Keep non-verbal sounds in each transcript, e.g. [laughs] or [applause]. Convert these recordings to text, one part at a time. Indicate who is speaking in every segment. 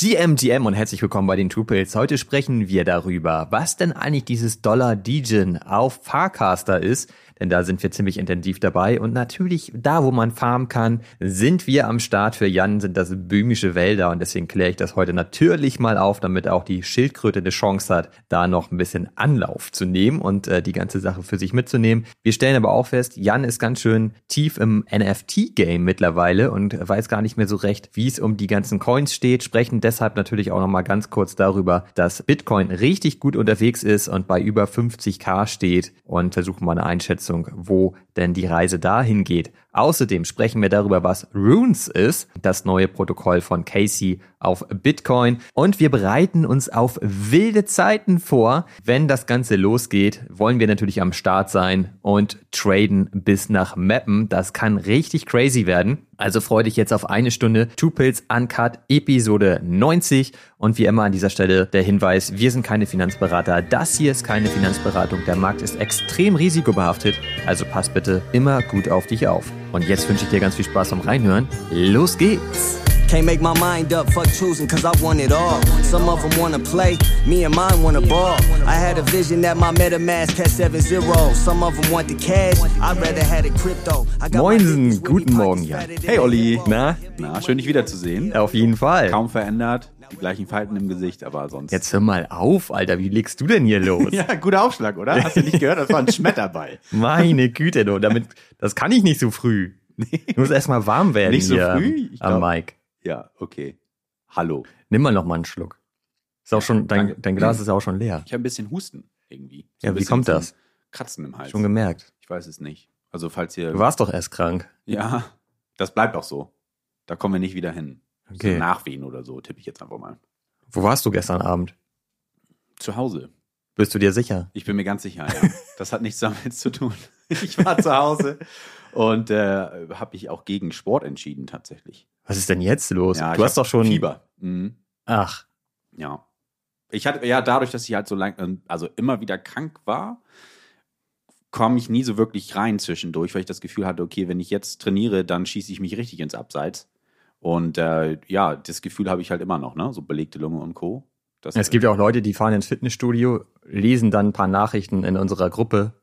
Speaker 1: GM, GM und herzlich willkommen bei den Tupils. Heute sprechen wir darüber, was denn eigentlich dieses Dollar Degen auf Farcaster ist, denn da sind wir ziemlich intensiv dabei. Und natürlich, da wo man farmen kann, sind wir am Start. Für Jan sind das böhmische Wälder und deswegen kläre ich das heute natürlich mal auf, damit auch die Schildkröte eine Chance hat, da noch ein bisschen Anlauf zu nehmen und äh, die ganze Sache für sich mitzunehmen. Wir stellen aber auch fest, Jan ist ganz schön tief im NFT-Game mittlerweile und weiß gar nicht mehr so recht, wie es um die ganzen Coins steht, sprechen deshalb natürlich auch noch mal ganz kurz darüber, dass Bitcoin richtig gut unterwegs ist und bei über 50k steht und versuchen mal eine Einschätzung, wo denn die Reise dahin geht. Außerdem sprechen wir darüber, was Runes ist, das neue Protokoll von Casey auf Bitcoin. Und wir bereiten uns auf wilde Zeiten vor. Wenn das Ganze losgeht, wollen wir natürlich am Start sein und traden bis nach Mappen. Das kann richtig crazy werden. Also freue dich jetzt auf eine Stunde Two Pills Uncut Episode 90. Und wie immer an dieser Stelle der Hinweis, wir sind keine Finanzberater. Das hier ist keine Finanzberatung. Der Markt ist extrem risikobehaftet. Also pass bitte immer gut auf dich auf. Und jetzt wünsche ich dir ganz viel Spaß beim Reinhören. Los geht's! Can't make my mind up, fuck choosing, cause I want it all. Some of them wanna play, me and mine wanna ball. I had a vision that my MetaMask had 7 0. Some of them want the cash, I'd rather had it crypto. Moinsen, guten Morgen, Jan.
Speaker 2: Hey Olli.
Speaker 1: Na?
Speaker 2: Na, schön dich wiederzusehen.
Speaker 1: Auf jeden Fall.
Speaker 2: Kaum verändert, die gleichen Falten im Gesicht, aber sonst.
Speaker 1: Jetzt hör mal auf, Alter, wie legst du denn hier los? [laughs]
Speaker 2: ja, guter Aufschlag, oder? Hast du nicht gehört? Das war ein Schmetterball. [laughs]
Speaker 1: Meine Güte, du, damit, das kann ich nicht so früh. Nee. Du musst erstmal warm werden
Speaker 2: nicht so früh?
Speaker 1: Ich am glaub, Mike.
Speaker 2: Ja, okay. Hallo.
Speaker 1: Nimm mal noch mal einen Schluck. Ist auch schon, dein, dein Glas ist auch schon leer.
Speaker 2: Ich habe ein bisschen Husten irgendwie.
Speaker 1: So ja, wie kommt das?
Speaker 2: Kratzen im Hals.
Speaker 1: Schon gemerkt.
Speaker 2: Ich weiß es nicht. Also falls ihr.
Speaker 1: Du warst doch erst krank.
Speaker 2: Ja, das bleibt auch so. Da kommen wir nicht wieder hin.
Speaker 1: Okay.
Speaker 2: So Nachwehen oder so, tippe ich jetzt einfach mal.
Speaker 1: Wo warst du gestern Abend?
Speaker 2: Zu Hause.
Speaker 1: Bist du dir sicher?
Speaker 2: Ich bin mir ganz sicher, ja. [laughs] Das hat nichts damit zu tun. [laughs] Ich war zu Hause und äh, habe mich auch gegen Sport entschieden tatsächlich.
Speaker 1: Was ist denn jetzt los?
Speaker 2: Ja,
Speaker 1: du hast doch schon
Speaker 2: Fieber. Mhm.
Speaker 1: Ach.
Speaker 2: Ja. Ich hatte ja dadurch, dass ich halt so lang, also immer wieder krank war, komme ich nie so wirklich rein zwischendurch, weil ich das Gefühl hatte, okay, wenn ich jetzt trainiere, dann schieße ich mich richtig ins Abseits. Und äh, ja, das Gefühl habe ich halt immer noch, ne? So belegte Lunge und Co.
Speaker 1: Das, es gibt ja auch Leute, die fahren ins Fitnessstudio, lesen dann ein paar Nachrichten in unserer Gruppe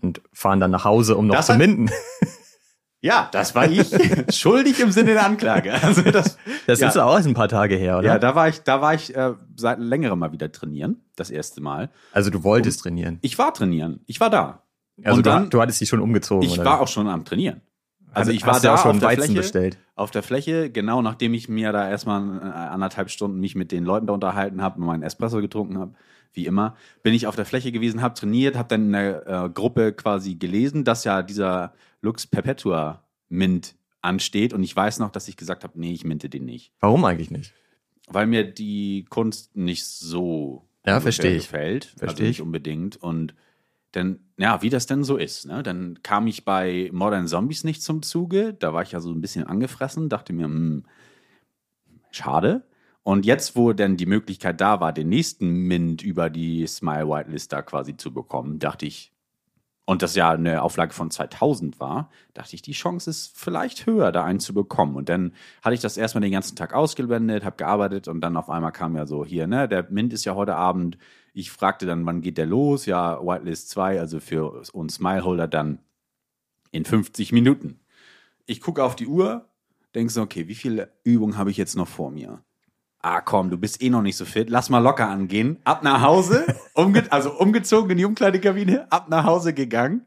Speaker 1: und fahren dann nach Hause, um noch das zu minden. [laughs]
Speaker 2: Ja, das war ich. [laughs] Schuldig im Sinne der Anklage. Also das,
Speaker 1: das
Speaker 2: ja.
Speaker 1: ist auch ein paar Tage her, oder?
Speaker 2: Ja, da war ich, da war ich äh, seit längerem mal wieder trainieren, das erste Mal.
Speaker 1: Also du wolltest Und trainieren?
Speaker 2: Ich war trainieren. Ich war da.
Speaker 1: Also dann, du, du hattest dich schon umgezogen.
Speaker 2: Ich
Speaker 1: oder?
Speaker 2: war auch schon am Trainieren.
Speaker 1: Also ich war da schon auf der
Speaker 2: Weizen
Speaker 1: Fläche, bestellt.
Speaker 2: Auf der Fläche, genau nachdem ich mir da erstmal anderthalb Stunden mich mit den Leuten da unterhalten habe und meinen Espresso getrunken habe, wie immer, bin ich auf der Fläche gewesen, habe trainiert, habe dann in der äh, Gruppe quasi gelesen, dass ja dieser Lux Perpetua Mint ansteht und ich weiß noch, dass ich gesagt habe, nee, ich minte den nicht.
Speaker 1: Warum eigentlich nicht?
Speaker 2: Weil mir die Kunst nicht so
Speaker 1: ja, verstehe ich.
Speaker 2: gefällt,
Speaker 1: verstehe
Speaker 2: also nicht unbedingt und denn, ja, wie das denn so ist, ne? Dann kam ich bei Modern Zombies nicht zum Zuge. Da war ich ja so ein bisschen angefressen, dachte mir, hm, schade. Und jetzt, wo denn die Möglichkeit da war, den nächsten Mint über die Smile Whitelist da quasi zu bekommen, dachte ich, und das ja eine Auflage von 2000 war, dachte ich, die Chance ist vielleicht höher, da einen zu bekommen. Und dann hatte ich das erstmal den ganzen Tag ausgeblendet, habe gearbeitet und dann auf einmal kam ja so hier, ne, der Mint ist ja heute Abend. Ich fragte dann, wann geht der los? Ja, Whitelist 2, also für uns Smileholder dann in 50 Minuten. Ich gucke auf die Uhr, denke so, okay, wie viele Übungen habe ich jetzt noch vor mir? ah komm, du bist eh noch nicht so fit, lass mal locker angehen. Ab nach Hause, [laughs] umge also umgezogen in die Umkleidekabine, ab nach Hause gegangen,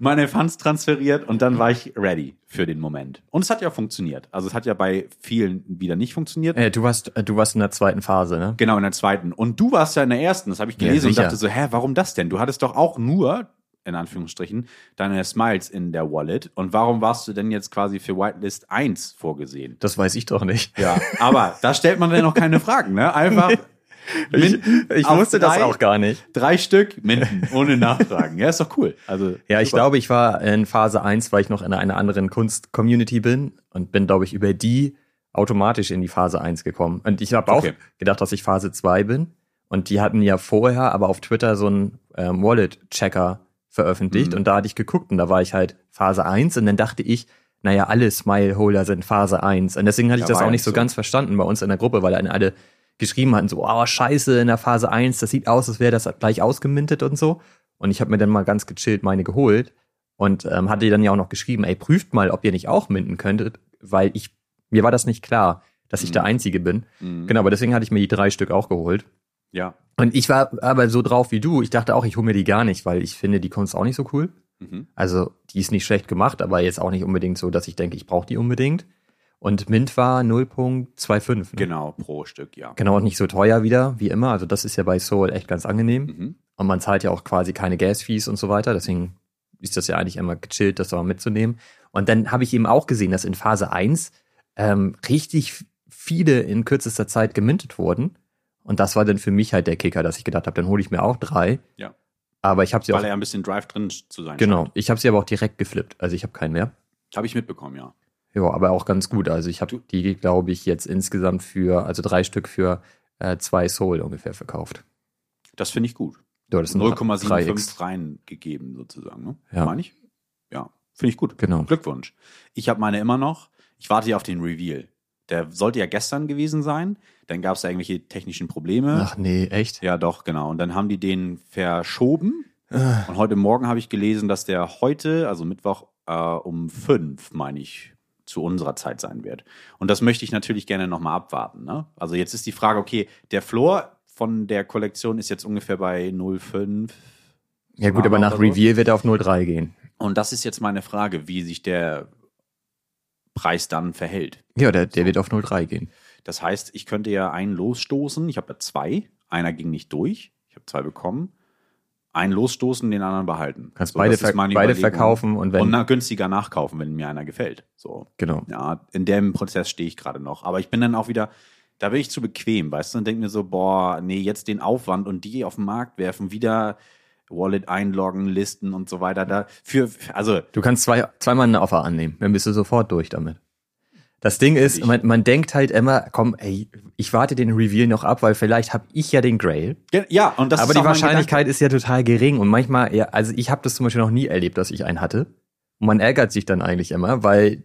Speaker 2: meine Funds transferiert und dann war ich ready für den Moment. Und es hat ja funktioniert. Also es hat ja bei vielen wieder nicht funktioniert.
Speaker 1: Äh, du warst, äh, du warst in der zweiten Phase, ne?
Speaker 2: Genau, in der zweiten. Und du warst ja in der ersten, das habe ich gelesen ja, und dachte so, hä, warum das denn? Du hattest doch auch nur in Anführungsstrichen, deine Smiles in der Wallet. Und warum warst du denn jetzt quasi für Whitelist 1 vorgesehen?
Speaker 1: Das weiß ich doch nicht.
Speaker 2: Ja, aber da stellt man dann noch keine Fragen, ne? [laughs] Einfach.
Speaker 1: Ich, ich wusste drei, das auch gar nicht.
Speaker 2: Drei Stück Minden, ohne Nachfragen. Ja, ist doch cool. Also,
Speaker 1: ja, ich glaube, ich war in Phase 1, weil ich noch in einer anderen Kunst-Community bin und bin, glaube ich, über die automatisch in die Phase 1 gekommen. Und ich habe auch okay. gedacht, dass ich Phase 2 bin. Und die hatten ja vorher aber auf Twitter so einen ähm, Wallet-Checker veröffentlicht mhm. und da hatte ich geguckt und da war ich halt Phase 1 und dann dachte ich, naja, alle Smile-Holder sind Phase 1. Und deswegen hatte
Speaker 2: Ja,
Speaker 1: ich das auch nicht so
Speaker 2: so.
Speaker 1: ganz verstanden bei uns in der Gruppe, weil dann alle geschrieben hatten, so, oh, scheiße, in der Phase 1, das sieht aus, als wäre das gleich ausgemintet und so. Und ich habe mir dann mal ganz gechillt meine geholt und ähm, hatte dann ja auch noch geschrieben, ey, prüft mal, ob ihr nicht auch minten könntet, weil ich, mir war das nicht klar, dass ich
Speaker 2: Mhm.
Speaker 1: der Einzige bin.
Speaker 2: Mhm.
Speaker 1: Genau, aber deswegen hatte ich mir die drei Stück auch geholt.
Speaker 2: Ja.
Speaker 1: Und ich war aber so drauf wie du. Ich dachte auch, ich hole mir die gar nicht, weil ich finde die Kunst auch nicht so cool.
Speaker 2: Mhm.
Speaker 1: Also die ist nicht schlecht gemacht, aber jetzt auch nicht unbedingt so, dass ich denke, ich brauche die unbedingt. Und Mint war 0.25. Ne?
Speaker 2: Genau, pro Stück, ja.
Speaker 1: Genau, und nicht so teuer wieder, wie immer. Also das ist ja bei Soul echt ganz angenehm.
Speaker 2: Mhm.
Speaker 1: Und man zahlt ja auch quasi keine Gas-Fees und so weiter. Deswegen ist das ja eigentlich immer gechillt, das da mal mitzunehmen. Und dann habe ich eben auch gesehen, dass in Phase 1 ähm, richtig viele in kürzester Zeit gemintet wurden. Und das war dann für mich halt der Kicker, dass ich gedacht habe, dann hole ich mir auch drei.
Speaker 2: Ja.
Speaker 1: Aber ich habe sie
Speaker 2: Weil
Speaker 1: auch,
Speaker 2: er ja ein bisschen Drive drin zu sein
Speaker 1: genau, ich habe sie aber auch direkt geflippt. Also ich habe keinen mehr.
Speaker 2: Habe ich mitbekommen, ja.
Speaker 1: Ja, aber auch ganz gut. Also ich habe die, glaube ich, jetzt insgesamt für, also drei Stück für äh, zwei Soul ungefähr verkauft.
Speaker 2: Das finde ich gut.
Speaker 1: Ja, das sind 3x.
Speaker 2: 0,75 reingegeben sozusagen, ne?
Speaker 1: Ja.
Speaker 2: Meine ich? Ja. Finde ich gut.
Speaker 1: Genau.
Speaker 2: Glückwunsch. Ich habe meine immer noch. Ich warte ja auf den Reveal. Der sollte ja gestern gewesen sein. Dann gab es da irgendwelche technischen Probleme.
Speaker 1: Ach nee, echt?
Speaker 2: Ja, doch, genau. Und dann haben die den verschoben.
Speaker 1: Ah,
Speaker 2: Und heute Morgen habe ich gelesen, dass der heute, also Mittwoch, äh, um fünf, meine ich, zu unserer Zeit sein wird. Und das möchte ich natürlich gerne nochmal abwarten. Ne? Also jetzt ist die Frage, okay, der Floor von der Kollektion ist jetzt ungefähr bei 0,5.
Speaker 1: Ja gut, aber nach
Speaker 2: so.
Speaker 1: Reveal wird er auf 0,3 gehen.
Speaker 2: Und das ist jetzt meine Frage, wie sich der Preis dann verhält.
Speaker 1: Ja, der, der wird auf 0,3 gehen.
Speaker 2: Das heißt, ich könnte ja einen losstoßen. Ich habe ja zwei. Einer ging nicht durch. Ich habe zwei bekommen. Einen losstoßen, den anderen behalten.
Speaker 1: Kannst
Speaker 2: So,
Speaker 1: beide, ver beide
Speaker 2: Überlegung.
Speaker 1: verkaufen und wenn.
Speaker 2: und na, günstiger nachkaufen, wenn mir einer gefällt. So,
Speaker 1: genau.
Speaker 2: ja, in dem Prozess stehe ich gerade noch. Aber ich bin dann auch wieder, da bin ich zu bequem, weißt du, und denke mir so, boah, nee, jetzt den Aufwand und die auf den Markt werfen, wieder Wallet einloggen, Listen und so weiter. Da für, also
Speaker 1: Du kannst zwei, zweimal einen Offer annehmen, dann bist du sofort durch damit. Das Ding ist, man, man denkt halt immer, komm, ey, ich warte den Reveal noch ab, weil vielleicht habe ich ja den Grail.
Speaker 2: ja, und das
Speaker 1: aber
Speaker 2: ist
Speaker 1: die Wahrscheinlichkeit ist ja total gering und manchmal, ja, also ich habe das zum Beispiel noch nie erlebt, dass ich einen hatte. Und man ärgert sich dann eigentlich immer, weil,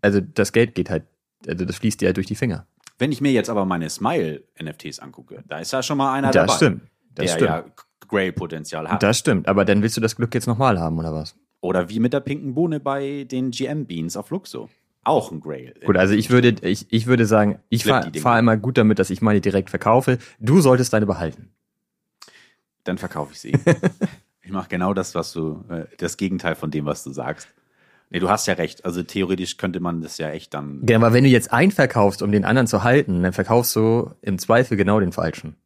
Speaker 1: also das Geld geht halt, also das fließt dir halt durch die Finger.
Speaker 2: Wenn ich mir jetzt aber meine Smile-NFTs angucke, da ist ja schon mal einer
Speaker 1: das
Speaker 2: dabei,
Speaker 1: stimmt. Das
Speaker 2: der
Speaker 1: stimmt.
Speaker 2: ja Grail-Potenzial hat.
Speaker 1: Das stimmt. Aber dann willst du das Glück jetzt nochmal haben, oder was?
Speaker 2: Oder wie mit der pinken Bohne bei den GM-Beans auf Luxo. Auch ein Grail.
Speaker 1: Gut, also ich würde, ich, ich würde sagen, ich fahre fahr immer gut damit, dass ich meine direkt verkaufe. Du solltest deine behalten.
Speaker 2: Dann verkaufe [laughs] ich sie. ich mache genau das, was du, äh, das Gegenteil von dem, was du sagst. Nee, du hast ja recht. Also theoretisch könnte man das ja echt dann.
Speaker 1: Genau, aber wenn du jetzt einen verkaufst, um den anderen zu halten, dann verkaufst du im Zweifel genau den falschen.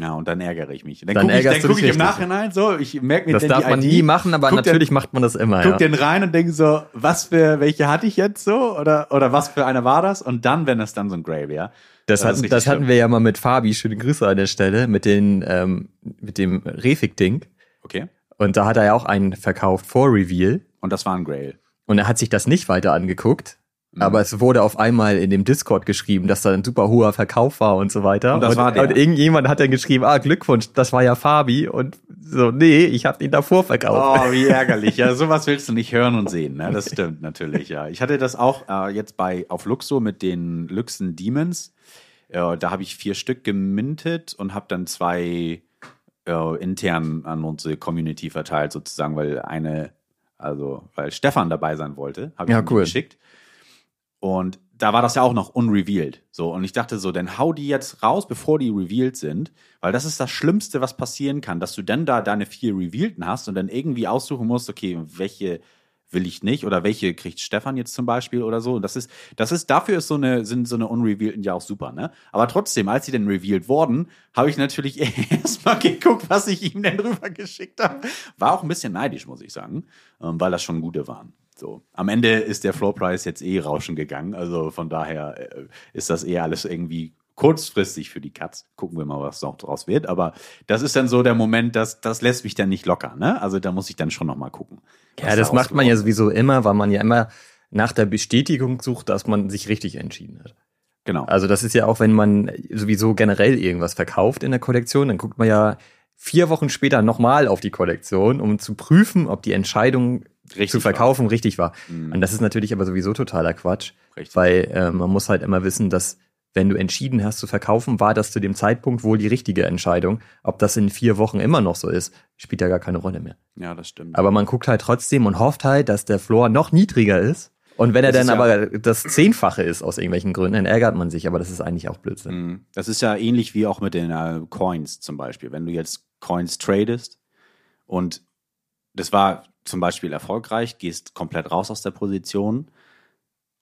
Speaker 2: Ja, und dann ärgere ich mich. Dann,
Speaker 1: Dann
Speaker 2: gucke ich, dann guck ich im. Nachhinein so, ich merke mir
Speaker 1: Das
Speaker 2: dann
Speaker 1: darf
Speaker 2: die
Speaker 1: man
Speaker 2: ID,
Speaker 1: nie machen, aber natürlich macht man das immer.
Speaker 2: Guck
Speaker 1: Ja.
Speaker 2: den rein und denke so, was für, welche hatte ich jetzt so? Oder, oder was für einer war das? Und dann, wenn es dann so ein Grail wäre.
Speaker 1: Das,
Speaker 2: ist
Speaker 1: hatten, das hatten wir ja mal mit Fabi, schöne Grüße an der Stelle, mit, den, ähm, mit dem Refik-Ding.
Speaker 2: Okay.
Speaker 1: Und da hat er ja auch einen verkauft vor Reveal.
Speaker 2: Und das war ein Grail.
Speaker 1: Und er hat sich das nicht weiter angeguckt.
Speaker 2: Mhm.
Speaker 1: Aber es wurde auf einmal in dem Discord geschrieben, dass da ein super hoher Verkauf war und so weiter.
Speaker 2: Und das war der.
Speaker 1: und irgendjemand hat dann geschrieben, ah, Glückwunsch, das war ja Fabi. Und so, nee, ich habe ihn davor verkauft.
Speaker 2: Oh, wie [laughs] ärgerlich. Ja, sowas willst du nicht hören und sehen. Ne? Das stimmt natürlich, ja. Ich hatte das auch äh, jetzt bei auf Luxo mit den Luxen Demons. Äh, da habe ich vier Stück gemintet und habe dann zwei äh, intern an unsere Community verteilt, sozusagen, weil eine, also weil Stefan dabei sein wollte, habe ich
Speaker 1: Ja,
Speaker 2: ihm
Speaker 1: cool.
Speaker 2: geschickt. Und da war das ja auch noch unrevealed. So, und ich dachte so, dann hau die jetzt raus, bevor die revealed sind, weil das ist das Schlimmste, was passieren kann, dass du dann da deine vier revealten hast und dann irgendwie aussuchen musst, okay, welche will ich nicht oder welche kriegt Stefan jetzt zum Beispiel oder so. Und das ist, das ist, dafür ist so eine, sind so eine unrevealten ja auch super, ne? Aber trotzdem, als sie dann revealed wurden, habe ich natürlich [laughs] erstmal geguckt, was ich ihm denn rüber geschickt habe. War auch ein bisschen neidisch, muss ich sagen, ähm, weil das schon gute waren. So. Am Ende ist der Floor Price jetzt eh rauschen gegangen. Also von daher äh, ist das eher alles irgendwie kurzfristig für die Katz. Gucken wir mal, was noch draus wird. Aber das ist dann so der Moment, dass das lässt mich dann nicht locker. Ne? Also da muss ich dann schon noch mal gucken.
Speaker 1: Ja,
Speaker 2: da
Speaker 1: das macht man ja sowieso immer, weil man ja immer nach der Bestätigung sucht, dass man sich richtig entschieden hat.
Speaker 2: Genau.
Speaker 1: Also das ist ja auch, wenn man sowieso generell irgendwas verkauft in der Kollektion, dann guckt man ja vier Wochen später nochmal auf die Kollektion, um zu prüfen, ob die Entscheidung
Speaker 2: Richtig
Speaker 1: zu verkaufen richtig war.
Speaker 2: Mhm.
Speaker 1: Und das ist natürlich aber sowieso totaler Quatsch,
Speaker 2: Richtig.
Speaker 1: weil äh, man muss halt immer wissen, dass wenn du entschieden hast zu verkaufen, war das zu dem Zeitpunkt wohl die richtige Entscheidung. Ob das in vier Wochen immer noch so ist, spielt ja gar keine Rolle mehr.
Speaker 2: Ja, das stimmt.
Speaker 1: Aber man guckt halt trotzdem und hofft halt, dass der Floor noch niedriger ist. Und wenn er
Speaker 2: Das
Speaker 1: dann
Speaker 2: ja-
Speaker 1: aber das Zehnfache ist aus irgendwelchen Gründen, dann ärgert man sich. Aber das ist eigentlich auch Blödsinn.
Speaker 2: Mhm. Das ist ja ähnlich wie auch mit den äh, Coins zum Beispiel. Wenn du jetzt Coins tradest und das war zum Beispiel erfolgreich, gehst komplett raus aus der Position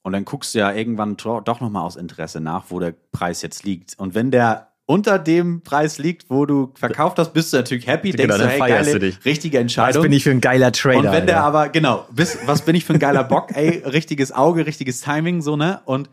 Speaker 2: und dann guckst du ja irgendwann doch nochmal aus Interesse nach, wo der Preis jetzt liegt. Und wenn der unter dem Preis liegt, wo du verkauft hast, bist du natürlich happy,
Speaker 1: Genau,
Speaker 2: denkst du,
Speaker 1: dann
Speaker 2: hey,
Speaker 1: feierst
Speaker 2: geile,
Speaker 1: du dich.
Speaker 2: richtige
Speaker 1: Was
Speaker 2: Entscheidung.
Speaker 1: bin ich für ein geiler Trader?
Speaker 2: Und wenn der
Speaker 1: Alter.
Speaker 2: aber, genau, bis, was bin ich für ein geiler Bock, ey, richtiges Auge, richtiges Timing, so, ne? Und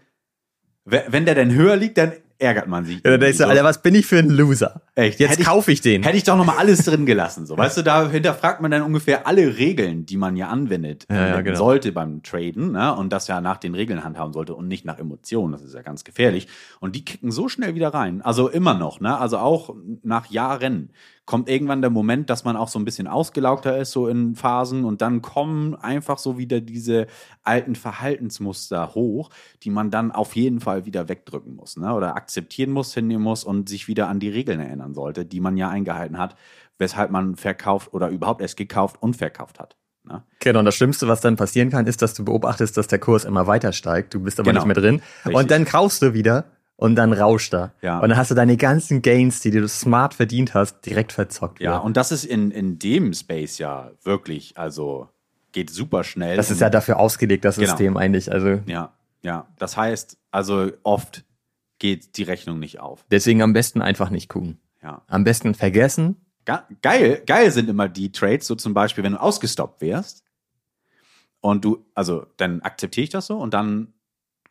Speaker 2: we- wenn der dann höher liegt, dann ärgert man sich.
Speaker 1: Ja, dann denkst du,
Speaker 2: So.
Speaker 1: Alter, was bin ich für ein Loser?
Speaker 2: Echt?
Speaker 1: Jetzt kaufe ich den.
Speaker 2: Hätte ich doch noch mal alles drin gelassen, so. Weißt du, da hinterfragt man dann ungefähr alle Regeln, die man ja anwendet,
Speaker 1: Ja, ja, genau.
Speaker 2: sollte beim Traden, ne? Und das ja nach den Regeln handhaben sollte und nicht nach Emotionen. Das ist ja ganz gefährlich. Und die kicken so schnell wieder rein. Also immer noch, ne? Also auch nach Jahren kommt irgendwann der Moment, dass man auch so ein bisschen ausgelaugter ist, so in Phasen, und dann kommen einfach so wieder diese alten Verhaltensmuster hoch, die man dann auf jeden Fall wieder wegdrücken muss, ne? Oder akzeptieren muss, hinnehmen muss und sich wieder an die Regeln erinnern sollte, die man ja eingehalten hat, weshalb man verkauft oder überhaupt erst gekauft und verkauft hat. Ne?
Speaker 1: Genau, und das Schlimmste, was dann passieren kann, ist, dass du beobachtest, dass der Kurs immer weiter steigt. Du bist aber
Speaker 2: Genau.
Speaker 1: nicht mehr drin.
Speaker 2: Richtig.
Speaker 1: Und dann kaufst du wieder und dann rauscht er.
Speaker 2: Ja.
Speaker 1: Und dann hast du deine ganzen Gains, die du smart verdient hast, direkt verzockt.
Speaker 2: Ja,
Speaker 1: wieder.
Speaker 2: und das ist in, in dem Space ja wirklich, also geht super schnell.
Speaker 1: das ist ja dafür ausgelegt, das
Speaker 2: Genau.
Speaker 1: System eigentlich. Also
Speaker 2: Ja, ja. Das heißt, also oft geht die Rechnung nicht auf.
Speaker 1: deswegen am besten einfach nicht gucken.
Speaker 2: Ja.
Speaker 1: Am besten vergessen.
Speaker 2: Geil, geil sind immer die Trades, so zum Beispiel, wenn du ausgestoppt wärst und du, also dann akzeptiere ich das so und dann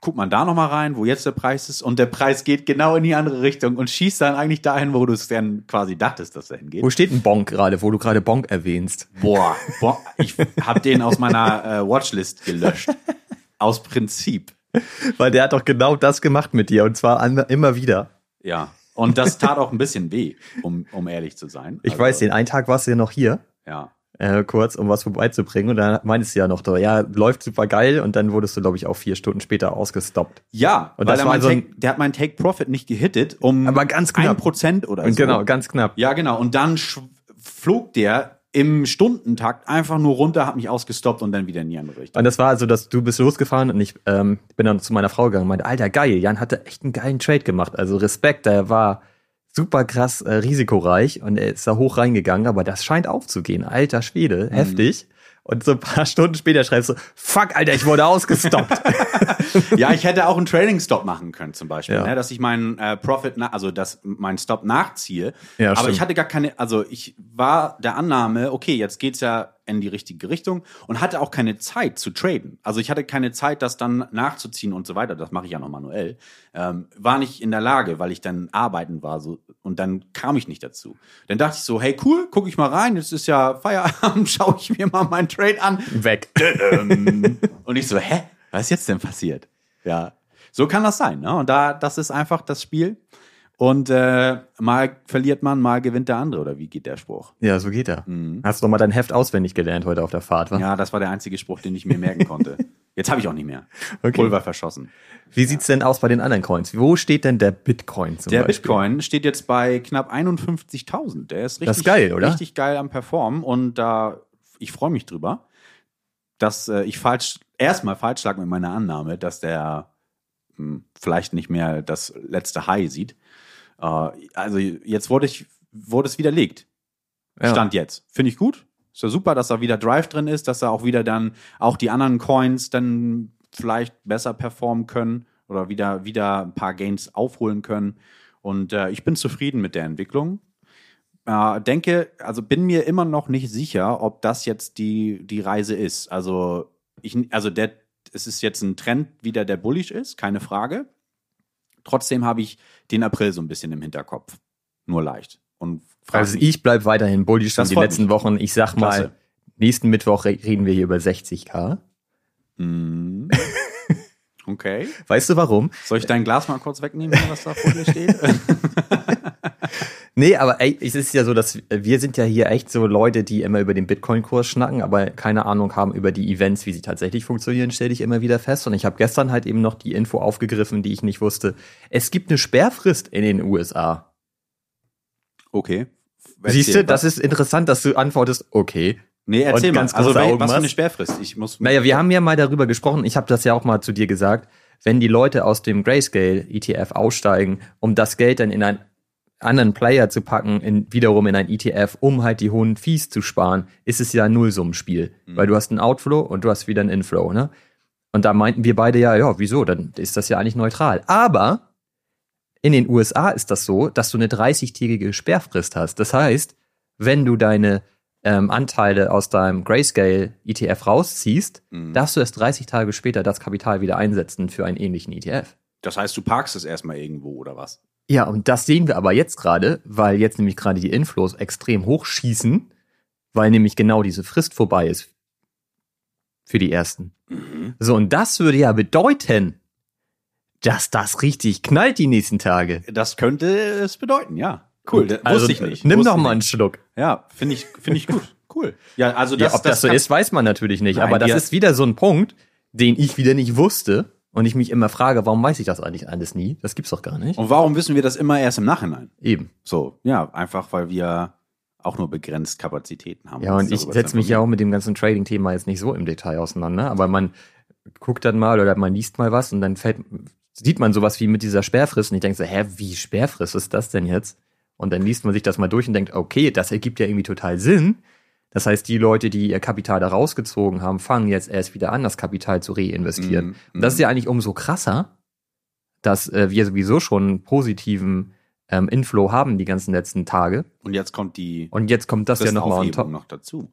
Speaker 2: guckt man da nochmal rein, wo jetzt der Preis ist und der Preis geht genau in die andere Richtung und schießt dann eigentlich dahin, wo du es dann quasi dachtest, dass er hingeht.
Speaker 1: Wo steht ein Bonk gerade, wo du gerade Bonk erwähnst?
Speaker 2: Boah, boah ich habe den aus meiner äh, Watchlist gelöscht. Aus Prinzip.
Speaker 1: Weil der hat doch genau das gemacht mit dir und zwar an, immer wieder.
Speaker 2: Ja. Und das tat auch ein bisschen weh, um, um ehrlich zu sein.
Speaker 1: Ich
Speaker 2: Also,
Speaker 1: weiß, den einen Tag warst du ja noch hier.
Speaker 2: Ja.
Speaker 1: Äh, kurz, um was vorbeizubringen. Und dann meintest du ja noch, ja, läuft super geil. Und dann wurdest du, glaube ich, auch vier Stunden später ausgestoppt.
Speaker 2: Ja,
Speaker 1: Und
Speaker 2: weil
Speaker 1: das
Speaker 2: er
Speaker 1: war
Speaker 2: mein
Speaker 1: so ein-
Speaker 2: Take, der hat meinen Take Profit nicht gehittet um
Speaker 1: Aber ganz knapp.
Speaker 2: ein Prozent oder
Speaker 1: Und
Speaker 2: so.
Speaker 1: genau, ganz knapp.
Speaker 2: Ja, genau. Und dann flog der im Stundentakt einfach nur runter, hat mich ausgestoppt und dann wieder in die andere Richtung.
Speaker 1: Und das war also, dass du bist losgefahren und ich ähm, bin dann zu meiner Frau gegangen und meinte, Alter, geil, Jan hatte echt einen geilen Trade gemacht. Also Respekt, der war super krass äh, risikoreich und er ist da hoch reingegangen, aber das scheint aufzugehen. Alter Schwede, heftig. Und so ein paar [laughs] Stunden später schreibst du, fuck, Alter, ich wurde ausgestoppt. [laughs]
Speaker 2: ja, ich hätte auch einen Trading Stop machen können zum Beispiel,
Speaker 1: Ja.
Speaker 2: ne, dass ich meinen äh, Profit, also dass meinen Stop nachziehe.
Speaker 1: Ja,
Speaker 2: Aber
Speaker 1: stimmt.
Speaker 2: ich hatte gar keine, also ich war der Annahme, okay, jetzt geht's ja in die richtige Richtung und hatte auch keine Zeit zu traden. Also ich hatte keine Zeit, das dann nachzuziehen und so weiter. Das mache ich ja noch manuell. Ähm, war nicht in der Lage, weil ich dann arbeiten war so und dann kam ich nicht dazu. Dann dachte ich so, hey cool, gucke ich mal rein. Jetzt ist ja Feierabend, [laughs] schaue ich mir mal meinen Trade an.
Speaker 1: Weg.
Speaker 2: Und ich so, hä? Was ist jetzt denn passiert? Ja, so kann das sein. Ne? Und da, das ist einfach das Spiel. Und äh, mal verliert man, mal gewinnt der andere. Oder wie geht der Spruch?
Speaker 1: Ja, so geht er. Hast du doch mal dein Heft auswendig gelernt heute auf der Fahrt, wa?
Speaker 2: Mhm. Ja, das war der einzige Spruch, den ich mir merken konnte. Jetzt habe ich auch nicht mehr.
Speaker 1: Okay.
Speaker 2: Pulver verschossen.
Speaker 1: Wie sieht's denn aus bei den anderen Coins? Wo steht denn der Bitcoin zum
Speaker 2: Der
Speaker 1: Beispiel?
Speaker 2: Bitcoin steht jetzt bei knapp 51.000. Der ist richtig,
Speaker 1: Das ist geil, oder?
Speaker 2: richtig geil am Performen. Und da, ich freue mich drüber, dass äh, ich falsch, erstmal falsch lag mit meiner Annahme, dass der hm, vielleicht nicht mehr das letzte High sieht. Äh, also jetzt wurde ich, wurde es widerlegt.
Speaker 1: Ja.
Speaker 2: Stand jetzt. Finde ich gut. Ist ja super, dass da wieder Drive drin ist, dass da auch wieder dann auch die anderen Coins dann vielleicht besser performen können oder wieder, wieder ein paar Gains aufholen können. Und äh, ich bin zufrieden mit der Entwicklung. Äh, denke, also bin mir immer noch nicht sicher, ob das jetzt die, die Reise ist. Also, ich, also der, es ist jetzt ein Trend wieder, der bullish ist, keine Frage. Trotzdem habe ich den April so ein bisschen im Hinterkopf. Nur leicht. Und
Speaker 1: Also ich bleib weiterhin bullish schon
Speaker 2: Das
Speaker 1: die letzten
Speaker 2: mich.
Speaker 1: Wochen. Ich sag mal,
Speaker 2: Klasse.
Speaker 1: nächsten Mittwoch re- reden wir hier über 60k.
Speaker 2: Mhm. [laughs] Okay.
Speaker 1: Weißt du warum?
Speaker 2: Soll ich dein Glas mal kurz wegnehmen, was da vor dir steht? [laughs]
Speaker 1: Nee, aber ey, es ist ja so, dass wir sind ja hier echt so Leute, die immer über den Bitcoin-Kurs schnacken, aber keine Ahnung haben über die Events, wie sie tatsächlich funktionieren, stelle ich immer wieder fest. Und ich habe gestern halt eben noch die Info aufgegriffen, die ich nicht wusste. Es gibt eine Sperrfrist in den USA.
Speaker 2: Okay.
Speaker 1: Siehst du, das ist interessant, dass du antwortest, okay.
Speaker 2: Nee, erzähl mal.
Speaker 1: ganz
Speaker 2: Also,
Speaker 1: Augen
Speaker 2: was für eine. Sperrfrist? Ich muss.
Speaker 1: Naja, wir haben ja mal darüber gesprochen, ich habe das ja auch mal zu dir gesagt, wenn die Leute aus dem Grayscale ETF aussteigen, um das Geld dann in einen anderen Player zu packen, in, wiederum in ein ETF, um halt die hohen Fees zu sparen, ist es ja ein Nullsummenspiel. Weil du hast einen Outflow und du hast wieder einen Inflow, ne? Und da meinten wir beide ja, ja, wieso? Dann ist das ja eigentlich neutral. Aber in den USA ist das so, dass du eine 30-tägige Sperrfrist hast. Das heißt, wenn du deine ähm, Anteile aus deinem Grayscale ETF rausziehst,
Speaker 2: Mhm.
Speaker 1: darfst du erst 30 Tage später das Kapital wieder einsetzen für einen ähnlichen ETF.
Speaker 2: Das heißt, du parkst es erstmal irgendwo oder was?
Speaker 1: Ja, und das sehen wir aber jetzt gerade, weil jetzt nämlich gerade die Inflows extrem hochschießen, weil nämlich genau diese Frist vorbei ist für die ersten.
Speaker 2: Mhm.
Speaker 1: So, und das würde ja bedeuten, dass das richtig knallt die nächsten Tage.
Speaker 2: Das könnte es bedeuten, ja. Cool, das
Speaker 1: Also,
Speaker 2: wusste ich nicht.
Speaker 1: Nimm
Speaker 2: Wusste
Speaker 1: doch mal einen. Schluck.
Speaker 2: Ja, finde ich, finde ich gut. [laughs] Cool. Ja, also
Speaker 1: Ja,
Speaker 2: das,
Speaker 1: ob das, so
Speaker 2: kann-
Speaker 1: ist, weiß man natürlich nicht.
Speaker 2: Nein,
Speaker 1: aber das ist wieder so ein Punkt, den ich wieder nicht wusste und ich mich immer frage, warum weiß ich das eigentlich alles nie? Das gibt's doch gar nicht.
Speaker 2: Und warum wissen wir das immer erst im Nachhinein?
Speaker 1: Eben.
Speaker 2: So, ja, einfach weil wir auch nur begrenzt Kapazitäten haben.
Speaker 1: Ja, und ich setze mich ja auch mit dem ganzen Trading-Thema jetzt nicht so im Detail auseinander, aber man guckt dann mal oder man liest mal was und dann fällt, sieht man sowas wie mit dieser Sperrfrist und ich denke so, hä, wie Sperrfrist ist das denn jetzt? Und dann liest man sich das mal durch und denkt, okay, das ergibt ja irgendwie total Sinn. Das heißt, die Leute, die ihr Kapital da rausgezogen haben, fangen jetzt erst wieder an, das Kapital zu reinvestieren.
Speaker 2: Mhm,
Speaker 1: Und das ist
Speaker 2: mhm.
Speaker 1: ja eigentlich umso krasser, dass äh, wir sowieso schon einen positiven ähm, Inflow haben die ganzen letzten Tage.
Speaker 2: Und jetzt kommt die
Speaker 1: Und jetzt kommt das ja nochmal
Speaker 2: noch dazu.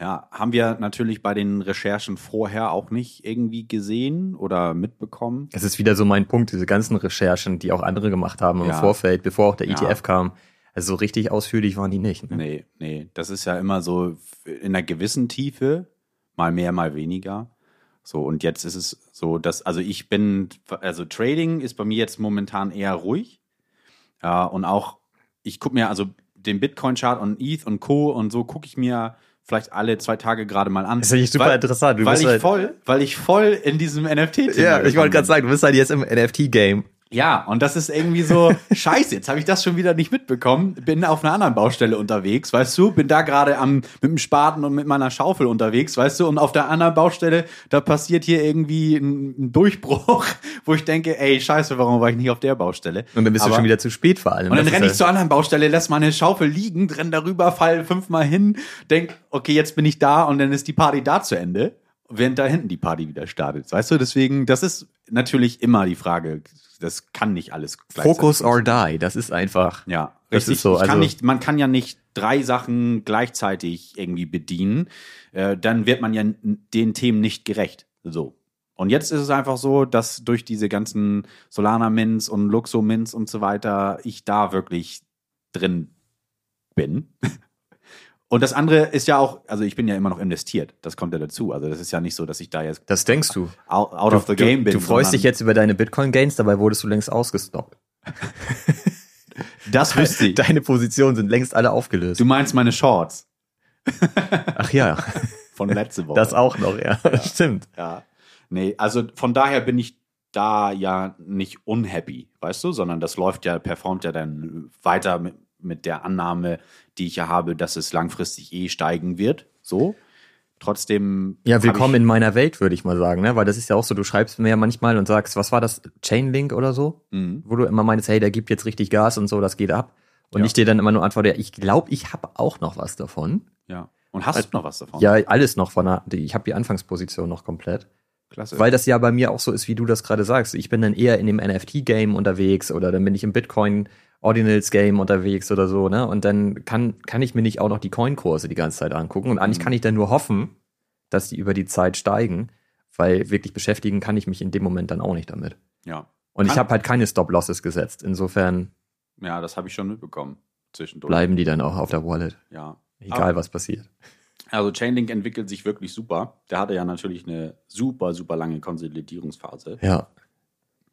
Speaker 2: Ja, haben wir natürlich bei den Recherchen vorher auch nicht irgendwie gesehen oder mitbekommen.
Speaker 1: Es ist wieder so mein Punkt, diese ganzen Recherchen, die auch andere gemacht haben im
Speaker 2: Ja.
Speaker 1: Vorfeld, bevor auch der
Speaker 2: Ja.
Speaker 1: ETF kam. Also so richtig ausführlich waren die nicht. Ne?
Speaker 2: Nee, nee, das ist ja immer so in einer gewissen Tiefe, mal mehr, mal weniger. So, und jetzt ist es so, dass, also ich bin, also Trading ist bei mir jetzt momentan eher ruhig. Ja, und auch, ich gucke mir also den Bitcoin-Chart und ETH und Co. und so gucke ich mir vielleicht alle zwei Tage gerade mal an.
Speaker 1: Das ist eigentlich super
Speaker 2: weil,
Speaker 1: interessant. Du
Speaker 2: weil
Speaker 1: bist
Speaker 2: ich
Speaker 1: halt-
Speaker 2: voll, weil ich voll in diesem NFT-Thema
Speaker 1: Ja, ich wollte gerade sagen, du bist halt jetzt im NFT-Game.
Speaker 2: Ja, und das ist irgendwie so, [laughs] scheiße, jetzt habe ich das schon wieder nicht mitbekommen. Bin auf einer anderen Baustelle unterwegs, weißt du? Bin da gerade am mit dem Spaten und mit meiner Schaufel unterwegs, weißt du? Und auf der anderen Baustelle, da passiert hier irgendwie ein, ein Durchbruch, wo ich denke, ey, scheiße, warum war ich nicht auf der Baustelle?
Speaker 1: Und dann bist
Speaker 2: Aber-
Speaker 1: du schon wieder zu spät vor allem.
Speaker 2: und dann renne ich zur anderen Baustelle, lass meine Schaufel liegen, renn darüber, fall fünfmal hin, denk, okay, jetzt bin ich da und dann ist die Party da zu Ende, während da hinten die Party wieder startet. Weißt du, deswegen, das ist natürlich immer die Frage, das kann nicht alles gleichzeitig
Speaker 1: Focus or die, das ist einfach.
Speaker 2: Ja,
Speaker 1: Das
Speaker 2: richtig.
Speaker 1: ist so,
Speaker 2: ich kann
Speaker 1: also-
Speaker 2: nicht, man kann ja nicht drei Sachen gleichzeitig irgendwie bedienen. Äh, dann wird man ja den Themen nicht gerecht. So. Und jetzt ist es einfach so, dass durch diese ganzen Solana-Mints und Luxo-Mints und so weiter ich da wirklich drin bin. [laughs] Und das andere ist ja auch, also ich bin ja immer noch investiert. Das kommt ja dazu. Also das ist ja nicht so, dass ich da jetzt
Speaker 1: Das denkst du.
Speaker 2: out, out of the game
Speaker 1: du,
Speaker 2: bin.
Speaker 1: du freust dich jetzt über deine Bitcoin-Gains, dabei wurdest du längst ausgestoppt.
Speaker 2: Das wüsste ich.
Speaker 1: Deine Positionen sind längst alle aufgelöst.
Speaker 2: Du meinst meine Shorts
Speaker 1: Ach ja, [laughs]
Speaker 2: von letzte Woche.
Speaker 1: das auch noch, ja. Stimmt.
Speaker 2: Ja. Nee, also von daher bin ich da ja nicht unhappy, weißt du, sondern das läuft ja, performt ja dann weiter mit, mit der Annahme, die ich ja habe, dass es langfristig eh steigen wird. So. Trotzdem.
Speaker 1: Ja, willkommen in meiner Welt, würde ich mal sagen, ne? Weil das ist ja auch so, du schreibst mir ja manchmal und sagst, was war das? Chainlink oder so?
Speaker 2: Mhm.
Speaker 1: Wo du immer meinst, hey, der gibt jetzt richtig Gas und so, das geht ab. Und
Speaker 2: Ja.
Speaker 1: ich dir dann immer nur antworte, ja, ich glaube, ich habe auch noch was davon.
Speaker 2: Ja. Und hast du noch was davon?
Speaker 1: Ja, alles noch von der, ich habe die Anfangsposition noch komplett.
Speaker 2: Klasse.
Speaker 1: Weil das ja bei mir auch so ist, wie du das gerade sagst. Ich bin dann eher in dem NFT-Game unterwegs oder dann bin ich im Bitcoin Ordinals Game unterwegs oder so, ne? Und dann kann, kann ich mir nicht auch noch die Coin-Kurse die ganze Zeit angucken. Und eigentlich
Speaker 2: Mhm.
Speaker 1: kann ich dann nur hoffen, dass die über die Zeit steigen, weil wirklich beschäftigen kann ich mich in dem Moment dann auch nicht damit.
Speaker 2: ja.
Speaker 1: Und ich habe halt keine Stop-Losses gesetzt. Insofern
Speaker 2: Ja, das habe ich schon mitbekommen. Zwischendurch.
Speaker 1: bleiben die dann auch auf der Wallet.
Speaker 2: Ja.
Speaker 1: Egal,
Speaker 2: Aber-
Speaker 1: was passiert.
Speaker 2: Also Chainlink entwickelt sich wirklich super. Der hatte ja natürlich eine super, super lange Konsolidierungsphase.
Speaker 1: Ja.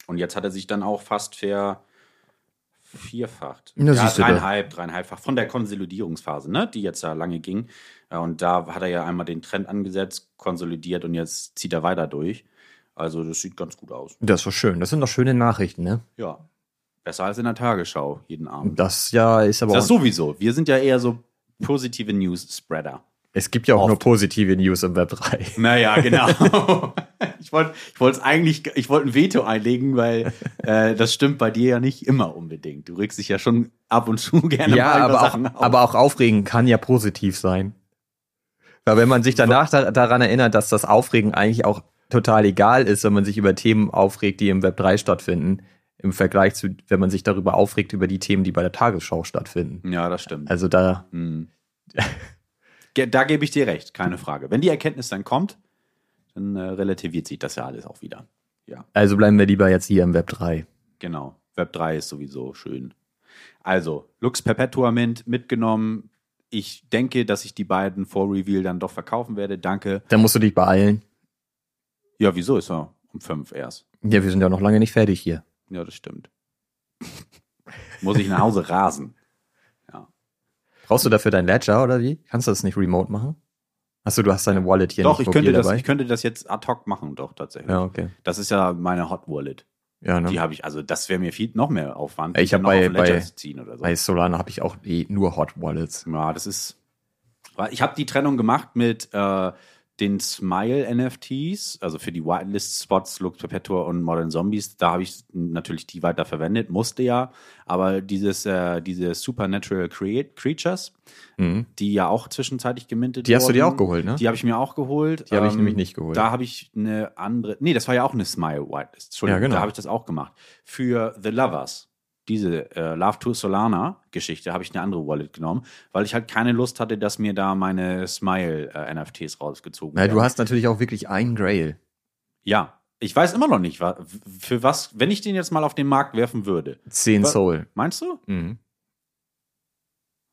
Speaker 2: Und jetzt hat er sich dann auch fast ver, vierfacht.
Speaker 1: Na,
Speaker 2: ja,
Speaker 1: du da.
Speaker 2: dreieinhalb, dreieinhalbfach. Von der Konsolidierungsphase, ne, die jetzt da lange ging. Ja, und da hat er ja einmal den Trend angesetzt, konsolidiert und jetzt zieht er weiter durch. Also das sieht ganz gut aus.
Speaker 1: Das ist doch schön. Das sind doch schöne Nachrichten, ne?
Speaker 2: Ja. Besser als in der Tagesschau jeden Abend.
Speaker 1: Das ja ist aber
Speaker 2: Das
Speaker 1: auch,
Speaker 2: sowieso. Wir sind ja eher so positive News-Spreader.
Speaker 1: Es gibt ja auch
Speaker 2: oft.
Speaker 1: nur positive News im Web 3. [laughs]
Speaker 2: Naja, genau. [laughs] ich wollte ich wollte es eigentlich, ich wollte ein Veto einlegen, weil [laughs] äh, das stimmt bei dir ja nicht immer unbedingt. Du regst dich ja schon ab und zu gerne
Speaker 1: Ja,
Speaker 2: mal über
Speaker 1: aber auch,
Speaker 2: Sachen auf.
Speaker 1: aber auch aufregen kann ja positiv sein. Weil wenn man sich danach da, daran erinnert, dass das Aufregen eigentlich auch total egal ist, wenn man sich über Themen aufregt, die im Web 3 stattfinden, im Vergleich zu, wenn man sich darüber aufregt, über die Themen, die bei der Tagesschau stattfinden.
Speaker 2: Ja, das stimmt.
Speaker 1: Also da,
Speaker 2: Hm. Da gebe ich dir recht, keine Frage. Wenn die Erkenntnis dann kommt, dann äh, relativiert sich das ja alles auch wieder. Ja,
Speaker 1: also bleiben wir lieber jetzt hier im Web 3.
Speaker 2: genau. Web 3 ist sowieso schön. Also, Lux Perpetua Mint mitgenommen. Ich denke, dass ich die beiden vor Reveal dann doch verkaufen werde. Danke.
Speaker 1: Da musst du dich beeilen.
Speaker 2: Ja, wieso ist er um fünf erst?
Speaker 1: Ja, wir sind ja noch lange nicht fertig hier.
Speaker 2: Ja, das stimmt. Muss ich nach Hause rasen.
Speaker 1: Brauchst du dafür dein Ledger oder wie? Kannst du das nicht remote machen? Achso, du hast deine Wallet hier
Speaker 2: doch,
Speaker 1: nicht
Speaker 2: ich könnte, das,
Speaker 1: dabei.
Speaker 2: ich könnte das jetzt ad hoc machen, doch, tatsächlich.
Speaker 1: ja, okay.
Speaker 2: Das ist ja meine Hot Wallet.
Speaker 1: Ja, ne?
Speaker 2: Die habe ich, also das wäre mir viel noch mehr Aufwand,
Speaker 1: Ich
Speaker 2: die
Speaker 1: hab
Speaker 2: dann noch
Speaker 1: bei- bei-
Speaker 2: zu ziehen oder so.
Speaker 1: Bei Solana habe ich auch eh nur Hot Wallets.
Speaker 2: Ja, das ist. Ich habe die Trennung gemacht mit äh, den Smile-NFTs, also für die Whitelist-Spots, Lux Perpetua und Modern Zombies. Da habe ich natürlich die weiter verwendet, musste ja. Aber dieses, äh, diese Supernatural Create Creatures,
Speaker 1: Mhm.
Speaker 2: die ja auch zwischenzeitlich gemintet
Speaker 1: Die hast du dir
Speaker 2: wurden,
Speaker 1: auch geholt, ne?
Speaker 2: Die habe ich mir auch geholt.
Speaker 1: Die habe ich
Speaker 2: Ähm,
Speaker 1: nämlich nicht geholt.
Speaker 2: Da habe ich eine andere. Nee, das war ja auch eine Smile Whitelist. Entschuldigung,
Speaker 1: Ja, genau.
Speaker 2: da habe ich das auch gemacht. Für The Lovers, diese äh, Love to Solana Geschichte, habe ich eine andere Wallet genommen, weil ich halt keine Lust hatte, dass mir da meine Smile äh, NFTs rausgezogen
Speaker 1: Ja,
Speaker 2: werden.
Speaker 1: du hast natürlich auch wirklich einen Grail.
Speaker 2: Ja, ich weiß immer noch nicht, für was, wenn ich den jetzt mal auf den Markt werfen würde.
Speaker 1: 10
Speaker 2: Wa-
Speaker 1: Soul.
Speaker 2: Meinst du?
Speaker 1: Mhm.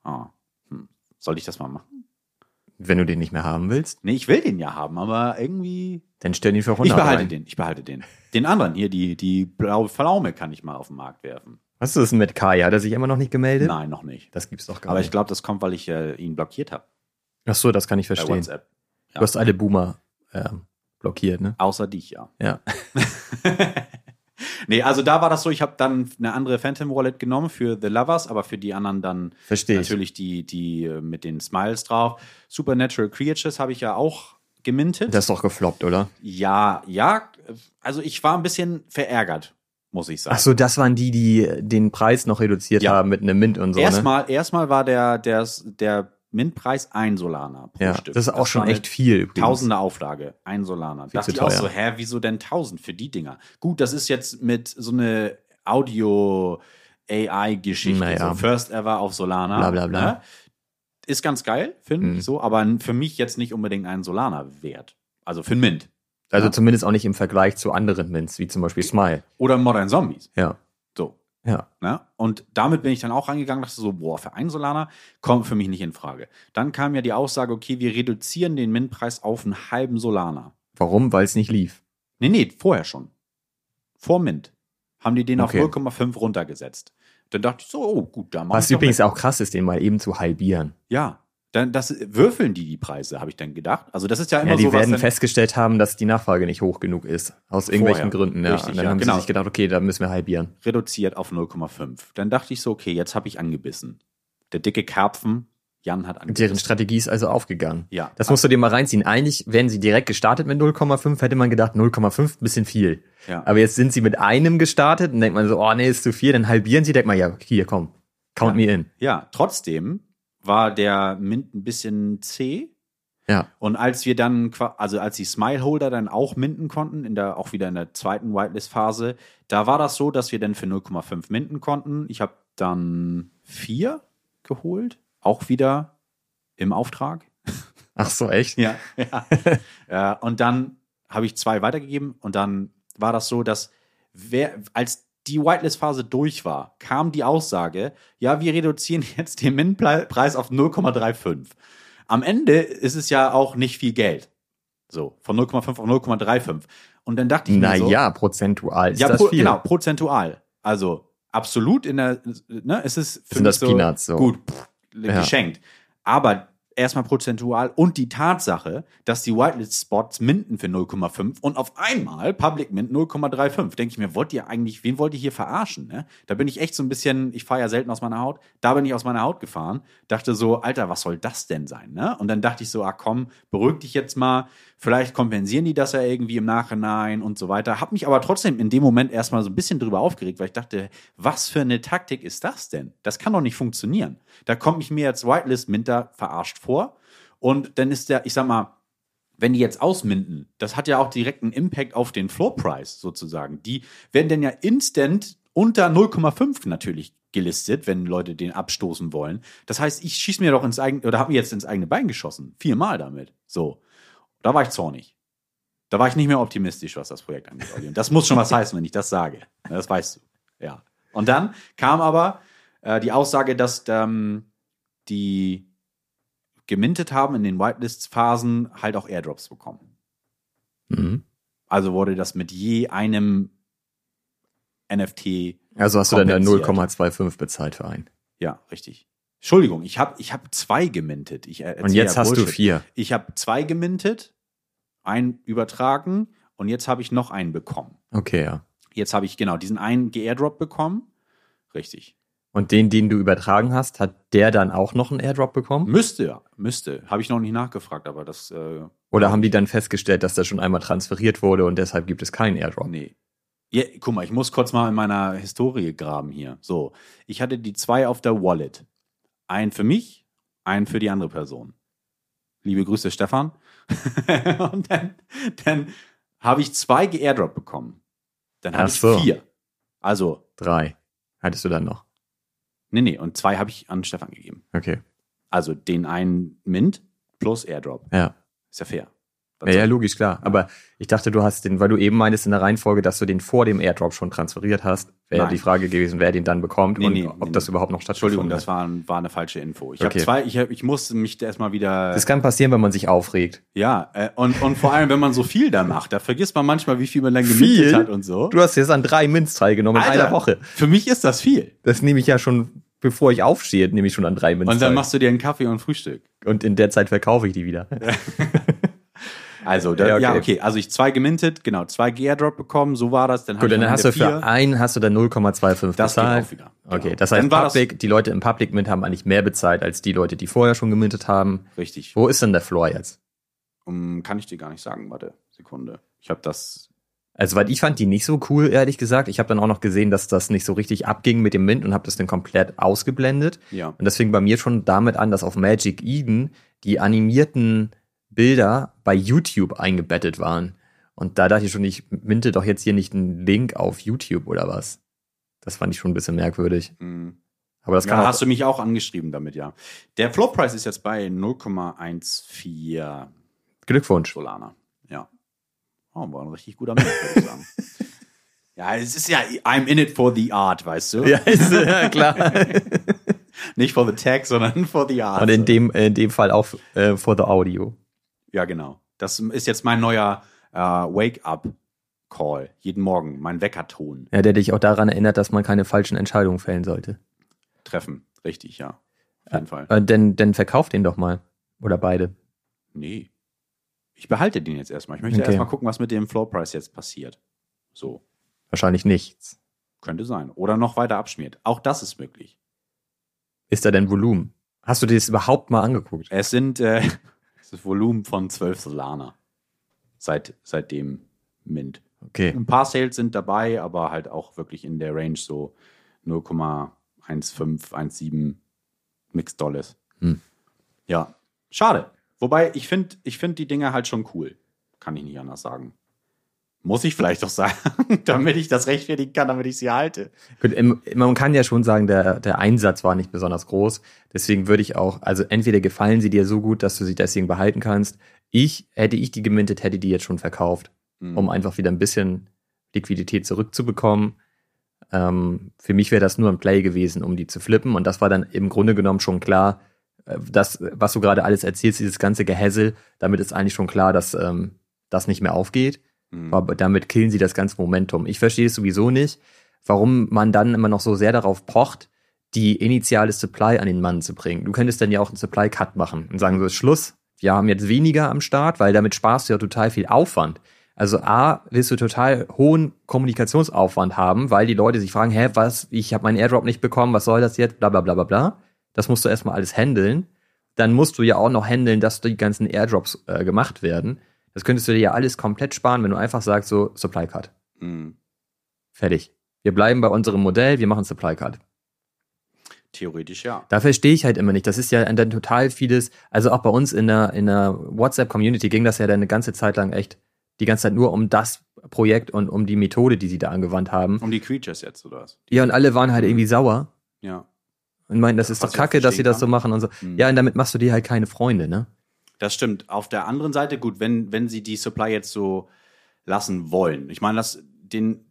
Speaker 2: Ah, hm. Soll ich das mal machen?
Speaker 1: Wenn du den nicht mehr haben willst,
Speaker 2: Nee, ich will den ja haben, aber irgendwie.
Speaker 1: dann stell ihn für 100
Speaker 2: Ich behalte
Speaker 1: rein.
Speaker 2: den, ich behalte den. Den anderen hier, die, die blaue Pflaume kann ich mal auf den Markt werfen.
Speaker 1: Was ist denn mit Kai? Hat er sich immer noch nicht gemeldet?
Speaker 2: Nein, noch nicht.
Speaker 1: Das gibt's doch gar
Speaker 2: Aber ich
Speaker 1: nicht.
Speaker 2: glaube, das kommt, weil ich äh, ihn blockiert habe
Speaker 1: Ach so, das kann ich
Speaker 2: bei
Speaker 1: verstehen.
Speaker 2: WhatsApp.
Speaker 1: Du hast alle Boomer ähm, blockiert, ne?
Speaker 2: Außer dich, ja.
Speaker 1: Ja. [laughs]
Speaker 2: Nee, also da war das so, ich habe dann eine andere Phantom Wallet genommen für The Lovers, aber für die anderen dann natürlich die, die äh, mit den Smiles drauf. Supernatural Creatures habe ich ja auch gemintet.
Speaker 1: Das ist doch gefloppt, oder?
Speaker 2: ja, ja, also ich war ein bisschen verärgert, muss ich sagen.
Speaker 1: Ach so, das waren die, die den Preis noch reduziert
Speaker 2: Ja.
Speaker 1: haben mit einem Mint und so, ne?
Speaker 2: erstmal, erstmal war der, der, der Mintpreis ein Solana pro
Speaker 1: Ja,
Speaker 2: Stück.
Speaker 1: das ist auch schon
Speaker 2: war eine
Speaker 1: echt viel. übrigens.
Speaker 2: Tausende Auflage, ein Solana.
Speaker 1: Viel
Speaker 2: Dachte
Speaker 1: zu
Speaker 2: ich auch so, hä, wieso denn tausend für die Dinger? Gut, das ist jetzt mit so eine Audio AI-Geschichte,
Speaker 1: Naja.
Speaker 2: so First Ever auf Solana.
Speaker 1: Bla, bla, bla.
Speaker 2: Ne? Ist ganz geil, finde
Speaker 1: Mhm.
Speaker 2: ich so, aber für mich jetzt nicht unbedingt ein Solana wert. Also für ein Mint.
Speaker 1: Also
Speaker 2: Ja.
Speaker 1: zumindest auch nicht im Vergleich zu anderen Mints, wie zum Beispiel Smile.
Speaker 2: Oder Modern Zombies.
Speaker 1: Ja.
Speaker 2: So.
Speaker 1: Ja.
Speaker 2: Ne? Und damit bin ich dann auch rangegangen, dachte so, boah, für einen Solana kommt für mich nicht in Frage. Dann kam ja die Aussage, okay, wir reduzieren den Mintpreis auf einen halben Solana.
Speaker 1: Warum? Weil es nicht lief.
Speaker 2: Nee, nee, vorher schon. Vor Mint. Haben die den
Speaker 1: Okay.
Speaker 2: auf 0,5 runtergesetzt. Dann dachte ich so, oh gut, da mach
Speaker 1: Was
Speaker 2: ich doch
Speaker 1: übrigens auch krass ist, den mal eben zu halbieren.
Speaker 2: Ja, dann das würfeln die die Preise, habe ich dann gedacht. Also das ist ja immer
Speaker 1: Ja, die
Speaker 2: so was
Speaker 1: werden festgestellt haben, dass die Nachfrage nicht hoch genug ist. Aus irgendwelchen
Speaker 2: Vorher.
Speaker 1: Gründen, ja.
Speaker 2: Richtig,
Speaker 1: und dann
Speaker 2: ja,
Speaker 1: haben
Speaker 2: genau.
Speaker 1: sie sich gedacht, okay, da müssen wir halbieren.
Speaker 2: reduziert auf 0,5. Dann dachte ich so, okay, jetzt habe ich angebissen. Der dicke Karpfen, Jan hat angebissen.
Speaker 1: Deren Strategie ist also aufgegangen.
Speaker 2: Ja.
Speaker 1: Das musst du dir mal reinziehen. Eigentlich, wären sie direkt gestartet mit 0,5, hätte man gedacht, 0,5, bisschen viel.
Speaker 2: Ja.
Speaker 1: Aber jetzt sind sie mit einem gestartet und denkt man so, oh nee, ist zu viel, dann halbieren sie, denkt man, ja, hier, komm, count me in.
Speaker 2: Ja, trotzdem war der Mint ein bisschen zäh.
Speaker 1: Ja.
Speaker 2: Und als wir dann, also als die Smileholder dann auch minten konnten, in der, auch wieder in der zweiten Whitelist-Phase, da war das so, dass wir dann für 0,5 minten konnten. Ich habe dann vier geholt, auch wieder im Auftrag.
Speaker 1: Ach so, echt?
Speaker 2: Ja, ja. [laughs] ja und dann habe ich zwei weitergegeben und dann war das so, dass wer, als die Whitelist-Phase durch war, kam die Aussage, ja, wir reduzieren [laughs] jetzt den Min-Preis auf 0,35. Am Ende ist es ja auch nicht viel Geld. So, von 0,5 auf 0,35. Und dann dachte ich mir so,
Speaker 1: Naja, prozentual ist
Speaker 2: ja,
Speaker 1: das
Speaker 2: pro,
Speaker 1: viel.
Speaker 2: genau, prozentual. Also, absolut in der, ne, es ist für
Speaker 1: Sind das Peanuts, so.
Speaker 2: gut pff,
Speaker 1: Ja.
Speaker 2: geschenkt. Aber erstmal prozentual und die Tatsache, dass die Whitelist-Spots minden für 0,5 und auf einmal Public Mint 0,35. Denke ich mir, wollt ihr eigentlich, wen wollt ihr hier verarschen? Ne? Da bin ich echt so ein bisschen, ich fahre ja selten aus meiner Haut, da bin ich aus meiner Haut gefahren, dachte so, Alter, was soll das denn sein? Ne? Und dann dachte ich so, ah komm, beruhig dich jetzt mal, vielleicht kompensieren die das ja irgendwie im Nachhinein und so weiter. Hab mich aber trotzdem in dem Moment erstmal so ein bisschen drüber aufgeregt, weil ich dachte, was für eine Taktik ist das denn? Das kann doch nicht funktionieren. Da kommt mich mir als Whitelist-Minter verarscht vor. Und dann ist der, ich sag mal, wenn die jetzt ausminden, das hat ja auch direkt einen Impact auf den Floor Price sozusagen. Die werden dann ja instant unter 0,5 natürlich gelistet, wenn Leute den abstoßen wollen. Das heißt, ich schieße mir doch ins eigene, oder habe mir jetzt ins eigene Bein geschossen. Viermal damit. So. Da war ich zornig. Da war ich nicht mehr optimistisch, was das Projekt angeht. Und das muss schon was heißen, wenn ich das sage. Das weißt du. Ja. Und dann kam aber äh, die Aussage, dass ähm, die gemintet haben in den Whitelist-Phasen halt auch Airdrops bekommen.
Speaker 1: Mhm.
Speaker 2: Also wurde das mit je einem NFT.
Speaker 1: Also hast du dann ja
Speaker 2: Kompensiert.
Speaker 1: 0,25 bezahlt für einen.
Speaker 2: Ja, richtig. Entschuldigung, ich habe ich hab zwei gemintet. Ich,
Speaker 1: Und jetzt
Speaker 2: ja
Speaker 1: hast du vier.
Speaker 2: Ich habe zwei gemintet, einen übertragen und jetzt habe ich noch einen bekommen.
Speaker 1: Okay, ja.
Speaker 2: Jetzt habe ich genau diesen einen geairdrop bekommen. Richtig.
Speaker 1: Und den, den du übertragen hast, hat der dann auch noch einen Airdrop bekommen?
Speaker 2: Müsste, ja, müsste. Habe ich noch nicht nachgefragt, aber das, äh,
Speaker 1: Oder haben die dann festgestellt, dass das schon einmal transferiert wurde und deshalb gibt es keinen Airdrop?
Speaker 2: nee. Ja, guck mal, ich muss kurz mal in meiner Historie graben hier. So, ich hatte die zwei auf der Wallet. Einen für mich, einen für die andere Person. Liebe Grüße, Stefan. [laughs] und dann, dann habe ich zwei geairdrop bekommen. Dann hatte
Speaker 1: Ach
Speaker 2: ich
Speaker 1: so.
Speaker 2: vier. Also,
Speaker 1: Drei. Hattest du dann noch?
Speaker 2: nee, nee, und zwei habe ich an Stefan gegeben.
Speaker 1: Okay.
Speaker 2: Also den einen Mint plus Airdrop.
Speaker 1: Ja.
Speaker 2: Ist ja fair.
Speaker 1: Ja, ja, logisch, klar. Aber ich dachte, du hast den, weil du eben meintest in der Reihenfolge, dass du den vor dem Airdrop schon transferiert hast, wäre die Frage gewesen, wer den dann bekommt
Speaker 2: Nee,
Speaker 1: und
Speaker 2: nee,
Speaker 1: ob
Speaker 2: nee,
Speaker 1: das überhaupt noch stattgefunden
Speaker 2: Entschuldigung, das war, war eine falsche Info. Ich
Speaker 1: Okay.
Speaker 2: habe zwei, ich, ich muss mich erstmal wieder.
Speaker 1: Das kann passieren, wenn man sich aufregt.
Speaker 2: ja, äh, und, und vor allem, wenn man so viel da macht, da vergisst man manchmal, wie viel man dann gemintet
Speaker 1: Viel?
Speaker 2: hat und so.
Speaker 1: Du hast jetzt an drei Mints teilgenommen in
Speaker 2: Alter,
Speaker 1: einer Woche.
Speaker 2: Für mich ist das viel.
Speaker 1: Das nehme ich ja schon, bevor ich aufstehe, nehme ich schon an drei Mints
Speaker 2: Und dann machst du dir einen Kaffee und Frühstück.
Speaker 1: Und in der Zeit verkaufe ich die wieder. [laughs]
Speaker 2: Also, da,
Speaker 1: Ja,
Speaker 2: ja,
Speaker 1: okay.
Speaker 2: okay. Also ich zwei gemintet, genau, zwei Geairdrop bekommen, so war das. Dann
Speaker 1: Gut, dann hast du für
Speaker 2: vier.
Speaker 1: einen hast du dann 0,25
Speaker 2: Das geht
Speaker 1: bezahlt.
Speaker 2: auch wieder.
Speaker 1: Okay,
Speaker 2: Genau.
Speaker 1: das heißt,
Speaker 2: war das-
Speaker 1: Public, die Leute im Public Mint haben eigentlich mehr bezahlt als die Leute, die vorher schon gemintet haben.
Speaker 2: Richtig.
Speaker 1: Wo ist denn der Floor jetzt?
Speaker 2: Um, kann ich dir gar nicht sagen, warte, Sekunde. Ich habe das.
Speaker 1: Also, weil ich fand die nicht so cool, ehrlich gesagt. Ich habe dann auch noch gesehen, dass das nicht so richtig abging mit dem Mint und habe das dann komplett ausgeblendet.
Speaker 2: Ja.
Speaker 1: Und das fing bei mir schon damit an, dass auf Magic Eden die animierten Bilder bei YouTube eingebettet waren. Und da dachte ich schon, ich minte doch jetzt hier nicht einen Link auf YouTube oder was. Das fand ich schon ein bisschen merkwürdig.
Speaker 2: mm.
Speaker 1: Aber das kann
Speaker 2: Ja, hast du mich auch angeschrieben damit, ja. Der Floor Price ist jetzt bei 0,14
Speaker 1: Glückwunsch.
Speaker 2: Solana. Ja. Oh, war ein richtig guter Mensch, würde ich sagen. [laughs] ja, es ist ja, I'm in it for the art, weißt du?
Speaker 1: Ja, [laughs] ist, ja klar. [laughs]
Speaker 2: Nicht for the tech, sondern for the art.
Speaker 1: Und in dem, in dem Fall auch äh, for the Audio.
Speaker 2: Ja, genau. Das ist jetzt mein neuer äh, Wake-up-Call. Jeden Morgen, mein Weckerton
Speaker 1: Ja, der dich auch daran erinnert, dass man keine falschen Entscheidungen fällen sollte.
Speaker 2: treffen. Richtig, ja. Auf jeden Fall.
Speaker 1: Äh, denn, denn verkauft den doch mal. Oder beide.
Speaker 2: Nee. Ich behalte den jetzt erstmal. Ich möchte
Speaker 1: Okay.
Speaker 2: erstmal gucken, was mit dem Floor Price jetzt passiert. So.
Speaker 1: Wahrscheinlich nichts.
Speaker 2: Könnte sein. Oder noch weiter abschmiert. Auch das ist möglich.
Speaker 1: Ist da denn Volumen? Hast du dir das überhaupt mal angeguckt?
Speaker 2: Es sind äh, das Volumen von 12 Solana. Seit, seit dem Mint.
Speaker 1: Okay.
Speaker 2: Ein paar Sales sind dabei, aber halt auch wirklich in der Range so 0,15, 1,7 Mixed Dollars.
Speaker 1: Hm.
Speaker 2: Ja, schade. Wobei, ich finde ich find die Dinger halt schon cool. Kann ich nicht anders sagen. Muss ich vielleicht doch sagen, [laughs] damit ich das rechtfertigen kann, damit ich sie halte.
Speaker 1: Gut, man kann ja schon sagen, der, der Einsatz war nicht besonders groß. Deswegen würde ich auch, also entweder gefallen sie dir so gut, dass du sie deswegen behalten kannst. Ich, hätte ich die gemintet, hätte die jetzt schon verkauft,
Speaker 2: Mhm.
Speaker 1: um einfach wieder ein bisschen Liquidität zurückzubekommen. Ähm, für mich wäre das nur ein Play gewesen, um die zu flippen. Und das war dann im Grunde genommen schon klar, äh, das, was du gerade alles erzählst, dieses ganze Gehässel, damit ist eigentlich schon klar, dass ähm, das nicht mehr aufgeht.
Speaker 2: Mhm.
Speaker 1: Aber damit killen sie das ganze Momentum. Ich verstehe es sowieso nicht, warum man dann immer noch so sehr darauf pocht, die initiale Supply an den Mann zu bringen. Du könntest dann ja auch einen Supply Cut machen und sagen so, Schluss, wir haben jetzt weniger am Start, weil damit sparst du ja total viel Aufwand. Also A, willst du total hohen Kommunikationsaufwand haben, weil die Leute sich fragen, hä, was, ich habe meinen Airdrop nicht bekommen, was soll das jetzt, bla bla bla bla bla. Das musst du erstmal alles handeln. Dann musst du ja auch noch handeln, dass die ganzen Airdrops äh, gemacht werden. Das könntest du dir ja alles komplett sparen, wenn du einfach sagst, so Supply Cut.
Speaker 2: Mhm.
Speaker 1: Fertig. Wir bleiben bei unserem Modell, wir machen Supply Cut.
Speaker 2: Theoretisch ja.
Speaker 1: Da verstehe ich halt immer nicht. Das ist ja dann total vieles, also auch bei uns in der, in der WhatsApp-Community ging das ja dann eine ganze Zeit lang echt die ganze Zeit nur um das Projekt und um die Methode, die sie da angewandt haben.
Speaker 2: Um die Creatures jetzt, oder was?
Speaker 1: Ja, und alle waren halt irgendwie sauer
Speaker 2: Ja.
Speaker 1: und meinten, das ist doch kacke, dass sie das so machen und so.
Speaker 2: Mhm.
Speaker 1: Ja, und damit machst du dir halt keine Freunde, ne?
Speaker 2: Das stimmt. Auf der anderen Seite, gut, wenn, wenn sie die Supply jetzt so lassen wollen. Ich meine, das, den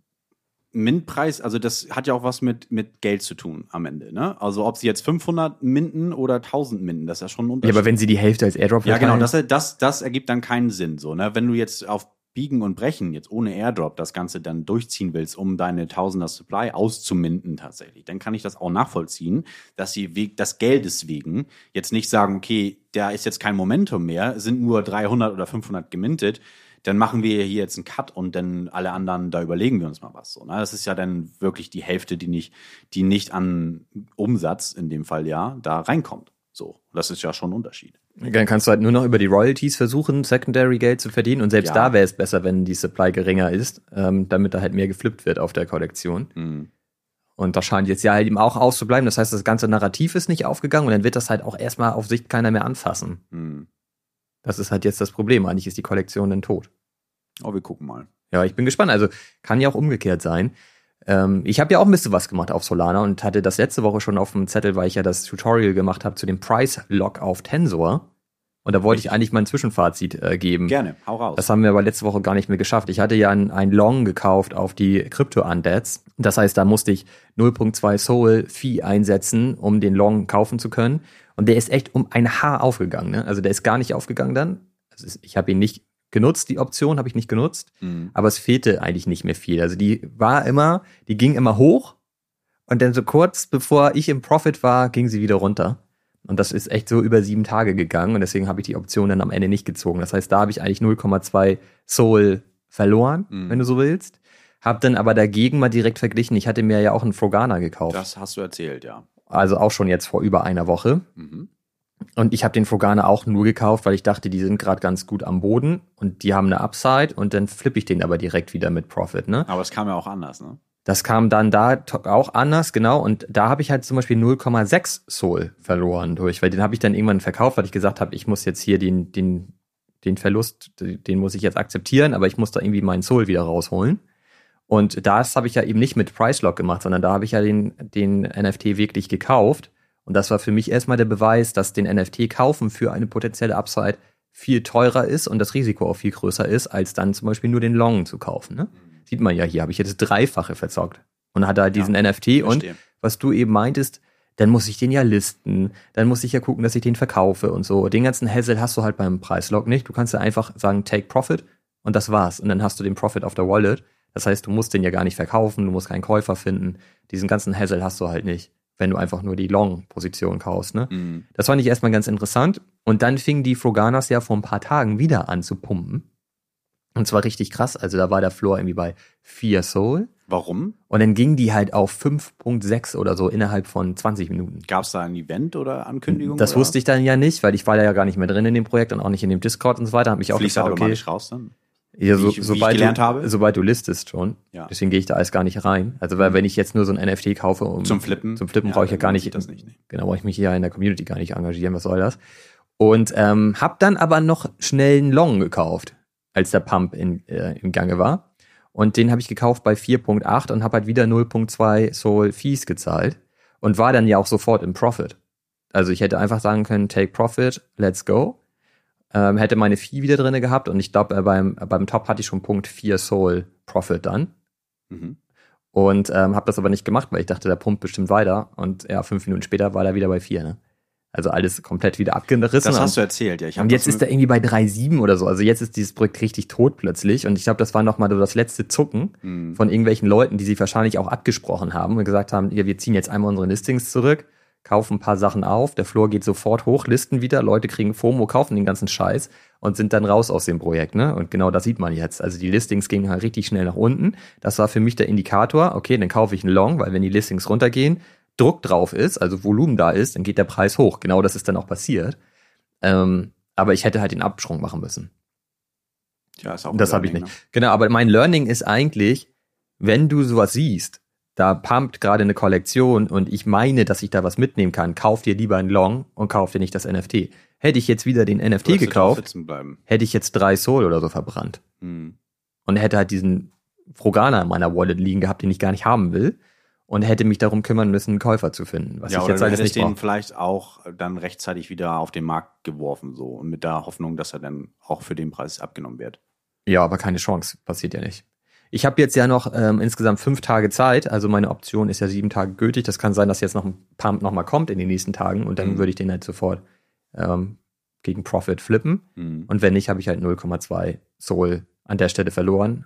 Speaker 2: Mintpreis, also das hat ja auch was mit, mit Geld zu tun am Ende, ne? Also ob sie jetzt 500 Minten oder 1000 Minten, das ist ja schon ein
Speaker 1: Ja,
Speaker 2: Unterschied.
Speaker 1: aber wenn sie die Hälfte als Airdrop
Speaker 2: Ja, genau,
Speaker 1: verteilen-
Speaker 2: das, das, das ergibt dann keinen Sinn, so, ne? Wenn du jetzt auf Biegen und Brechen, jetzt ohne Airdrop, das Ganze dann durchziehen willst, um deine Tausender Supply auszuminden tatsächlich, dann kann ich das auch nachvollziehen, dass sie wegen das Geldes wegen jetzt nicht sagen, okay, da ist jetzt kein Momentum mehr, sind nur 300 oder 500 gemintet, dann machen wir hier jetzt einen Cut und dann alle anderen, da überlegen wir uns mal was. So, ne? Das ist ja dann wirklich die Hälfte, die nicht, die nicht an Umsatz in dem Fall ja da reinkommt. So, das ist ja schon ein Unterschied.
Speaker 1: Dann kannst du halt nur noch über die Royalties versuchen, Secondary Geld zu verdienen. Und selbst
Speaker 2: Ja.
Speaker 1: da wäre es besser, wenn die Supply geringer ist, ähm, damit da halt mehr geflippt wird auf der Kollektion.
Speaker 2: Mhm.
Speaker 1: Und das scheint jetzt ja halt eben auch auszubleiben. Das heißt, das ganze Narrativ ist nicht aufgegangen und dann wird das halt auch erstmal auf Sicht keiner mehr anfassen.
Speaker 2: Mhm.
Speaker 1: Das ist halt jetzt das Problem. Eigentlich ist die Kollektion dann tot.
Speaker 2: Oh, wir gucken mal.
Speaker 1: Ja, ich bin gespannt. Also kann ja auch umgekehrt sein. Ähm, ich habe ja auch ein bisschen was gemacht auf Solana und hatte das letzte Woche schon auf dem Zettel, weil ich ja das Tutorial gemacht habe zu dem Price Lock auf Tensor. Und da wollte ich eigentlich mal ein Zwischenfazit äh, geben.
Speaker 2: Gerne, hau raus.
Speaker 1: Das haben wir aber letzte Woche gar nicht mehr geschafft. Ich hatte ja ein, ein Long gekauft auf die Crypto-Undeads. Das heißt, da musste ich 0.2 Soul Fee einsetzen, um den Long kaufen zu können. Und der ist echt um ein Haar aufgegangen. Ne? Also der ist gar nicht aufgegangen dann. Also ich habe ihn nicht genutzt, die Option habe ich nicht genutzt.
Speaker 2: Mhm.
Speaker 1: Aber es fehlte eigentlich nicht mehr viel. Also die war immer, die ging immer hoch. Und dann so kurz bevor ich im Profit war, ging sie wieder runter. Und das ist echt so über sieben Tage gegangen und deswegen habe ich die Option dann am Ende nicht gezogen. Das heißt, da habe ich eigentlich 0,2 Soul verloren,
Speaker 2: Mhm.
Speaker 1: wenn du so willst. Hab dann aber dagegen mal direkt verglichen. Ich hatte mir ja auch einen Frogana gekauft.
Speaker 2: Das hast du erzählt, ja.
Speaker 1: Also auch schon jetzt vor über einer Woche.
Speaker 2: Mhm.
Speaker 1: Und ich habe den Frogana auch nur gekauft, weil ich dachte, die sind gerade ganz gut am Boden und die haben eine Upside und dann flippe ich den aber direkt wieder mit Profit. Ne?
Speaker 2: Aber es kam ja auch anders, ne?
Speaker 1: Das kam dann da auch anders, genau. Und da habe ich halt zum Beispiel 0,6 Soul verloren durch, weil den habe ich dann irgendwann verkauft, weil ich gesagt habe, ich muss jetzt hier den, den, den Verlust, den muss ich jetzt akzeptieren, aber ich muss da irgendwie meinen Soul wieder rausholen. Und das habe ich ja eben nicht mit Price Lock gemacht, sondern da habe ich ja den, den NFT wirklich gekauft. Und das war für mich erstmal der Beweis, dass den NFT kaufen für eine potenzielle Upside viel teurer ist und das Risiko auch viel größer ist, als dann zum Beispiel nur den Long zu kaufen. Ne? Sieht man ja hier, habe ich jetzt Dreifache verzockt. Und hatte halt diesen NFT und
Speaker 2: Verstehe.
Speaker 1: was du eben meintest, dann muss ich den ja listen, dann muss ich ja gucken, dass ich den verkaufe und so. Den ganzen Hassel hast du halt beim Preislock nicht. Du kannst ja einfach sagen, take profit und das war's. Und dann hast du den Profit auf der Wallet. Das heißt, du musst den ja gar nicht verkaufen, du musst keinen Käufer finden. Diesen ganzen Hassel hast du halt nicht, wenn du einfach nur die Long-Position kaufst. Ne?
Speaker 2: Mhm.
Speaker 1: Das fand ich erstmal ganz interessant. Und dann fingen die Froganas ja vor ein paar Tagen wieder an zu pumpen. Und zwar richtig krass. Also da war der Floor irgendwie bei 4 Soul.
Speaker 2: Warum?
Speaker 1: Und dann ging die halt auf 5.6 oder so innerhalb von 20 Minuten.
Speaker 2: Gab es da ein Event oder Ankündigung?
Speaker 1: Das
Speaker 2: oder
Speaker 1: wusste ich dann ja nicht, weil ich war da ja gar nicht mehr drin in dem Projekt und auch nicht in dem Discord und so weiter. Hab mich auch
Speaker 2: Fließt
Speaker 1: gesagt, okay,
Speaker 2: automatisch raus dann?
Speaker 1: Ja, so,
Speaker 2: ich- wie ich
Speaker 1: sobald,
Speaker 2: gelernt
Speaker 1: du,
Speaker 2: habe?
Speaker 1: sobald du listest schon.
Speaker 2: Ja.
Speaker 1: Deswegen gehe ich da alles gar nicht rein. Also weil wenn ich jetzt nur so ein NFT kaufe, um
Speaker 2: Zum Flippen?
Speaker 1: zum Flippen
Speaker 2: Ja,
Speaker 1: brauche ich ja gar nicht,
Speaker 2: das nicht, nee.
Speaker 1: genau, brauche ich mich hier in der Community gar nicht engagieren. Was soll das? Und ähm, habe dann aber noch schnell einen Long gekauft, als der Pump in, äh, im Gange war. Und den habe ich gekauft bei 4.8 und habe halt wieder 0.2 Soul Fees gezahlt und war dann ja auch sofort im Profit. Also ich hätte einfach sagen können, take profit, let's go. Ähm, hätte meine Fee wieder drinne gehabt und ich glaube, äh, beim, beim Top hatte ich schon Punkt 4 Soul Profit dann.
Speaker 2: Mhm.
Speaker 1: Und ähm, habe das aber nicht gemacht, weil ich dachte, der pumpt bestimmt weiter. Und ja, fünf Minuten später war er wieder bei 4. Ne? Also alles komplett wieder abgerissen.
Speaker 2: Das hast du erzählt, ja.
Speaker 1: Und jetzt ist er irgendwie bei 3,7 oder so. Also jetzt ist dieses Projekt richtig tot plötzlich. Und ich glaube, das war nochmal so das letzte Zucken
Speaker 2: Mhm.
Speaker 1: von irgendwelchen Leuten, die sich wahrscheinlich auch abgesprochen haben und gesagt haben, ja, wir ziehen jetzt einmal unsere Listings zurück, kaufen ein paar Sachen auf, der Floor geht sofort hoch, listen wieder, Leute kriegen FOMO, kaufen den ganzen Scheiß und sind dann raus aus dem Projekt. Ne? Und genau das sieht man jetzt. Also die Listings gingen halt richtig schnell nach unten. Das war für mich der Indikator, okay, dann kaufe ich einen Long, weil wenn die Listings runtergehen, Druck drauf ist, also Volumen da ist, dann geht der Preis hoch. Genau das ist dann auch passiert. Ähm, aber ich hätte halt den Absprung machen müssen.
Speaker 2: Ja, ist auch
Speaker 1: das habe ich nicht. Genau, aber mein Learning ist eigentlich, wenn du sowas siehst, da pumpt gerade eine Kollektion und ich meine, dass ich da was mitnehmen kann, kauf dir lieber ein Long und kauf dir nicht das NFT. Hätte ich jetzt wieder den NFT gekauft, hätte ich jetzt drei Soul oder so verbrannt.
Speaker 2: Hm.
Speaker 1: Und hätte halt diesen Frogana in meiner Wallet liegen gehabt, den ich gar nicht haben will. Und hätte mich darum kümmern müssen, einen Käufer zu finden, was
Speaker 2: ja,
Speaker 1: ich jetzt alles nicht
Speaker 2: den
Speaker 1: brauche.
Speaker 2: vielleicht auch dann rechtzeitig wieder auf den Markt geworfen, so. Und mit der Hoffnung, dass er dann auch für den Preis abgenommen wird.
Speaker 1: Ja, aber keine Chance, passiert ja nicht. Ich habe jetzt ja noch ähm, insgesamt fünf Tage Zeit, also meine Option ist ja sieben Tage gültig. Das kann sein, dass jetzt noch ein Pump nochmal kommt in den nächsten Tagen und dann
Speaker 2: Mhm.
Speaker 1: würde ich den halt sofort ähm, gegen Profit flippen.
Speaker 2: Hm.
Speaker 1: Und wenn nicht, habe ich halt 0,2 Soul an der Stelle verloren.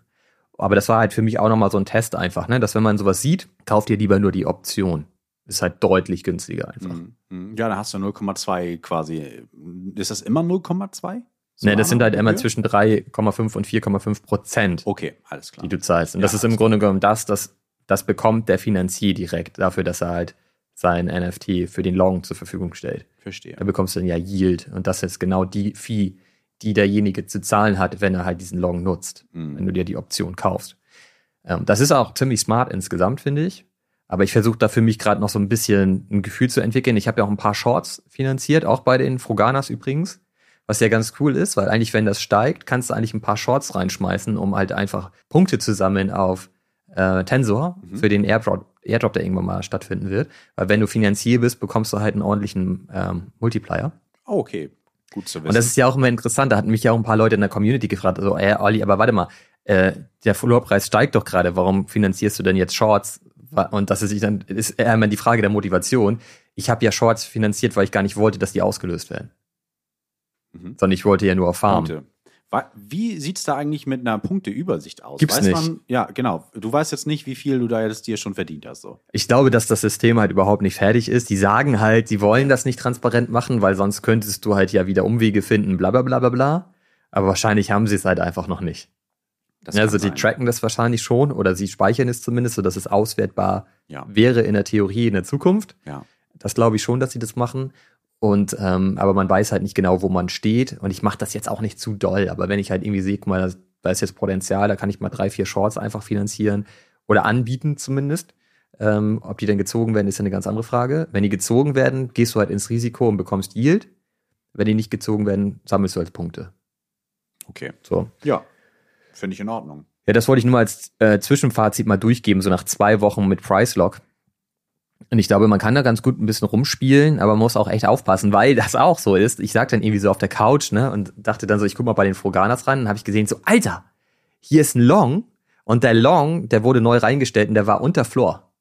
Speaker 1: Aber das war halt für mich auch nochmal so ein Test einfach, ne? dass wenn man sowas sieht, kauft ihr lieber nur die Option. Ist halt deutlich günstiger einfach.
Speaker 2: Hm. Hm. Ja, da hast du 0,2 quasi. Ist das immer 0,2?
Speaker 1: Ne, das sind halt immer zwischen 3,5 und 4,5 Prozent.
Speaker 2: Okay, alles klar.
Speaker 1: die du zahlst. Und
Speaker 2: Ja,
Speaker 1: das ist im Grunde genommen das, das, das bekommt der Finanzier direkt dafür, dass er halt sein NFT für den Long zur Verfügung stellt.
Speaker 2: Verstehe.
Speaker 1: Da bekommst du dann ja Yield und das ist genau die Fee, die derjenige zu zahlen hat, wenn er halt diesen Long nutzt,
Speaker 2: Hm.
Speaker 1: wenn du dir die Option kaufst. Ähm, das ist auch ziemlich smart insgesamt, finde ich. Aber ich versuche da für mich gerade noch so ein bisschen ein Gefühl zu entwickeln. Ich habe ja auch ein paar Shorts finanziert, auch bei den Fruganas übrigens. Was ja ganz cool ist, weil eigentlich, wenn das steigt, kannst du eigentlich ein paar Shorts reinschmeißen, um halt einfach Punkte zu sammeln auf äh, Tensor
Speaker 2: Mhm.
Speaker 1: für den Airdrop, Airdrop, der irgendwann mal stattfinden wird. Weil wenn du Finanzier bist, bekommst du halt einen ordentlichen ähm, Multiplier.
Speaker 2: Oh, okay. Gut zu wissen.
Speaker 1: Und das ist ja auch immer interessant. Da hatten mich ja auch ein paar Leute in der Community gefragt, so, ey, Olli, aber warte mal, äh, der Floorpreis steigt doch gerade, warum finanzierst du denn jetzt Shorts? Und das ist dann ist eher immer die Frage der Motivation. Ich habe ja Shorts finanziert, weil ich gar nicht wollte, dass die ausgelöst werden.
Speaker 2: Mhm.
Speaker 1: Sondern ich wollte ja nur farmen.
Speaker 2: Punkte. Wie sieht's da eigentlich mit einer Punkteübersicht aus?
Speaker 1: Gibt's
Speaker 2: Weiß
Speaker 1: nicht.
Speaker 2: Man, ja, genau. Du weißt jetzt nicht, wie viel du da jetzt dir schon verdient hast. So.
Speaker 1: Ich glaube, dass das System halt überhaupt nicht fertig ist. Die sagen halt, sie wollen das nicht transparent machen, weil sonst könntest du halt ja wieder Umwege finden, bla bla bla bla bla. Aber wahrscheinlich haben sie es halt einfach noch nicht.
Speaker 2: Das
Speaker 1: also die
Speaker 2: sein.
Speaker 1: tracken das wahrscheinlich schon oder sie speichern es zumindest, sodass es auswertbar
Speaker 2: Ja,
Speaker 1: wäre in der Theorie in der Zukunft.
Speaker 2: ja.
Speaker 1: Das glaube ich schon, dass sie das machen. Und ähm, aber man weiß halt nicht genau, wo man steht. Und ich mache das jetzt auch nicht zu doll. Aber wenn ich halt irgendwie sehe, guck mal, da- ist jetzt Potenzial, da kann ich mal drei, vier Shorts einfach finanzieren oder anbieten zumindest. Ähm, ob die dann gezogen werden, ist ja eine ganz andere Frage. Wenn die gezogen werden, gehst du halt ins Risiko und bekommst Yield. Wenn die nicht gezogen werden, sammelst du halt Punkte.
Speaker 2: Okay.
Speaker 1: So.
Speaker 2: Ja. Finde ich in Ordnung.
Speaker 1: Ja, das wollte ich nur mal als äh, Zwischenfazit mal durchgeben, so nach zwei Wochen mit Price Lock. Und ich glaube, man kann da ganz gut ein bisschen rumspielen, aber man muss auch echt aufpassen, weil das auch so ist. Ich sag dann irgendwie so auf der Couch, ne, und dachte dann so, ich guck mal bei den Froganas ran, und habe ich gesehen, so, Alter, hier ist ein Long, und der Long, der wurde neu reingestellt und der war unter Floor.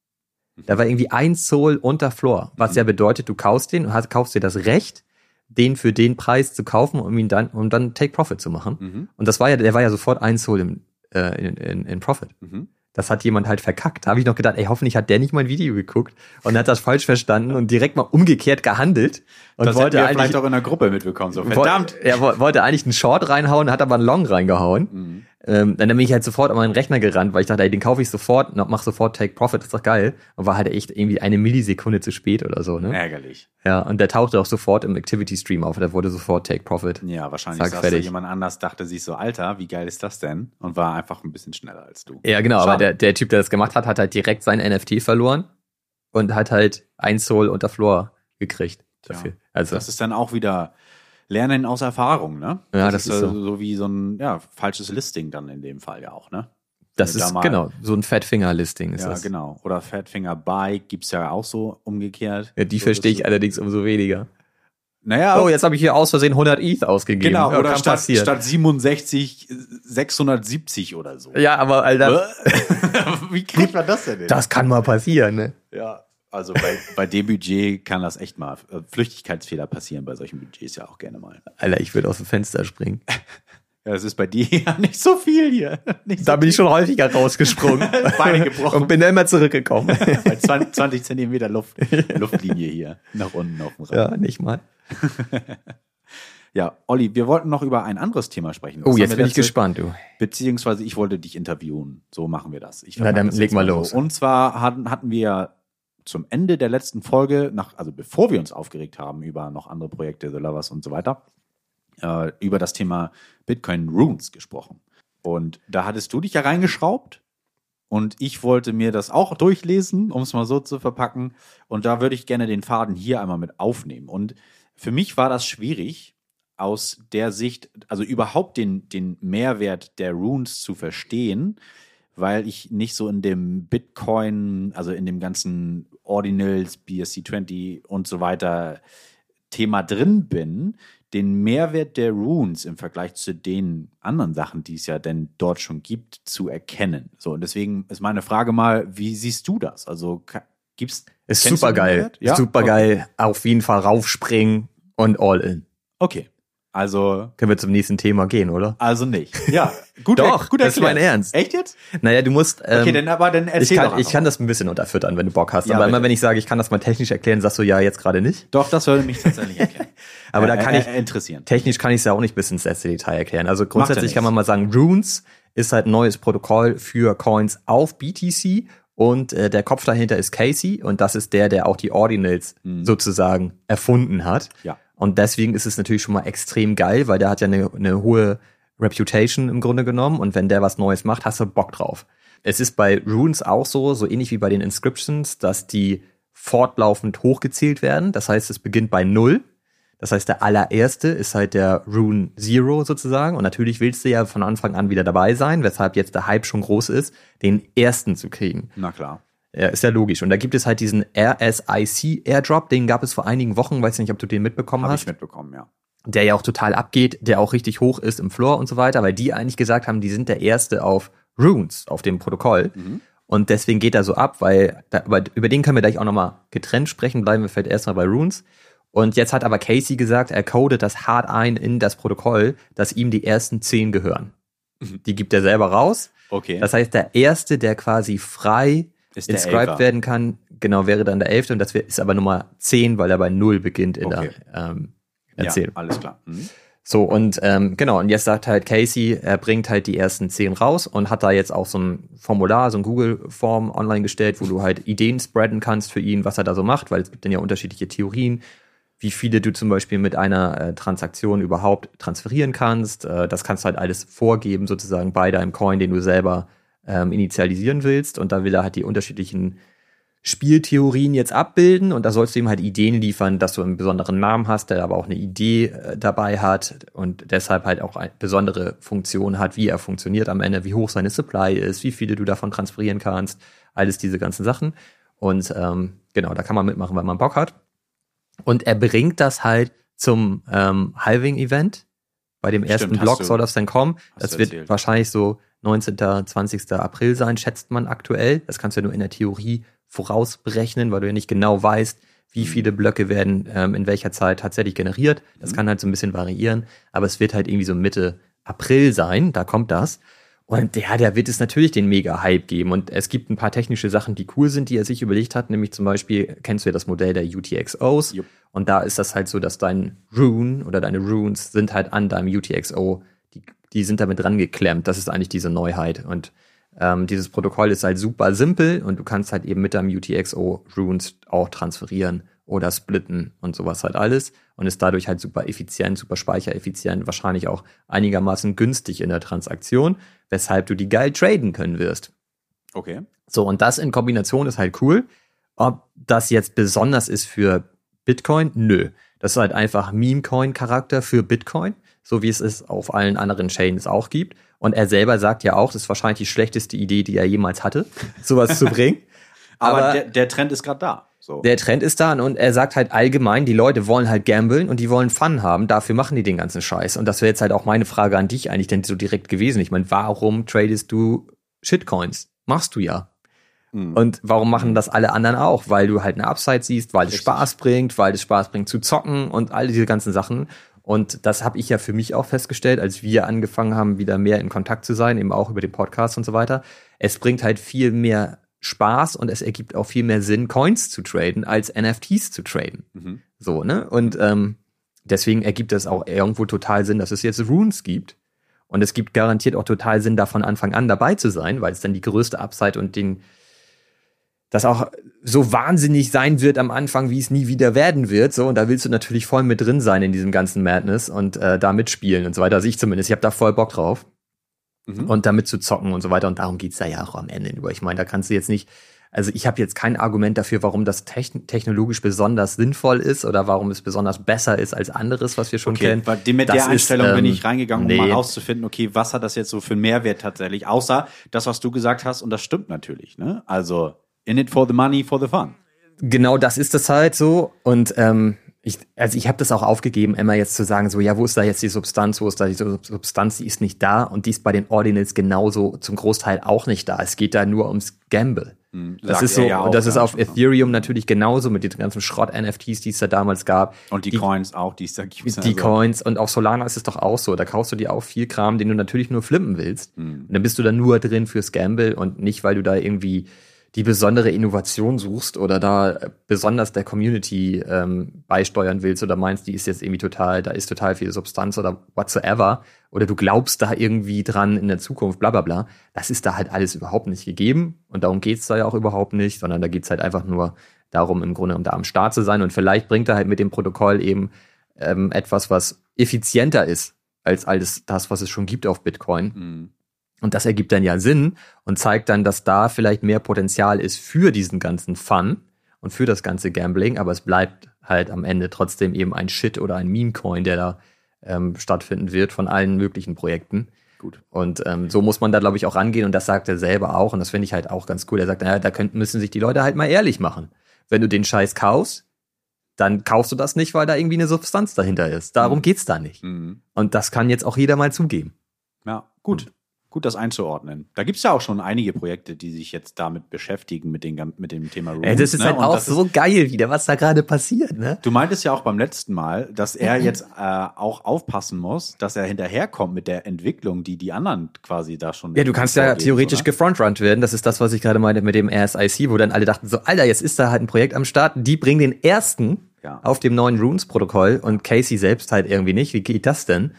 Speaker 1: Da war irgendwie ein Soul unter Floor, was ja bedeutet, du kaufst den und hast, kaufst dir das Recht, den für den Preis zu kaufen, um ihn dann, um dann Take Profit zu machen.
Speaker 2: Mhm.
Speaker 1: Und das war ja, der war ja sofort ein Soul im, äh, in, in, in Profit.
Speaker 2: Mhm.
Speaker 1: Das hat jemand halt verkackt. Da habe ich noch gedacht, ey, hoffentlich hat der nicht mein Video geguckt und hat das falsch verstanden und direkt mal umgekehrt gehandelt und
Speaker 2: das
Speaker 1: wollte eigentlich
Speaker 2: vielleicht auch in der Gruppe mitbekommen. So, verdammt.
Speaker 1: Woll- Er wo- wollte eigentlich einen Short reinhauen, hat aber einen Long reingehauen.
Speaker 2: Mhm.
Speaker 1: Ähm, dann bin ich halt sofort an meinen Rechner gerannt, weil ich dachte, ey, den kaufe ich sofort, mach sofort Take Profit, ist doch geil. Und war halt echt irgendwie eine Millisekunde zu spät oder so, ne?
Speaker 2: Ärgerlich.
Speaker 1: Ja, und der tauchte auch sofort im Activity Stream auf, der wurde sofort Take Profit.
Speaker 2: Ja, wahrscheinlich
Speaker 1: Zack,
Speaker 2: saß da
Speaker 1: fertig.
Speaker 2: jemand anders, dachte sich so, Alter, wie geil ist das denn? Und war einfach ein bisschen schneller als du.
Speaker 1: Ja, genau,
Speaker 2: Schade.
Speaker 1: aber der, der Typ, der das gemacht hat, hat halt direkt sein NFT verloren und hat halt ein Soul unter Floor gekriegt dafür.
Speaker 2: Ja.
Speaker 1: Also,
Speaker 2: Das ist dann auch wieder Lernen aus Erfahrung, ne?
Speaker 1: Ja, das ist
Speaker 2: äh,
Speaker 1: so.
Speaker 2: so wie so ein ja, falsches Listing dann in dem Fall ja auch, ne?
Speaker 1: das
Speaker 2: wenn da
Speaker 1: ist
Speaker 2: mal-
Speaker 1: genau, so ein Fat-Finger-Listing ist
Speaker 2: Ja,
Speaker 1: das.
Speaker 2: genau. Oder Fatfinger Bike gibt's ja auch so umgekehrt.
Speaker 1: Ja, die
Speaker 2: so,
Speaker 1: verstehe ich allerdings umso weniger.
Speaker 2: Naja,
Speaker 1: Oh, jetzt habe ich hier aus Versehen 100 ETH ausgegeben.
Speaker 2: genau.
Speaker 1: Ja,
Speaker 2: Oder statt, statt 67, 670 oder so.
Speaker 1: Ja, aber Alter, [laughs]
Speaker 2: wie kriegt man das denn hin?
Speaker 1: das kann mal passieren, ne?
Speaker 2: ja. Also bei, bei dem Budget kann das echt mal äh, Flüchtigkeitsfehler passieren bei solchen Budgets ja auch gerne mal.
Speaker 1: Alter, ich würde aus dem Fenster springen. [laughs]
Speaker 2: Ja, das ist bei dir [laughs] ja nicht so viel hier. [laughs] Nicht
Speaker 1: Da
Speaker 2: so
Speaker 1: bin ich schon häufiger rausgesprungen.
Speaker 2: Beine gebrochen.
Speaker 1: Und bin dann immer zurückgekommen.
Speaker 2: bei 20, 20 Zentimeter Luft, Luftlinie hier nach unten auf dem Rad.
Speaker 1: ja, nicht mal.
Speaker 2: Ja, Olli, wir wollten noch über ein anderes Thema sprechen.
Speaker 1: Oh,
Speaker 2: Das
Speaker 1: jetzt
Speaker 2: haben wir
Speaker 1: bin ich gespannt, du.
Speaker 2: Beziehungsweise ich wollte dich interviewen. So machen wir das. Ich
Speaker 1: Na, dann
Speaker 2: das
Speaker 1: leg
Speaker 2: jetzt
Speaker 1: mal
Speaker 2: so.
Speaker 1: los.
Speaker 2: Und zwar hatten, hatten wir zum Ende der letzten Folge, nach, also bevor wir uns aufgeregt haben über noch andere Projekte, The Lovers und so weiter, äh, über das Thema Bitcoin Runes gesprochen. Und da hattest du dich ja reingeschraubt. Und ich wollte mir das auch durchlesen, um es mal so zu verpacken. Und da würde ich gerne den Faden hier einmal mit aufnehmen. Und für mich war das schwierig, aus der Sicht, also überhaupt den, den Mehrwert der Runes zu verstehen, weil ich nicht so in dem Bitcoin, also in dem ganzen Ordinals, BSC20 und so weiter Thema drin bin, den Mehrwert der Runes im Vergleich zu den anderen Sachen, die es ja denn dort schon gibt, zu erkennen. So, und deswegen ist meine Frage mal, wie siehst du das? Also gibt's
Speaker 1: Ist super geil.
Speaker 2: Ja?
Speaker 1: Super geil. Auf jeden Fall raufspringen und all in.
Speaker 2: Okay. Also,
Speaker 1: Können wir zum nächsten Thema gehen, oder?
Speaker 2: also nicht. [laughs] Ja, gut,
Speaker 1: Doch,
Speaker 2: gut
Speaker 1: das ist mein
Speaker 2: erklärt.
Speaker 1: Ernst.
Speaker 2: Echt jetzt?
Speaker 1: Naja, du musst. Ähm,
Speaker 2: Okay, dann aber dann erzähl
Speaker 1: ich, kann,
Speaker 2: doch
Speaker 1: ich kann das ein bisschen unterfüttern, wenn du Bock hast.
Speaker 2: Ja,
Speaker 1: aber immer
Speaker 2: bitte.
Speaker 1: wenn ich sage, ich kann das mal technisch erklären, sagst du ja jetzt gerade nicht.
Speaker 2: Doch, das würde mich tatsächlich [laughs] erkennen.
Speaker 1: Aber da
Speaker 2: Äh,
Speaker 1: kann
Speaker 2: äh,
Speaker 1: ich-
Speaker 2: äh, interessieren.
Speaker 1: Technisch kann ich es ja auch nicht bis ins letzte Detail erklären. Also grundsätzlich kann man mal sagen, Runes ist halt ein neues Protokoll für Coins auf BTC und äh, der Kopf dahinter ist Casey und das ist der, der auch die Ordinals sozusagen erfunden hat.
Speaker 2: Ja.
Speaker 1: Und deswegen ist es natürlich schon mal extrem geil, weil der hat ja eine, eine hohe Reputation im Grunde genommen und wenn der was Neues macht, hast du Bock drauf. Es ist bei Runes auch so, so ähnlich wie bei den Inscriptions, dass die fortlaufend hochgezählt werden. Das heißt, es beginnt bei Null. Das heißt, der allererste ist halt der Rune Zero sozusagen. Und natürlich willst du ja von Anfang an wieder dabei sein, weshalb jetzt der Hype schon groß ist, den ersten zu kriegen.
Speaker 2: Na klar.
Speaker 1: Ja, ist ja logisch. Und da gibt es halt diesen RSIC Airdrop, den gab es vor einigen Wochen, weiß nicht, ob du den mitbekommen
Speaker 2: Habe
Speaker 1: hast
Speaker 2: ich mitbekommen, ja.
Speaker 1: der ja auch total abgeht, der auch richtig hoch ist im Floor und so weiter, weil die eigentlich gesagt haben, die sind der Erste auf Runes, auf dem Protokoll. Und deswegen geht er so ab, weil, da, über den können wir gleich auch nochmal getrennt sprechen, bleiben wir vielleicht erstmal bei Runes. Und jetzt hat aber Casey gesagt, er codet das hart ein in das Protokoll, dass ihm die ersten zehn gehören. Die gibt er selber raus.
Speaker 2: Okay.
Speaker 1: Das heißt, der Erste, der quasi frei inscribed werden kann, genau, wäre dann der Elfte und das ist aber Nummer zehn, weil er bei Null beginnt in
Speaker 2: Okay.
Speaker 1: der ähm,
Speaker 2: ja,
Speaker 1: Erzählung.
Speaker 2: alles klar. Mhm.
Speaker 1: So, und ähm, genau, und jetzt sagt halt Casey, er bringt halt die ersten zehn raus und hat da jetzt auch so ein Formular, so ein Google-Form online gestellt, wo du halt Ideen spreaden kannst für ihn, was er da so macht, weil es gibt dann ja unterschiedliche Theorien, wie viele du zum Beispiel mit einer äh, Transaktion überhaupt transferieren kannst. Äh, das kannst du halt alles vorgeben, sozusagen bei deinem Coin, den du selber ähm, initialisieren willst. Und da will er halt die unterschiedlichen Spieltheorien jetzt abbilden und da sollst du ihm halt Ideen liefern, dass du einen besonderen Namen hast, der aber auch eine Idee äh, dabei hat und deshalb halt auch eine besondere Funktion hat, wie er funktioniert am Ende, wie hoch seine Supply ist, wie viele du davon transferieren kannst, alles diese ganzen Sachen. Und ähm, genau, da kann man mitmachen, weil man Bock hat. Und er bringt das halt zum ähm, Halving-Event. Bei dem ersten Block
Speaker 2: du-
Speaker 1: soll das dann kommen. Das wird
Speaker 2: erzählt.
Speaker 1: wahrscheinlich so 19., 20. April sein, schätzt man aktuell. Das kannst du ja nur in der Theorie vorausberechnen, weil du ja nicht genau weißt, wie viele Blöcke werden ähm, in welcher Zeit tatsächlich generiert. Das kann halt so ein bisschen variieren, aber es wird halt irgendwie so Mitte April sein, da kommt das. Und ja, der wird es natürlich den Mega-Hype geben. Und es gibt ein paar technische Sachen, die cool sind, die er sich überlegt hat. Nämlich zum Beispiel, kennst du ja das Modell der UTXOs?
Speaker 2: Jupp.
Speaker 1: Und da ist das halt so, dass dein Rune oder deine Runes sind halt an deinem UTXO, die, die sind damit dran geklemmt. Das ist eigentlich diese Neuheit. Und ähm, dieses Protokoll ist halt super simpel und du kannst halt eben mit deinem UTXO Runes auch transferieren oder splitten und sowas halt alles und ist dadurch halt super effizient, super speichereffizient, wahrscheinlich auch einigermaßen günstig in der Transaktion, weshalb du die geil traden können wirst.
Speaker 2: Okay.
Speaker 1: So, und das in Kombination ist halt cool. Ob das jetzt besonders ist für Bitcoin? Nö. Das ist halt einfach Meme-Coin-Charakter für Bitcoin, so wie es es auf allen anderen Chains auch gibt. Und er selber sagt ja auch, das ist wahrscheinlich die schlechteste Idee, die er jemals hatte, sowas zu [laughs] bringen.
Speaker 2: Aber,
Speaker 1: Aber
Speaker 2: der, der Trend ist gerade da. So.
Speaker 1: der Trend ist da und er sagt halt allgemein, die Leute wollen halt gamblen und die wollen Fun haben, dafür machen die den ganzen Scheiß. Und das wäre jetzt halt auch meine Frage an dich eigentlich denn so direkt gewesen. Ich meine, warum tradest du Shitcoins? Machst du ja. Mhm. Und warum machen das alle anderen auch? Weil du halt eine Upside siehst, weil Richtig. es Spaß bringt, weil es Spaß bringt zu zocken und all diese ganzen Sachen. Und das habe ich ja für mich auch festgestellt, als wir angefangen haben, wieder mehr in Kontakt zu sein, eben auch über den Podcast und so weiter. Es bringt halt viel mehr Spaß und es ergibt auch viel mehr Sinn, Coins zu traden, als NFTs zu traden. Mhm. So, ne? Und ähm, deswegen ergibt es auch irgendwo total Sinn, dass es jetzt Runes gibt. Und es gibt garantiert auch total Sinn, da von Anfang an dabei zu sein, weil es dann die größte Upside und den, das auch so wahnsinnig sein wird am Anfang, wie es nie wieder werden wird. So, und da willst du natürlich voll mit drin sein in diesem ganzen Madness und äh, da mitspielen und so weiter. Also ich zumindest, ich habe da voll Bock drauf. Mhm. Und damit zu zocken und so weiter. Und darum geht's da ja auch am Ende nur. Ich meine, da kannst du jetzt nicht also ich habe jetzt kein Argument dafür, warum das technologisch besonders sinnvoll ist oder warum es besonders besser ist als anderes, was wir schon okay, kennen.
Speaker 2: Weil mit das der Einstellung ist, ähm, bin ich reingegangen, um nee. mal rauszufinden, okay, was hat das jetzt so für einen Mehrwert tatsächlich, außer das, was du gesagt hast, und das stimmt natürlich. Ne? Also in it for the money, for the fun.
Speaker 1: Genau das ist es halt so. Und ähm, ich, also ich habe das auch aufgegeben, Emma jetzt zu sagen, so ja, wo ist da jetzt die Substanz, wo ist da die Substanz, die ist nicht da und die ist bei den Ordinals genauso zum Großteil auch nicht da. Es geht da nur ums Gamble. Hm, das ist so, ja und das ist auf Ethereum natürlich genauso mit den ganzen Schrott-NFTs, die es da damals gab.
Speaker 2: Und die, die Coins auch, die es da
Speaker 1: gibt. Die also. Coins und auf Solana ist es doch auch so. Da kaufst du dir auch viel Kram, den du natürlich nur flippen willst. Mhm. Und dann bist du da nur drin fürs Gamble und nicht, weil du da irgendwie die besondere Innovation suchst oder da besonders der Community ähm, beisteuern willst oder meinst, die ist jetzt irgendwie total, da ist total viel Substanz oder whatsoever oder du glaubst da irgendwie dran in der Zukunft, bla bla bla, das ist da halt alles überhaupt nicht gegeben und darum geht's da ja auch überhaupt nicht, sondern da geht's halt einfach nur darum, im Grunde um da am Start zu sein und vielleicht bringt er halt mit dem Protokoll eben ähm, etwas, was effizienter ist als alles das, was es schon gibt auf Bitcoin. Mhm und das ergibt dann ja Sinn und zeigt dann, dass da vielleicht mehr Potenzial ist für diesen ganzen Fun und für das ganze Gambling, aber es bleibt halt am Ende trotzdem eben ein Shit oder ein Meme-Coin, der da ähm, stattfinden wird von allen möglichen Projekten. Gut. Und ähm, so muss man da, glaube ich, auch rangehen und das sagt er selber auch und das finde ich halt auch ganz cool. Er sagt, naja, da könnten, müssen sich die Leute halt mal ehrlich machen. Wenn du den Scheiß kaufst, dann kaufst du das nicht, weil da irgendwie eine Substanz dahinter ist. Darum mhm. geht's da nicht. Mhm. Und das kann jetzt auch jeder mal zugeben.
Speaker 2: Ja, gut gut, das einzuordnen. Da gibt's ja auch schon einige Projekte, die sich jetzt damit beschäftigen, mit, den, mit dem Thema
Speaker 1: Rooms. Ey, das ist ne? halt auch so ist, geil wieder, was da gerade passiert. Ne?
Speaker 2: Du meintest ja auch beim letzten Mal, dass er jetzt äh, auch aufpassen muss, dass er hinterherkommt mit der Entwicklung, die die anderen quasi da schon.
Speaker 1: Ja, du kannst ja theoretisch gefrontrunnt werden. Das ist das, was ich gerade meinte mit dem RSIC, wo dann alle dachten so, Alter, jetzt ist da halt ein Projekt am Start. Die bringen den ersten ja. auf dem neuen Runes-Protokoll und Casey selbst halt irgendwie nicht. Wie geht das denn?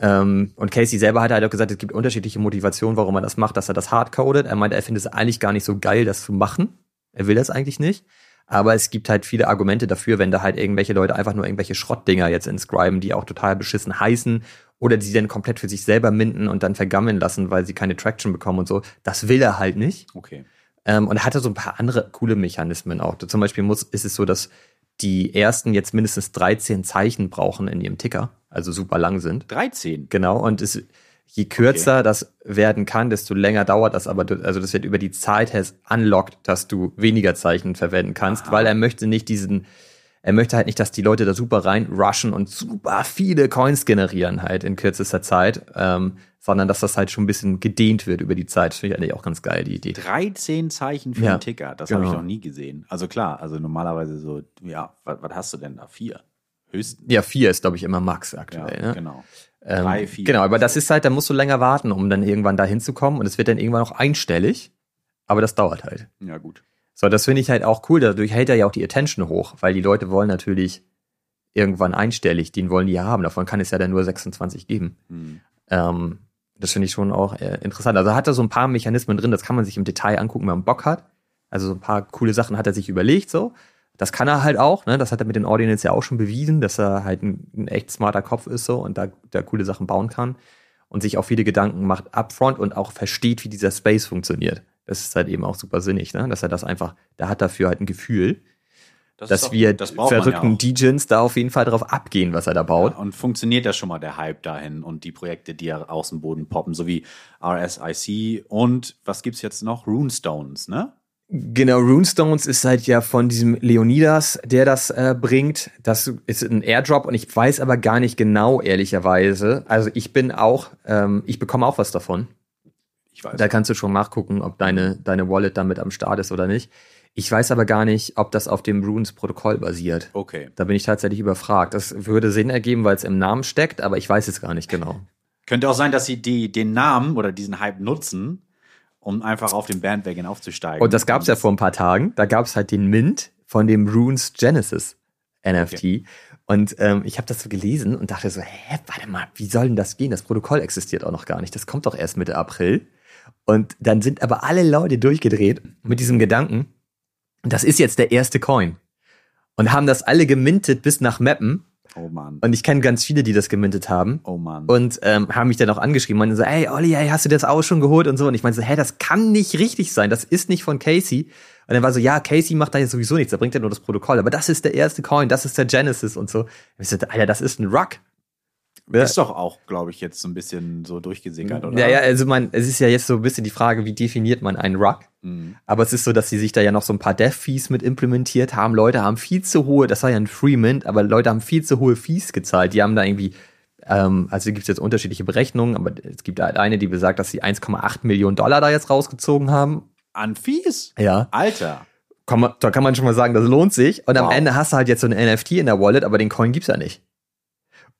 Speaker 1: Ähm, und Casey selber hat halt auch gesagt, es gibt unterschiedliche Motivationen, warum er das macht, dass er das hardcodet. Er meint, er findet es eigentlich gar nicht so geil, das zu machen. Er will das eigentlich nicht. Aber es gibt halt viele Argumente dafür, wenn da halt irgendwelche Leute einfach nur irgendwelche Schrottdinger jetzt inscriben, die auch total beschissen heißen oder die dann komplett für sich selber minden und dann vergammeln lassen, weil sie keine Traction bekommen und so. Das will er halt nicht.
Speaker 2: Okay.
Speaker 1: Ähm, und er hatte so ein paar andere coole Mechanismen auch. Zum Beispiel muss, ist es so, dass die ersten jetzt mindestens 13 Zeichen brauchen in ihrem Ticker, also super lang sind.
Speaker 2: 13?
Speaker 1: Genau, und es, je kürzer okay. das werden kann, desto länger dauert das, aber also das wird über die Zeit has unlocked, dass du weniger Zeichen verwenden kannst, Aha. weil er möchte nicht diesen, er möchte halt nicht, dass die Leute da super rein rushen und super viele Coins generieren halt in kürzester Zeit, ähm, sondern dass das halt schon ein bisschen gedehnt wird über die Zeit. Das finde ich eigentlich auch ganz geil, die Idee.
Speaker 2: 13 Zeichen für ja, einen Ticker, das genau. habe ich noch nie gesehen. Also klar, also normalerweise so, ja, was, was hast du denn da? Vier? Höchstens.
Speaker 1: Ja, vier ist, glaube ich, immer Max aktuell.
Speaker 2: Ja,
Speaker 1: ne?
Speaker 2: Genau.
Speaker 1: Ähm, Drei, vier. Genau, aber das ist halt, da musst du länger warten, um dann irgendwann da hinzukommen und es wird dann irgendwann auch einstellig, aber das dauert halt.
Speaker 2: Ja, gut.
Speaker 1: So, das finde ich halt auch cool. Dadurch hält er ja auch die Attention hoch, weil die Leute wollen natürlich irgendwann einstellig, den wollen die ja haben. Davon kann es ja dann nur 26 geben. Hm. Ähm, das finde ich schon auch äh, interessant. Also hat er so ein paar Mechanismen drin, das kann man sich im Detail angucken, wenn man Bock hat. Also so ein paar coole Sachen hat er sich überlegt, so. Das kann er halt auch, ne? Das hat er mit den Ordinals ja auch schon bewiesen, dass er halt ein, ein echt smarter Kopf ist so und da, da coole Sachen bauen kann und sich auch viele Gedanken macht upfront und auch versteht, wie dieser Space funktioniert. Das ist halt eben auch super sinnig, ne? Dass er das einfach, da hat dafür halt ein Gefühl das dass auch, wir das verrückten ja Degens da auf jeden Fall drauf abgehen, was er da baut.
Speaker 2: Ja, und funktioniert da schon mal der Hype dahin und die Projekte, die ja aus dem Boden poppen, so wie RSIC und was gibt's jetzt noch? Runestones, ne?
Speaker 1: Genau, Runestones ist halt ja von diesem Leonidas, der das äh, bringt. Das ist ein Airdrop und ich weiß aber gar nicht genau, ehrlicherweise. Also ich bin auch, ähm, ich bekomme auch was davon.
Speaker 2: Ich weiß.
Speaker 1: Da kannst du schon nachgucken, ob deine, deine Wallet damit am Start ist oder nicht. Ich weiß aber gar nicht, ob das auf dem Runes-Protokoll basiert.
Speaker 2: Okay.
Speaker 1: Da bin ich tatsächlich überfragt. Das würde Sinn ergeben, weil es im Namen steckt, aber ich weiß es gar nicht genau.
Speaker 2: Könnte auch sein, dass sie die, den Namen oder diesen Hype nutzen, um einfach auf den Bandwagon aufzusteigen.
Speaker 1: Und das gab es ja vor ein paar Tagen. Da gab es halt den Mint von dem Runes Genesis NFT.
Speaker 2: Okay.
Speaker 1: Und ähm, ich habe das so gelesen und dachte so, hä, warte mal, wie soll denn das gehen? Das Protokoll existiert auch noch gar nicht. Das kommt doch erst Mitte April. Und dann sind aber alle Leute durchgedreht mit diesem Gedanken, das ist jetzt der erste Coin. Und haben das alle gemintet bis nach Mappen.
Speaker 2: Oh Mann.
Speaker 1: Und ich kenne ganz viele, die das gemintet haben.
Speaker 2: Oh Mann.
Speaker 1: Und ähm, haben mich dann auch angeschrieben und so, ey Olli, ey, hast du das auch schon geholt und so. Und ich meinte so, hä, das kann nicht richtig sein, das ist nicht von Casey. Und dann war so, ja, Casey macht da jetzt sowieso nichts, da bringt er nur das Protokoll. Aber das ist der erste Coin, das ist der Genesis und so. Und ich so, Alter, das ist ein Ruck. Ja.
Speaker 2: ist doch auch, glaube ich, jetzt so ein bisschen so durchgesickert, oder?
Speaker 1: Ja, ja, also man, es ist ja jetzt so ein bisschen die Frage, wie definiert man einen Ruck?
Speaker 2: Mhm.
Speaker 1: Aber es ist so, dass sie sich da ja noch so ein paar Dev-Fees mit implementiert haben. Leute haben viel zu hohe, das war ja ein Free Mint, aber Leute haben viel zu hohe Fees gezahlt. Die haben da irgendwie, ähm, also gibt es jetzt unterschiedliche Berechnungen, aber es gibt halt eine, die besagt, dass sie 1,8 Millionen Dollar da jetzt rausgezogen haben.
Speaker 2: An Fees?
Speaker 1: Ja.
Speaker 2: Alter.
Speaker 1: Kann man, da kann man schon mal sagen, das lohnt sich. Und am
Speaker 2: Wow.
Speaker 1: Ende hast du halt jetzt so ein NFT in der Wallet, aber den Coin gibt's ja nicht.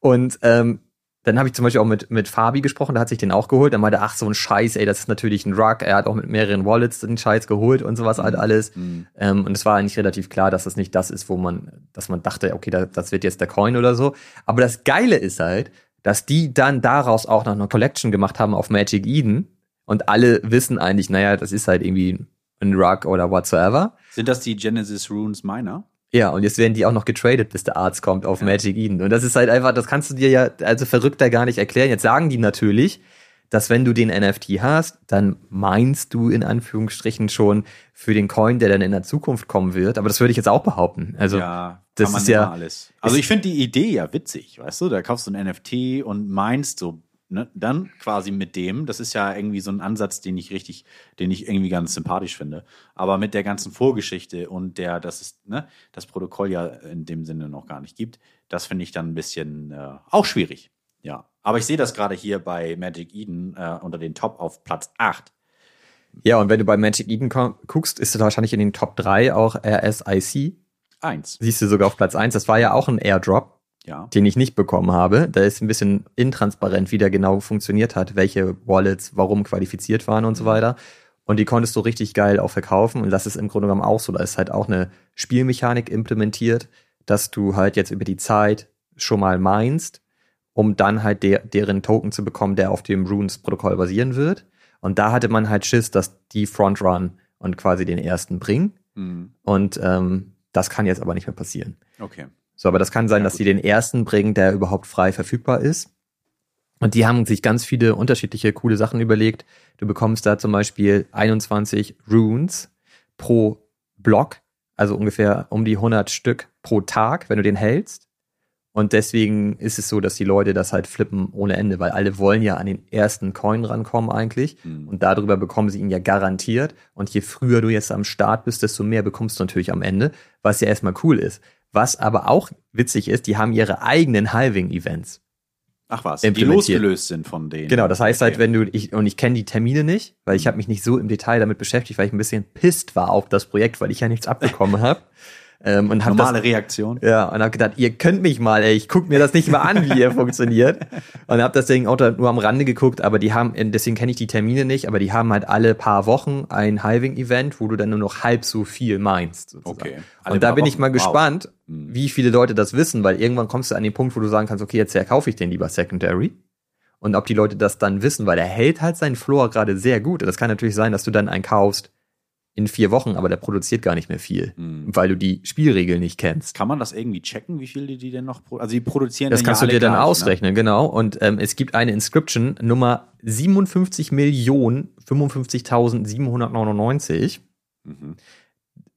Speaker 1: Und ähm, dann habe ich zum Beispiel auch mit, mit Fabi gesprochen, der hat sich den auch geholt. Dann meinte, ach, so ein Scheiß, ey, das ist natürlich ein Rug. Er hat auch mit mehreren Wallets den Scheiß geholt und sowas halt alles.
Speaker 2: Mhm.
Speaker 1: Ähm, und es war eigentlich relativ klar, dass das nicht das ist, wo man, dass man dachte, okay, da, das wird jetzt der Coin oder so. Aber das Geile ist halt, dass die dann daraus auch noch eine Collection gemacht haben auf Magic Eden. Und alle wissen eigentlich, naja, das ist halt irgendwie ein Rug oder whatsoever.
Speaker 2: Sind das die Genesis Runes Miner?
Speaker 1: Ja, und jetzt werden die auch noch getradet, bis der Arzt kommt auf Magic Eden. Und das ist halt einfach, das kannst du dir ja also verrückter gar nicht erklären. Jetzt sagen die natürlich, dass wenn du den NFT hast, dann meinst du in Anführungsstrichen schon für den Coin, der dann in der Zukunft kommen wird. Aber das würde ich jetzt auch behaupten. Also
Speaker 2: ja,
Speaker 1: das ist ja-
Speaker 2: alles. Also ich finde die Idee ja witzig, weißt du? Da kaufst du ein NFT und meinst so, ne, dann quasi mit dem, das ist ja irgendwie so ein Ansatz, den ich richtig, den ich irgendwie ganz sympathisch finde. Aber mit der ganzen Vorgeschichte und der, dass es, ne, das Protokoll ja in dem Sinne noch gar nicht gibt, das finde ich dann ein bisschen äh, auch schwierig. Ja. Aber ich sehe das gerade hier bei Magic Eden äh, unter den Top auf Platz 8.
Speaker 1: ja, und wenn du bei Magic Eden guckst, ist es wahrscheinlich in den Top 3 auch RSIC.
Speaker 2: Eins.
Speaker 1: Siehst du sogar auf Platz 1. Das war ja auch ein Airdrop.
Speaker 2: Ja.
Speaker 1: den ich nicht bekommen habe. Da ist ein bisschen intransparent, wie der genau funktioniert hat, welche Wallets warum qualifiziert waren und so weiter. Und die konntest du richtig geil auch verkaufen. Und das ist im Grunde genommen auch so. Da ist halt auch eine Spielmechanik implementiert, dass du halt jetzt über die Zeit schon mal meinst, um dann halt der, deren Token zu bekommen, der auf dem Runes-Protokoll basieren wird. Und da hatte man halt Schiss, dass die Frontrun und quasi den ersten bringen.
Speaker 2: Hm.
Speaker 1: Und ähm, das kann jetzt aber nicht mehr passieren.
Speaker 2: Okay.
Speaker 1: So, aber das kann sein,
Speaker 2: Ja,
Speaker 1: dass sie den ersten bringen, der überhaupt frei verfügbar ist. Und die haben sich ganz viele unterschiedliche coole Sachen überlegt. Du bekommst da zum Beispiel 21 Runes pro Block, also ungefähr um die 100 Stück pro Tag, wenn du den hältst. Und deswegen ist es so, dass die Leute das halt flippen ohne Ende, weil alle wollen ja an den ersten Coin rankommen eigentlich.
Speaker 2: Hm.
Speaker 1: Und darüber bekommen sie ihn ja garantiert. Und je früher du jetzt am Start bist, desto mehr bekommst du natürlich am Ende, was ja erstmal cool ist. Was aber auch witzig ist, die haben ihre eigenen Halving-Events.
Speaker 2: Ach was, die losgelöst sind von denen.
Speaker 1: Genau, das heißt halt, wenn du, ich, und ich kenne die Termine nicht, weil ich habe mich nicht so im Detail damit beschäftigt, weil ich ein bisschen pisst war auf das Projekt, weil ich ja nichts abbekommen [laughs] habe. Ähm, und hab das,
Speaker 2: Normale Reaktion.
Speaker 1: ja, und habe gedacht, ihr könnt mich mal, ey, ich guck mir das nicht mal an, wie ihr [laughs] funktioniert. Und habe das Ding auch nur am Rande geguckt, aber die haben, deswegen kenne ich die Termine nicht, aber die haben halt alle paar Wochen ein Hiving-Event, wo du dann nur noch halb so viel meinst. Sozusagen.
Speaker 2: Okay. Alle
Speaker 1: Und da bin ich
Speaker 2: Wochen.
Speaker 1: mal
Speaker 2: Wow.
Speaker 1: gespannt,
Speaker 2: Mhm.
Speaker 1: wie viele Leute das wissen, weil irgendwann kommst du an den Punkt, wo du sagen kannst, okay, jetzt verkaufe ich den lieber Secondary. Und ob die Leute das dann wissen, weil er hält halt seinen Floor gerade sehr gut. Und das kann natürlich sein, dass du dann einen kaufst in vier Wochen, aber der produziert gar nicht mehr viel,
Speaker 2: Mhm.
Speaker 1: weil du die Spielregeln nicht kennst.
Speaker 2: Kann man das irgendwie checken, wie viel die, die denn noch pro Also die produzieren
Speaker 1: Das kannst
Speaker 2: ja
Speaker 1: du dir dann
Speaker 2: gleich, ne?
Speaker 1: ausrechnen, genau. Und ähm, es gibt eine Inscription Nummer 57 Millionen 55.799.
Speaker 2: Ne? Mhm.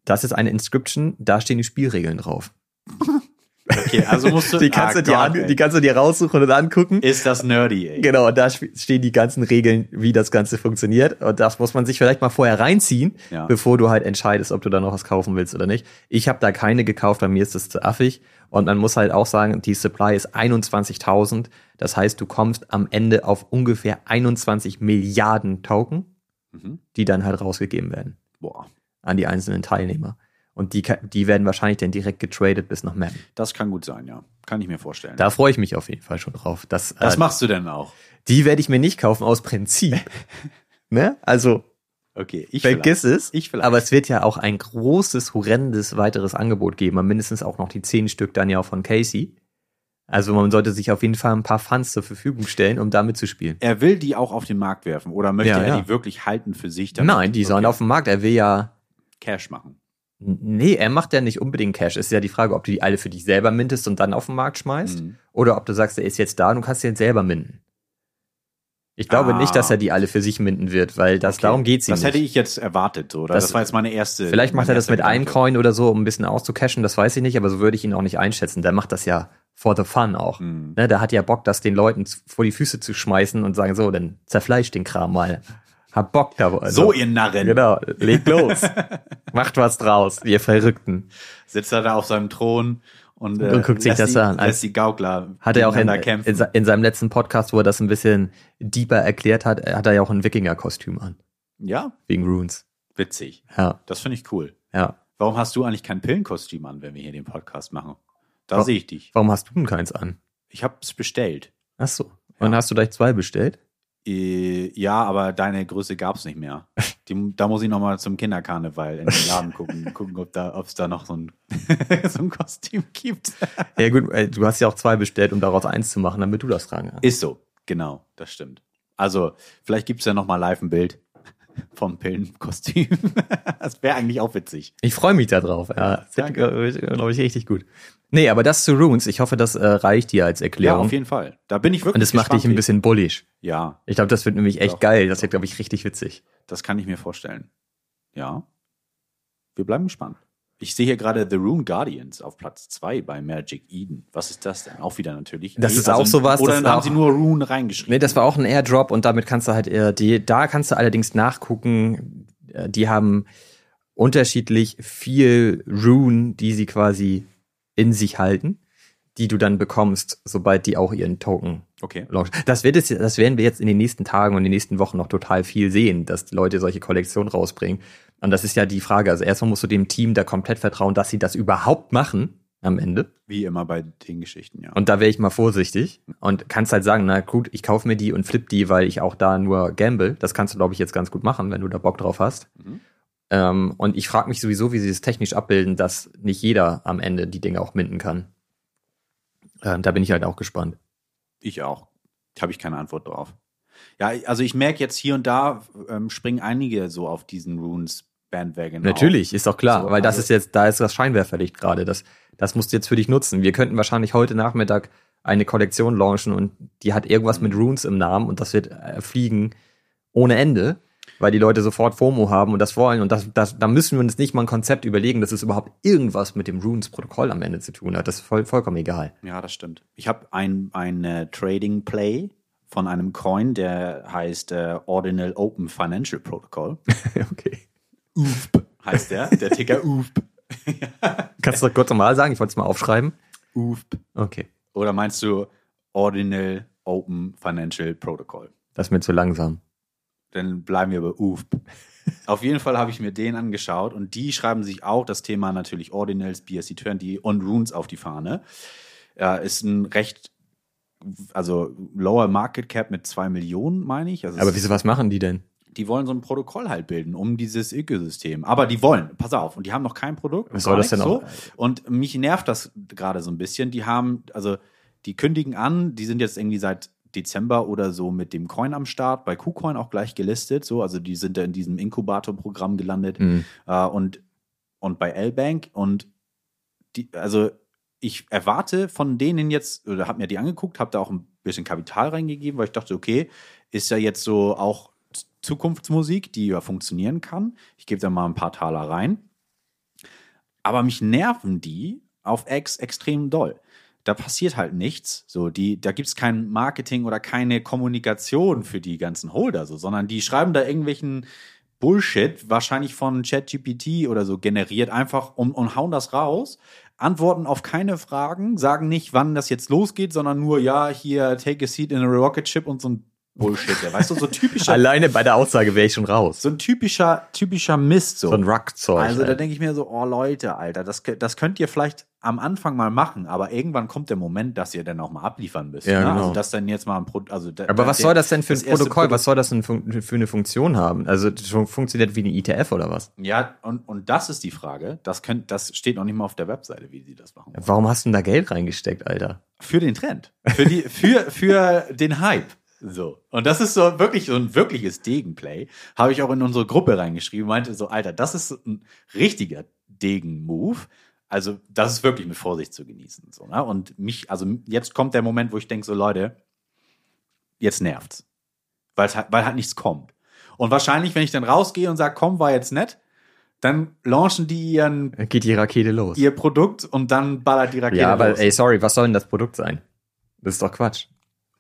Speaker 1: Das ist eine Inscription, da stehen die Spielregeln drauf. [laughs]
Speaker 2: Okay, also musst du. [laughs]
Speaker 1: Die kannst,
Speaker 2: ah,
Speaker 1: du dir
Speaker 2: Gott,
Speaker 1: an, die kannst du dir raussuchen und angucken.
Speaker 2: ist das nerdy, ey.
Speaker 1: Genau, und da stehen die ganzen Regeln, wie das Ganze funktioniert. Und das muss man sich vielleicht mal vorher reinziehen,
Speaker 2: Ja.
Speaker 1: bevor du halt entscheidest, ob du da noch was kaufen willst oder nicht. Ich habe da keine gekauft, bei mir ist das zu affig. Und man muss halt auch sagen, die Supply ist 21.000. Das heißt, du kommst am Ende auf ungefähr 21 Milliarden Token,
Speaker 2: Mhm.
Speaker 1: die dann halt rausgegeben werden
Speaker 2: Boah,
Speaker 1: an die einzelnen Teilnehmer. Und die, die werden wahrscheinlich dann direkt getradet bis nach Map.
Speaker 2: das kann gut sein, ja. Kann ich mir vorstellen.
Speaker 1: Da freue ich mich auf jeden Fall schon drauf. Das,
Speaker 2: das
Speaker 1: äh,
Speaker 2: machst du denn auch?
Speaker 1: die werde ich mir nicht kaufen aus Prinzip. [laughs] ne? Also
Speaker 2: Okay, ich
Speaker 1: vergiss
Speaker 2: vielleicht.
Speaker 1: es.
Speaker 2: Ich vielleicht.
Speaker 1: Aber es wird ja auch ein großes, horrendes weiteres Angebot geben. Mindestens auch noch die zehn Stück dann ja auch von Casey. Also man sollte sich auf jeden Fall ein paar Funds zur Verfügung stellen, um damit zu spielen.
Speaker 2: Er will die auch auf den Markt werfen oder möchte
Speaker 1: Ja,
Speaker 2: er
Speaker 1: ja.
Speaker 2: die wirklich halten für sich?
Speaker 1: Nein, die sollen
Speaker 2: Okay.
Speaker 1: auf dem Markt. Er will ja.
Speaker 2: Cash machen.
Speaker 1: Nee, er macht ja nicht unbedingt Cash. Es ist ja die Frage, ob du die alle für dich selber mintest und dann auf den Markt schmeißt.
Speaker 2: Mhm.
Speaker 1: Oder ob du sagst, er ist jetzt da und du kannst den selber minden. Ich glaube
Speaker 2: Ah.
Speaker 1: nicht, dass er die alle für sich minden wird, weil das
Speaker 2: Okay.
Speaker 1: darum ihm
Speaker 2: Das
Speaker 1: nicht.
Speaker 2: hätte ich jetzt erwartet, oder? Das,
Speaker 1: Das-
Speaker 2: war jetzt meine erste.
Speaker 1: Vielleicht macht er das mit einem. Coin oder so, um ein bisschen auszucashen, das weiß ich nicht, aber so würde ich ihn auch nicht einschätzen. Der macht das ja for the fun auch.
Speaker 2: Mhm.
Speaker 1: Ne, der hat ja Bock, das den Leuten vor die Füße zu schmeißen und sagen, so, dann zerfleisch den Kram mal. Hab Bock da.
Speaker 2: So, ihr Narren.
Speaker 1: Genau, legt los. [laughs] Macht was draus, ihr Verrückten.
Speaker 2: Sitzt er da auf seinem Thron und, äh,
Speaker 1: Und guckt sich das
Speaker 2: die,
Speaker 1: an.
Speaker 2: Lässt die Gaukler
Speaker 1: Hat er auch in, in, in seinem letzten Podcast, wo er das ein bisschen deeper erklärt hat, hat er ja auch ein Wikinger-Kostüm an.
Speaker 2: ja,
Speaker 1: Wegen Runes.
Speaker 2: witzig.
Speaker 1: Ja,
Speaker 2: Das finde ich cool.
Speaker 1: ja.
Speaker 2: Warum hast du eigentlich kein Pillenkostüm an, wenn wir hier den Podcast machen? Da sehe ich dich.
Speaker 1: Warum hast du denn keins an?
Speaker 2: Ich habe es bestellt.
Speaker 1: Ach so. Und hast du gleich zwei bestellt?
Speaker 2: Äh, ja, aber deine Größe gab es nicht mehr. [laughs] Die, da muss ich noch mal zum Kinderkarneval in den Laden gucken, [laughs] gucken, ob da, es da noch so ein, [laughs] so ein Kostüm gibt.
Speaker 1: Ja gut, äh, du hast ja auch zwei bestellt, um daraus eins zu machen, damit du das tragen kannst.
Speaker 2: Ist so, genau, das stimmt. Also, vielleicht gibt es ja noch mal live ein Bild vom Pillenkostüm. das wäre eigentlich auch witzig.
Speaker 1: Ich freue mich da drauf. Ja, das
Speaker 2: danke.
Speaker 1: glaube ich, richtig gut. Nee, aber das zu Runes, ich hoffe, das äh, reicht dir als
Speaker 2: Ja,
Speaker 1: Erklärung.
Speaker 2: auf jeden Fall. Da bin ich wirklich
Speaker 1: Und das macht dich ein bisschen bullish.
Speaker 2: Ja,
Speaker 1: Ich glaube, das wird nämlich echt
Speaker 2: Doch.
Speaker 1: geil. Das wird, glaube ich, richtig witzig.
Speaker 2: das kann ich mir vorstellen. Ja. Wir bleiben gespannt. Ich sehe hier gerade The Rune Guardians auf Platz 2 bei Magic Eden. Was ist das denn? Auch wieder natürlich.
Speaker 1: Das
Speaker 2: Nee,
Speaker 1: ist auch sowas,
Speaker 2: Oder dann haben
Speaker 1: auch-
Speaker 2: sie nur Rune reingeschrieben.
Speaker 1: Nee, das war auch ein Airdrop und damit kannst du halt eher die, da kannst du allerdings nachgucken, äh, die haben unterschiedlich viel Rune, die sie quasi in sich halten, die du dann bekommst, sobald die auch ihren Token
Speaker 2: Okay.
Speaker 1: launchen. Das wird es, das werden wir jetzt in den nächsten Tagen und in den nächsten Wochen noch total viel sehen, dass die Leute solche Kollektionen rausbringen. Und das ist ja die Frage. Also erstmal musst du dem Team da komplett vertrauen, dass sie das überhaupt machen am Ende.
Speaker 2: Wie immer bei den Geschichten, ja.
Speaker 1: Und da wäre ich mal vorsichtig und kannst halt sagen, na gut, ich kaufe mir die und flip die, weil ich auch da nur gamble. Das kannst du, glaube ich, jetzt ganz gut machen, wenn du da Bock drauf hast.
Speaker 2: Mhm.
Speaker 1: Ähm, und ich frage mich sowieso, wie sie das technisch abbilden, dass nicht jeder am Ende die Dinge auch minden kann. Ähm, da bin ich halt auch gespannt.
Speaker 2: Ich auch. Habe ich keine Antwort drauf. Ja, also ich merke jetzt hier und da ähm, springen einige so auf diesen Runes Bandwagon.
Speaker 1: Natürlich, ist doch klar,
Speaker 2: So,
Speaker 1: weil das
Speaker 2: also-
Speaker 1: ist jetzt, da ist das Scheinwerferlicht gerade. Das, das musst du jetzt für dich nutzen. Wir könnten wahrscheinlich heute Nachmittag eine Kollektion launchen und die hat irgendwas
Speaker 2: Mhm.
Speaker 1: mit Runes im Namen und das wird äh, fliegen ohne Ende, weil die Leute sofort FOMO haben und das wollen. Und das, das, da müssen wir uns nicht mal ein Konzept überlegen, dass es überhaupt irgendwas mit dem Runes-Protokoll am Ende zu tun hat. Das ist voll, vollkommen egal.
Speaker 2: Ja, das stimmt. Ich habe ein, ein äh, Trading Play von einem Coin, der heißt äh, Ordinal Open Financial Protocol. [laughs]
Speaker 1: okay.
Speaker 2: UFP heißt der, der Ticker UFP. [laughs]
Speaker 1: Kannst du das kurz nochmal sagen? Ich wollte es mal aufschreiben.
Speaker 2: UFP.
Speaker 1: Okay.
Speaker 2: Oder meinst du Ordinal Open Financial Protocol?
Speaker 1: Das ist mir zu langsam.
Speaker 2: Dann bleiben wir bei UFP. Auf jeden Fall habe ich mir den angeschaut und die schreiben sich auch das Thema natürlich Ordinals, BSC20 und Runes auf die Fahne. Ja, ist ein recht, also Lower Market Cap mit zwei Millionen, meine ich. Also
Speaker 1: Aber wieso, was machen die denn?
Speaker 2: die wollen so ein Protokoll halt bilden um dieses Ökosystem. Aber die wollen, pass auf, und die haben noch kein Produkt.
Speaker 1: Was soll das denn
Speaker 2: nichts
Speaker 1: auch?
Speaker 2: Und mich nervt das gerade so ein bisschen. Die haben, also die kündigen an, die sind jetzt irgendwie seit Dezember oder so mit dem Coin am Start, bei KuCoin auch gleich gelistet, so, also die sind da in diesem Inkubator-Programm gelandet
Speaker 1: Mhm.
Speaker 2: äh, und, und bei L-Bank und die, also ich erwarte von denen jetzt, oder habe mir die angeguckt, habe da auch ein bisschen Kapital reingegeben, weil ich dachte, okay, ist ja jetzt so auch Zukunftsmusik, die ja funktionieren kann. Ich gebe da mal ein paar Taler rein. Aber mich nerven die auf X extrem doll. Da passiert halt nichts. So, die, da gibt's kein Marketing oder keine Kommunikation für die ganzen Holder, so, sondern die schreiben da irgendwelchen Bullshit, wahrscheinlich von ChatGPT oder so generiert, einfach und, und hauen das raus, antworten auf keine Fragen, sagen nicht, wann das jetzt losgeht, sondern nur, ja, hier, take a seat in a rocket ship und so ein Bullshit. Ja, weißt du, so typischer,
Speaker 1: Alleine bei der Aussage wäre ich schon raus.
Speaker 2: so ein typischer, typischer Mist, so.
Speaker 1: So ein Ruckzeug.
Speaker 2: Also da
Speaker 1: halt.
Speaker 2: denke ich mir so, oh Leute, Alter, das, das könnt ihr vielleicht am Anfang mal machen, aber irgendwann kommt der Moment, dass ihr dann auch mal abliefern müsst.
Speaker 1: Ja,
Speaker 2: ne?
Speaker 1: genau.
Speaker 2: Also dass dann jetzt mal ein Pro also da-
Speaker 1: Aber
Speaker 2: da-
Speaker 1: was
Speaker 2: der-
Speaker 1: soll das denn für ein
Speaker 2: das
Speaker 1: Protokoll?
Speaker 2: Produ-
Speaker 1: Was soll das denn für eine Funktion haben? Also das fun- funktioniert wie ein ITF oder was?
Speaker 2: Ja, und, und das ist die Frage. Das, könnt, das steht noch nicht mal auf der Webseite, wie sie das machen.
Speaker 1: Warum hast du denn da Geld reingesteckt, Alter?
Speaker 2: Für den Trend. Für, die, für, für den Hype. So. Und das ist so wirklich so ein wirkliches Degenplay. Habe ich auch in unsere Gruppe reingeschrieben, meinte so, Alter, das ist ein richtiger Degen-Move. Also, das ist wirklich mit Vorsicht zu genießen. So, ne? Und mich, also jetzt kommt der Moment, wo ich denke, so, Leute, jetzt nervt's. Weil's halt, weil halt nichts kommt. Und wahrscheinlich, wenn ich dann rausgehe und sage, komm, war jetzt nett, dann launchen die ihren,
Speaker 1: geht die Rakete los.
Speaker 2: ihr Produkt und dann ballert die Rakete
Speaker 1: ja, aber
Speaker 2: los.
Speaker 1: ey, sorry, was soll denn das Produkt sein? Das ist doch Quatsch.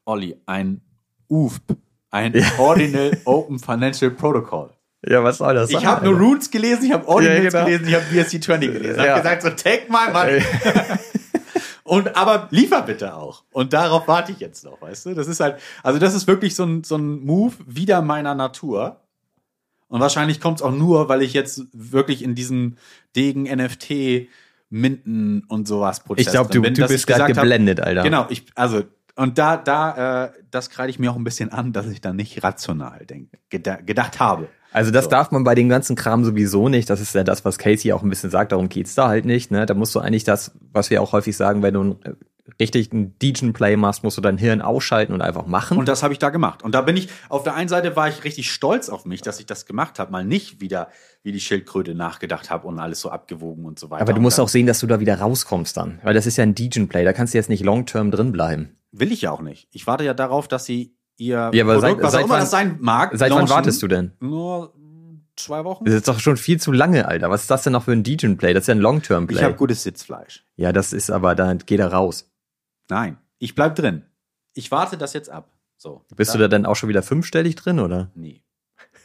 Speaker 2: Olli, ein UFP, ein Ordinal Open Financial Protocol.
Speaker 1: Ja, was soll das
Speaker 2: Ich habe nur Runes gelesen, ich habe Ordinals
Speaker 1: Ja, genau.
Speaker 2: gelesen, ich habe BSC20 gelesen. Ich
Speaker 1: Ja.
Speaker 2: habe gesagt, so take my money. [laughs] Und aber liefer bitte auch. Und darauf warte ich jetzt noch, weißt du? Das ist halt, also das ist wirklich so ein, so ein Move wieder meiner Natur. Und wahrscheinlich kommt es auch nur, weil ich jetzt wirklich in diesem Degen NFT Minden und sowas Prozess
Speaker 1: Ich glaube, du,
Speaker 2: bin,
Speaker 1: du bist gerade
Speaker 2: gesagt hab,
Speaker 1: geblendet, Alter.
Speaker 2: Genau, ich, also, und da, da, äh, das kreide ich mir auch ein bisschen an, dass ich da nicht rational denke, geda gedacht habe.
Speaker 1: Also das
Speaker 2: So.
Speaker 1: darf man bei dem ganzen Kram sowieso nicht. Das ist ja das, was Casey auch ein bisschen sagt. Darum geht's da halt nicht. Ne? Da musst du eigentlich das, was wir auch häufig sagen, wenn du einen äh, richtigen Degen-Play machst, musst du dein Hirn ausschalten und einfach machen.
Speaker 2: Und das habe ich da gemacht. Und da bin ich, auf der einen Seite war ich richtig stolz auf mich, dass ich das gemacht habe, mal nicht wieder wie die Schildkröte nachgedacht habe und alles so abgewogen und so weiter.
Speaker 1: Aber du musst auch sehen, dass du da wieder rauskommst dann. Weil das ist ja ein Degen-Play. Da kannst du jetzt nicht long-term drin bleiben.
Speaker 2: Will ich ja auch nicht. Ich warte ja darauf, dass sie ihr
Speaker 1: Ja, aber seit-
Speaker 2: was
Speaker 1: seit
Speaker 2: auch immer
Speaker 1: wann-
Speaker 2: das sein mag.
Speaker 1: Seit wann
Speaker 2: launchen.
Speaker 1: wartest du denn?
Speaker 2: Nur zwei Wochen.
Speaker 1: Das ist doch schon viel zu lange, Alter. Was ist das denn noch für ein Degen-Play? Das ist ja ein
Speaker 2: Ich
Speaker 1: Long-Term-Play.
Speaker 2: habe gutes Sitzfleisch.
Speaker 1: Ja, das ist aber, da geht er raus.
Speaker 2: Nein, ich bleib drin. Ich warte das jetzt ab. So.
Speaker 1: Bist du da dann auch schon wieder fünfstellig drin, oder?
Speaker 2: Nee,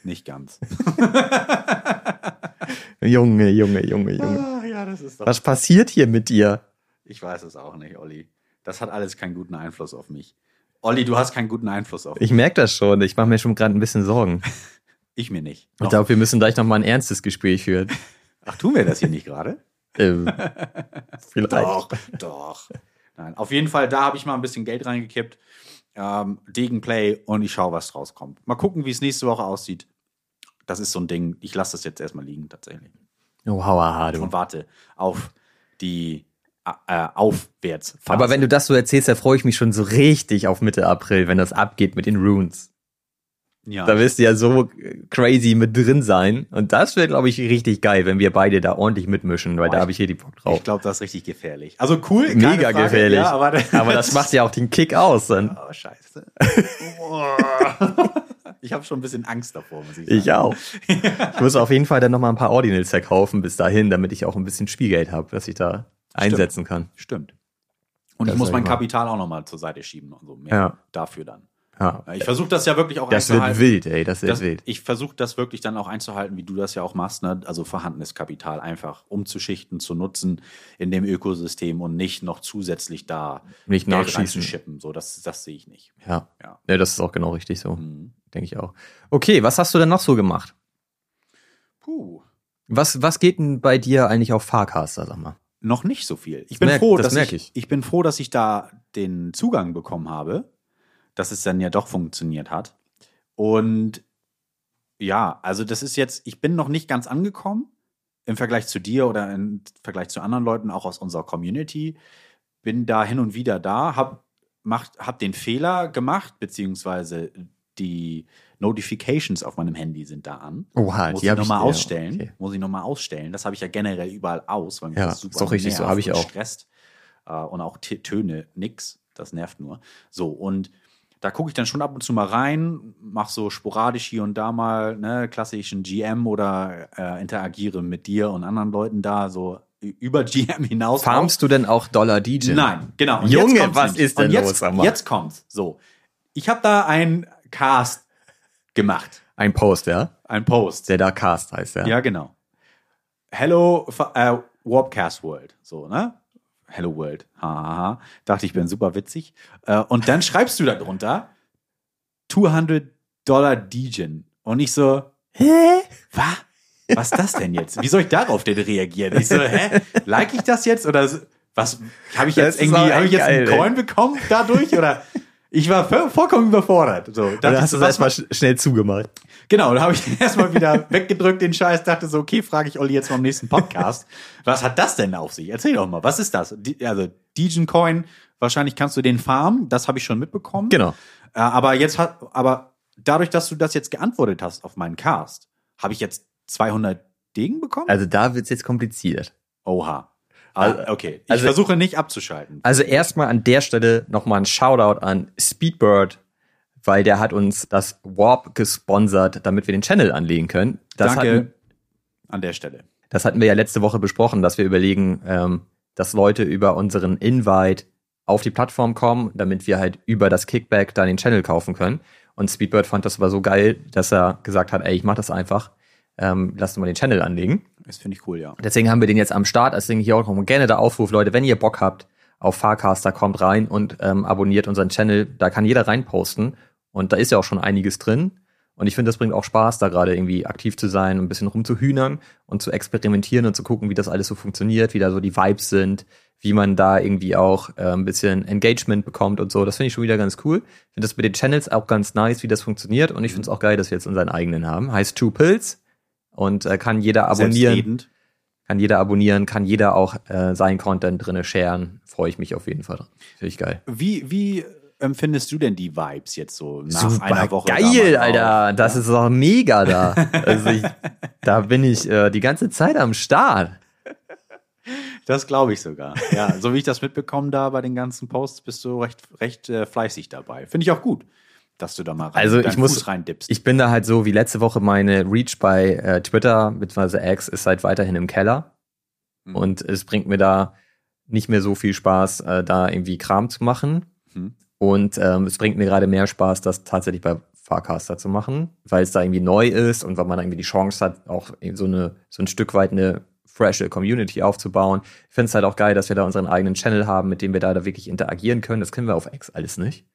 Speaker 2: nicht ganz. [laughs] [laughs]
Speaker 1: Junge, Junge, Junge, Junge.
Speaker 2: Ah, ja, das ist doch.
Speaker 1: Was passiert hier mit dir?
Speaker 2: Ich weiß es auch nicht, Olli. Das hat alles keinen guten Einfluss auf mich. Olli, du hast keinen guten Einfluss auf mich.
Speaker 1: Ich merke das schon. Ich mache mir schon gerade ein bisschen Sorgen. [laughs]
Speaker 2: Ich mir nicht.
Speaker 1: Ich glaube, wir müssen gleich noch mal ein ernstes Gespräch führen.
Speaker 2: Ach, tun wir das hier nicht gerade? [laughs]
Speaker 1: Ähm, vielleicht.
Speaker 2: Doch, doch. Nein, auf jeden Fall, da habe ich mal ein bisschen Geld reingekippt. Ähm, Degenplay und ich schaue, was draus kommt. Mal gucken, wie es nächste Woche aussieht. Das ist so ein Ding. Ich lasse das jetzt erstmal liegen, tatsächlich.
Speaker 1: Oh, hauaha, du.
Speaker 2: Und warte auf die äh, Aufwärtsphase.
Speaker 1: Aber wenn du das so erzählst, da freue ich mich schon so richtig auf Mitte April, wenn das abgeht mit den Runes.
Speaker 2: ja,
Speaker 1: Da wirst du ja so crazy mit drin sein. Und das wäre, glaube ich, richtig geil, wenn wir beide da ordentlich mitmischen, weil
Speaker 2: Boah,
Speaker 1: da habe ich hier die Bock drauf.
Speaker 2: ich glaube, das ist richtig gefährlich. Also cool,
Speaker 1: Mega
Speaker 2: Frage,
Speaker 1: gefährlich.
Speaker 2: Ja, aber,
Speaker 1: Aber das macht ja auch den Kick aus. Dann. [laughs]
Speaker 2: Oh, scheiße. [laughs] Ich habe schon ein bisschen Angst davor, muss ich sagen.
Speaker 1: Ich auch. Ich muss auf jeden Fall dann noch mal ein paar Ordinals verkaufen bis dahin, damit ich auch ein bisschen Spielgeld habe, das ich da einsetzen kann.
Speaker 2: Stimmt. Und
Speaker 1: Das
Speaker 2: ich muss mein
Speaker 1: mal.
Speaker 2: Kapital auch noch mal zur Seite schieben und so mehr
Speaker 1: Ja.
Speaker 2: dafür dann.
Speaker 1: Ja.
Speaker 2: Ich versuche das ja wirklich auch
Speaker 1: Das wird
Speaker 2: einzuhalten.
Speaker 1: wild, ey, das wird
Speaker 2: Das,
Speaker 1: wild.
Speaker 2: ich versuche das wirklich dann auch einzuhalten, wie du das ja auch machst, ne? also vorhandenes Kapital einfach umzuschichten, zu nutzen in dem Ökosystem und nicht noch zusätzlich da
Speaker 1: Nicht
Speaker 2: Geld
Speaker 1: nachschießen.
Speaker 2: reinzuschippen. So, das, das sehe ich nicht.
Speaker 1: Ja.
Speaker 2: Ja.
Speaker 1: ja, das ist auch genau richtig so,
Speaker 2: Mhm.
Speaker 1: denke ich auch. Okay, was hast du denn noch so gemacht?
Speaker 2: Puh.
Speaker 1: Was, was geht denn bei dir eigentlich auf Farcaster, sag mal?
Speaker 2: Noch nicht so viel. Ich bin
Speaker 1: merk-
Speaker 2: froh,
Speaker 1: das
Speaker 2: dass ich,
Speaker 1: ich.
Speaker 2: ich bin froh, dass ich da den Zugang bekommen habe, dass es dann ja doch funktioniert hat. Und ja, also das ist jetzt, ich bin noch nicht ganz angekommen im Vergleich zu dir oder im Vergleich zu anderen Leuten, auch aus unserer Community. Bin da hin und wieder da, hab, macht, hab den Fehler gemacht, beziehungsweise die Notifications auf meinem Handy sind da an.
Speaker 1: Oha,
Speaker 2: Muss
Speaker 1: die
Speaker 2: ich nochmal
Speaker 1: ja,
Speaker 2: ausstellen.
Speaker 1: okay.
Speaker 2: Muss ich nochmal ausstellen. Das habe ich ja generell überall aus, weil mich
Speaker 1: Ja,
Speaker 2: das super
Speaker 1: ist doch richtig so,
Speaker 2: nervt
Speaker 1: hab ich auch.
Speaker 2: stresst. Äh, und auch Töne, nix. Das nervt nur. So, und da gucke ich dann schon ab und zu mal rein, mache so sporadisch hier und da mal ne, klassischen GM oder äh, interagiere mit dir und anderen Leuten da, so über GM hinaus.
Speaker 1: Farmst du denn auch Dollar DJ?
Speaker 2: Nein, genau.
Speaker 1: Und Junge, was nämlich. ist denn
Speaker 2: Und jetzt,
Speaker 1: los?
Speaker 2: Jetzt kommt's. So. Ich habe da ein Cast gemacht.
Speaker 1: Ein Post, ja?
Speaker 2: Ein Post.
Speaker 1: Der da Cast heißt, ja?
Speaker 2: Ja, genau. Hello, äh, Warpcast World. So, ne? Hello World. Haha. Dachte, ich bin super witzig. Äh, und dann schreibst du da drunter 200 Dollar Degen. Und ich so,
Speaker 1: Hä?
Speaker 2: was? Was ist das denn jetzt? Wie soll ich darauf denn reagieren? Ich so, hä? Like ich das jetzt? Oder was? Habe ich
Speaker 1: Das
Speaker 2: jetzt irgendwie, habe ich jetzt
Speaker 1: geil,
Speaker 2: einen Coin bekommen dadurch? Oder ich war voll- vollkommen überfordert. So,
Speaker 1: Dann hast du
Speaker 2: was
Speaker 1: erstmal sch- schnell zugemacht.
Speaker 2: Genau, da habe ich [laughs] erstmal wieder weggedrückt den Scheiß, dachte so, okay, frage ich Olli jetzt mal im nächsten Podcast. [laughs] Was hat das denn auf sich? Erzähl doch mal, was ist das? Die, also Degen Coin, wahrscheinlich kannst du den farmen, das habe ich schon mitbekommen.
Speaker 1: Genau.
Speaker 2: Äh, aber jetzt hat, aber dadurch, dass du das jetzt geantwortet hast auf meinen Cast, habe ich jetzt 200 Degen bekommen?
Speaker 1: Also da wird's jetzt kompliziert.
Speaker 2: Oha.
Speaker 1: Also-
Speaker 2: okay, ich
Speaker 1: also-
Speaker 2: versuche nicht abzuschalten.
Speaker 1: Also erstmal an der Stelle nochmal ein Shoutout an Speedbird, weil der hat uns das Warp gesponsert, damit wir den Channel anlegen können. Das
Speaker 2: Danke
Speaker 1: Hatten,
Speaker 2: an der Stelle.
Speaker 1: das hatten wir ja letzte Woche besprochen, dass wir überlegen, ähm, dass Leute über unseren Invite auf die Plattform kommen, damit wir halt über das Kickback dann den Channel kaufen können. Und Speedbird fand das aber so geil, dass er gesagt hat, ey, ich mach das einfach, ähm, lass uns mal den Channel anlegen.
Speaker 2: Das finde ich cool, ja.
Speaker 1: Deswegen haben wir den jetzt am Start. Deswegen hier auch noch mal gerne der Aufruf, Leute, wenn ihr Bock habt auf Farcaster, kommt rein und ähm, abonniert unseren Channel. Da kann jeder reinposten. Und da ist ja auch schon einiges drin. Und ich finde, das bringt auch Spaß, da gerade irgendwie aktiv zu sein, ein bisschen rumzuhühnern und zu experimentieren und zu gucken, wie das alles so funktioniert, wie da so die Vibes sind, wie man da irgendwie auch äh, ein bisschen Engagement bekommt und so. Das finde ich schon wieder ganz cool. Ich finde das mit den Channels auch ganz nice, wie das funktioniert. Und ich finde es auch geil, dass wir jetzt unseren eigenen haben. Heißt Two Pills und äh, kann jeder abonnieren kann jeder abonnieren, kann jeder auch äh, sein Content drinne sharen. Freue ich mich auf jeden Fall. Finde ich geil.
Speaker 2: Wie, wie empfindest du denn die Vibes jetzt so nach einer Woche?
Speaker 1: geil, Alter. Das ist doch mega da. also ich, [laughs] da bin ich äh, die ganze Zeit am Start.
Speaker 2: Das glaube ich sogar. Ja, so wie ich das mitbekommen da bei den ganzen Posts, bist du recht, recht äh, fleißig dabei. Finde ich auch gut, dass du da mal rein,
Speaker 1: Also ich muss-
Speaker 2: Fuß reindippst.
Speaker 1: Ich bin da halt so wie letzte Woche meine Reach bei äh, Twitter bzw. X ist halt weiterhin im Keller.
Speaker 2: Mhm.
Speaker 1: Und es bringt mir da nicht mehr so viel Spaß, äh, da irgendwie Kram zu machen.
Speaker 2: Mhm.
Speaker 1: Und ähm, es bringt mir gerade mehr Spaß, das tatsächlich bei Farcaster zu machen, weil es da irgendwie neu ist und weil man da irgendwie die Chance hat, auch so, eine, so ein Stück weit eine frische Community aufzubauen. Ich finde es halt auch geil, dass wir da unseren eigenen Channel haben, mit dem wir da, da wirklich interagieren können. Das können wir auf X alles nicht.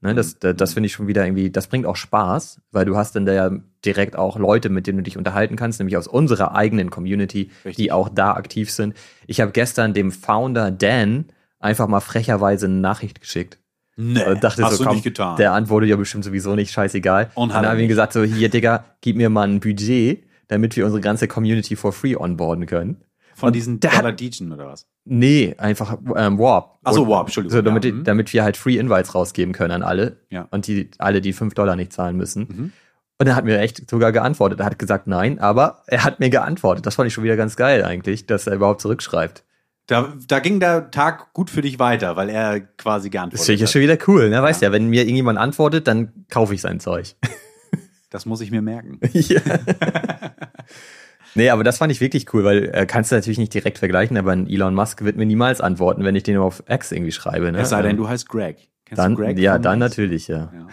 Speaker 1: Ne, das das, das finde ich schon wieder irgendwie, das bringt auch Spaß, weil du hast dann da ja direkt auch Leute, mit denen du dich unterhalten kannst, nämlich aus unserer eigenen Community,
Speaker 2: Richtig.
Speaker 1: die auch da aktiv sind. Ich habe gestern dem Founder Dan einfach mal frecherweise eine Nachricht geschickt.
Speaker 2: nee,
Speaker 1: Und dachte
Speaker 2: hast
Speaker 1: so,
Speaker 2: du
Speaker 1: komm,
Speaker 2: nicht getan.
Speaker 1: der antwortet ja bestimmt sowieso nicht, scheißegal.
Speaker 2: Und
Speaker 1: Und, dann
Speaker 2: er
Speaker 1: habe ich ihm gesagt, so, hier, Digga, gib mir mal ein Budget, damit wir unsere ganze Community for free onboarden können.
Speaker 2: Von diesen
Speaker 1: hat-
Speaker 2: Dollar Degen oder was?
Speaker 1: Nee, einfach ähm, Warp.
Speaker 2: Ach so,
Speaker 1: Und-
Speaker 2: Warp, Entschuldigung,
Speaker 1: So, damit,
Speaker 2: ja,
Speaker 1: die-
Speaker 2: mhm.
Speaker 1: damit wir halt Free Invites rausgeben können an alle.
Speaker 2: Ja.
Speaker 1: Und die alle, die 5 Dollar nicht zahlen müssen.
Speaker 2: Mhm.
Speaker 1: Und er hat mir echt sogar geantwortet. Er hat gesagt nein, aber er hat mir geantwortet. Das fand ich schon wieder ganz geil eigentlich, dass er überhaupt zurückschreibt.
Speaker 2: Da, da ging der Tag gut für dich weiter, weil er quasi
Speaker 1: Das
Speaker 2: geantwortet
Speaker 1: finde ich ja
Speaker 2: hat.
Speaker 1: schon wieder cool, ne? Weißt ja, wenn mir irgendjemand antwortet, dann kaufe ich sein Zeug.
Speaker 2: Das muss ich mir merken. [laughs]
Speaker 1: ja. [laughs] nee, aber das fand ich wirklich cool, weil äh, kannst du natürlich nicht direkt vergleichen, aber ein Elon Musk wird mir niemals antworten, wenn ich den auf X irgendwie schreibe. Ne?
Speaker 2: Es sei denn,
Speaker 1: Ähm,
Speaker 2: du heißt Greg. Kennst
Speaker 1: dann,
Speaker 2: du Greg?
Speaker 1: ja, dann
Speaker 2: Max?
Speaker 1: natürlich, ja.
Speaker 2: Ja.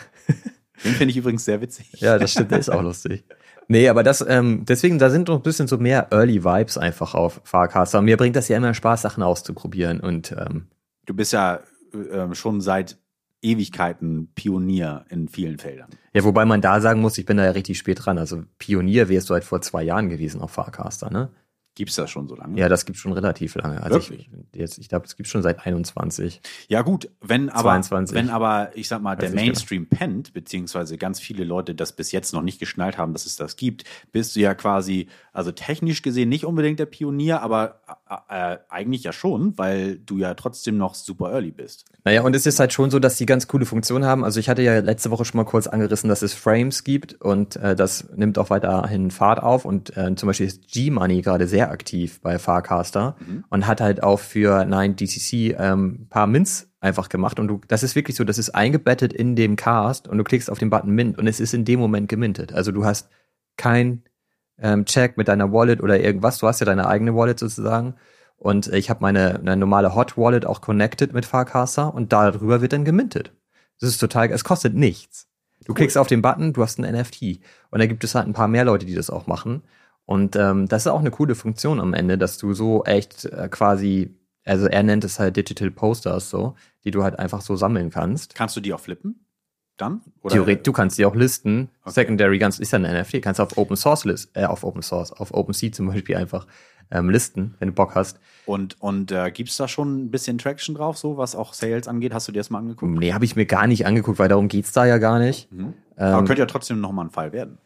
Speaker 2: Den finde ich übrigens sehr witzig.
Speaker 1: Ja, das stimmt, der ist auch lustig. Nee, aber das, ähm, deswegen, da sind noch ein bisschen so mehr Early Vibes einfach auf Farcaster. Und mir bringt das ja immer Spaß, Sachen auszuprobieren. Und ähm,
Speaker 2: Du bist ja äh, schon seit Ewigkeiten Pionier in vielen Feldern.
Speaker 1: ja, wobei man da sagen muss, ich bin da ja richtig spät dran. Also Pionier wärst du halt vor zwei Jahren gewesen auf Farcaster, ne?
Speaker 2: Gibt's das schon so lange?
Speaker 1: Ja, das gibt's schon relativ lange. Also
Speaker 2: Wirklich?
Speaker 1: ich, jetzt, ich glaube, es gibt schon seit 21.
Speaker 2: Ja gut, wenn aber,
Speaker 1: 22.
Speaker 2: wenn aber, ich sag mal, der
Speaker 1: Weiß ich genau.
Speaker 2: Mainstream pennt, beziehungsweise ganz viele Leute das bis jetzt noch nicht geschnallt haben, dass es das gibt, bist du ja quasi, also technisch gesehen nicht unbedingt der Pionier, aber äh, äh, eigentlich ja schon, weil du ja trotzdem noch super early bist.
Speaker 1: Naja, und es ist halt schon so, dass die ganz coole Funktionen haben. Also ich hatte ja letzte Woche schon mal kurz angerissen, dass es Frames gibt und äh, das nimmt auch weiterhin Fahrt auf. Und äh, zum Beispiel ist G-Money gerade sehr aktiv bei Farcaster und hat halt auch für 9DCC ähm, ein paar Mints einfach gemacht. Und du, das ist wirklich so, das ist eingebettet in dem Cast und du klickst auf den Button Mint und es ist in dem Moment gemintet. Also du hast kein ähm, Check mit deiner Wallet oder irgendwas. Du hast ja deine eigene Wallet sozusagen. Und ich habe meine, meine normale Hot Wallet auch connected mit Farcaster und darüber wird dann gemintet. Das ist total, es kostet nichts. Du
Speaker 2: Cool.
Speaker 1: klickst auf den Button, du hast ein NFT. Und da gibt es halt ein paar mehr Leute, die das auch machen. Und ähm, das ist auch eine coole Funktion am Ende, dass du so echt äh, quasi, also er nennt es halt Digital Posters so, die du halt einfach so sammeln kannst.
Speaker 2: Kannst du die auch flippen? Dann? Oder
Speaker 1: Theoretisch, du kannst die auch listen.
Speaker 2: Okay.
Speaker 1: Secondary ganz ist ja ein NFT, kannst du auf Open Source list, äh, auf Open Source, auf OpenSea zum Beispiel einfach ähm, listen, wenn du Bock hast.
Speaker 2: Und, und äh, gibt es da schon ein bisschen Traction drauf, so was auch Sales angeht? Hast du dir das mal angeguckt?
Speaker 1: Nee, habe ich mir gar nicht angeguckt, weil darum geht's da ja gar nicht.
Speaker 2: Mhm.
Speaker 1: Ähm,
Speaker 2: Aber könnte ja trotzdem nochmal ein Fall werden.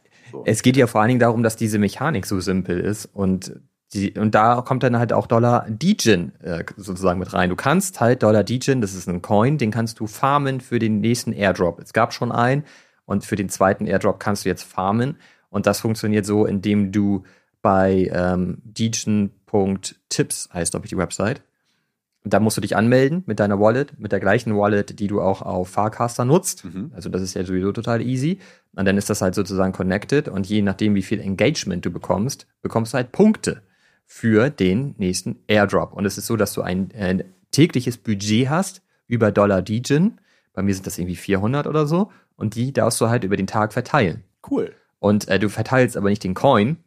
Speaker 1: Es geht ja vor allen Dingen darum, dass diese Mechanik so simpel ist und die, und da kommt dann halt auch Dollar Degen äh, sozusagen mit rein. Du kannst halt Dollar Degen, das ist ein Coin, den kannst du farmen für den nächsten Airdrop. Es gab schon einen und für den zweiten Airdrop kannst du jetzt farmen und das funktioniert so, indem du bei ähm, degen.tips heißt, glaube ich, die Website. Da musst du dich anmelden mit deiner Wallet, mit der gleichen Wallet, die du auch auf Farcaster nutzt.
Speaker 2: Mhm.
Speaker 1: Also das ist ja sowieso total easy. Und dann ist das halt sozusagen connected und je nachdem, wie viel Engagement du bekommst, bekommst du halt Punkte für den nächsten Airdrop. Und es ist so, dass du ein äh, tägliches Budget hast über Dollar Degen. Bei mir sind das irgendwie 400 oder so. Und die darfst du halt über den Tag verteilen.
Speaker 2: Cool.
Speaker 1: Und äh, du verteilst aber nicht den Coin,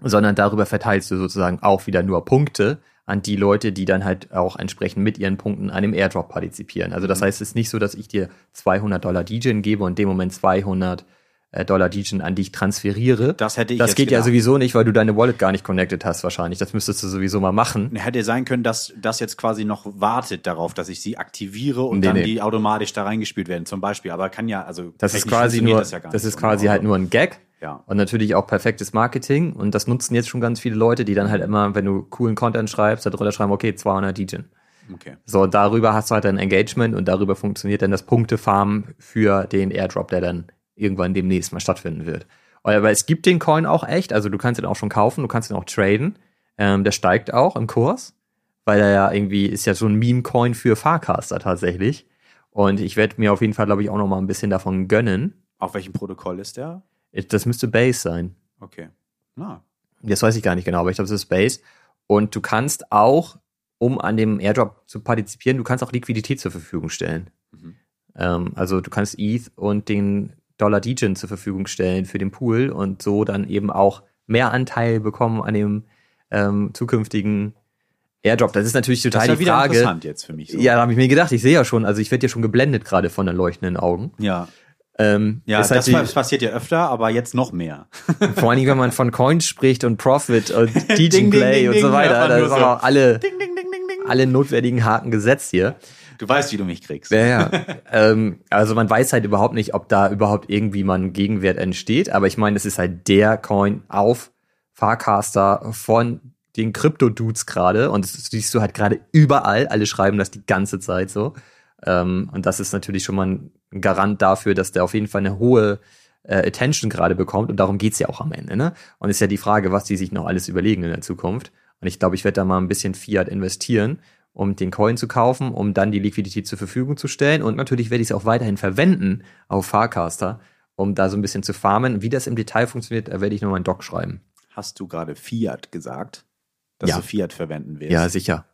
Speaker 1: sondern darüber verteilst du sozusagen auch wieder nur Punkte an die Leute, die dann halt auch entsprechend mit ihren Punkten an dem Airdrop partizipieren. Also das
Speaker 2: Mhm.
Speaker 1: heißt, es ist nicht so, dass ich dir 200 Dollar Degen gebe und in dem Moment 200 äh, Dollar Degen an dich transferiere.
Speaker 2: Das hätte ich
Speaker 1: Das geht ja
Speaker 2: gedacht.
Speaker 1: sowieso nicht, weil du deine Wallet gar nicht connected hast wahrscheinlich. Das müsstest du sowieso mal machen.
Speaker 2: Hätte sein können, dass das jetzt quasi noch wartet darauf, dass ich sie aktiviere und
Speaker 1: Nee,
Speaker 2: dann
Speaker 1: nee.
Speaker 2: die automatisch da reingespielt werden, zum Beispiel. Aber kann ja, also
Speaker 1: Das ist quasi nur,
Speaker 2: das,
Speaker 1: das,
Speaker 2: ja gar nicht
Speaker 1: ist quasi halt nur ein Gag.
Speaker 2: Ja.
Speaker 1: Und natürlich auch perfektes Marketing. Und das nutzen jetzt schon ganz viele Leute, die dann halt immer, wenn du coolen Content schreibst, darunter schreiben, okay, 200 Degen.
Speaker 2: Okay.
Speaker 1: So, darüber hast du halt ein Engagement und darüber funktioniert dann das Punktefarmen für den Airdrop, der dann irgendwann demnächst mal stattfinden wird. Aber es gibt den Coin auch echt, also du kannst ihn auch schon kaufen, du kannst ihn auch traden. Ähm, der steigt auch im Kurs, weil er ja irgendwie ist ja so ein Meme-Coin für Farcaster tatsächlich. Und ich werde mir auf jeden Fall, glaube ich, auch noch mal ein bisschen davon gönnen.
Speaker 2: Auf welchem Protokoll ist der?
Speaker 1: Das müsste Base sein.
Speaker 2: Okay. Na,
Speaker 1: Das weiß ich gar nicht genau, aber ich glaube, es ist Base. Und du kannst auch, um an dem Airdrop zu partizipieren, du kannst auch Liquidität zur Verfügung stellen.
Speaker 2: Mhm.
Speaker 1: Ähm, also du kannst ETH und den Dollar Degen zur Verfügung stellen für den Pool und so dann eben auch mehr Anteil bekommen an dem ähm, zukünftigen Airdrop. Das ist natürlich
Speaker 2: das
Speaker 1: total
Speaker 2: ist ja
Speaker 1: die Frage.
Speaker 2: interessant jetzt für mich. So.
Speaker 1: Ja, da habe ich mir gedacht, ich sehe ja schon, also ich werde ja schon geblendet gerade von den leuchtenden Augen.
Speaker 2: Ja,
Speaker 1: Ähm,
Speaker 2: ja
Speaker 1: halt
Speaker 2: das
Speaker 1: die-
Speaker 2: pa- passiert ja öfter, aber jetzt noch mehr. [laughs]
Speaker 1: vor allen Dingen, wenn man von Coins spricht und Profit und [laughs] Teaching Play
Speaker 2: ding,
Speaker 1: und
Speaker 2: ding,
Speaker 1: so
Speaker 2: hört
Speaker 1: weiter. Da sind
Speaker 2: so.
Speaker 1: auch alle,
Speaker 2: ding.
Speaker 1: alle notwendigen Haken gesetzt hier.
Speaker 2: Du weißt, wie du mich kriegst.
Speaker 1: Ja, ja. [laughs] ähm, also man weiß halt überhaupt nicht, ob da überhaupt irgendwie mal ein Gegenwert entsteht. Aber ich meine, es ist halt der Coin auf Farcaster von den Krypto-Dudes gerade. Und das siehst du halt gerade überall. Alle schreiben das die ganze Zeit so. Ähm, und das ist natürlich schon mal ein Garant dafür, dass der auf jeden Fall eine hohe äh, Attention gerade bekommt. Und darum geht's ja auch am Ende. Ne? Und ist ja die Frage, was die sich noch alles überlegen in der Zukunft. Und ich glaube, ich werde da mal ein bisschen Fiat investieren, um den Coin zu kaufen, um dann die Liquidität zur Verfügung zu stellen. Und natürlich werde ich es auch weiterhin verwenden auf Farcaster, um da so ein bisschen zu farmen. Wie das im Detail funktioniert, da werde ich nochmal einen Doc schreiben.
Speaker 2: Hast du gerade Fiat gesagt? Dass
Speaker 1: Ja.
Speaker 2: du Fiat verwenden willst?
Speaker 1: Ja, sicher.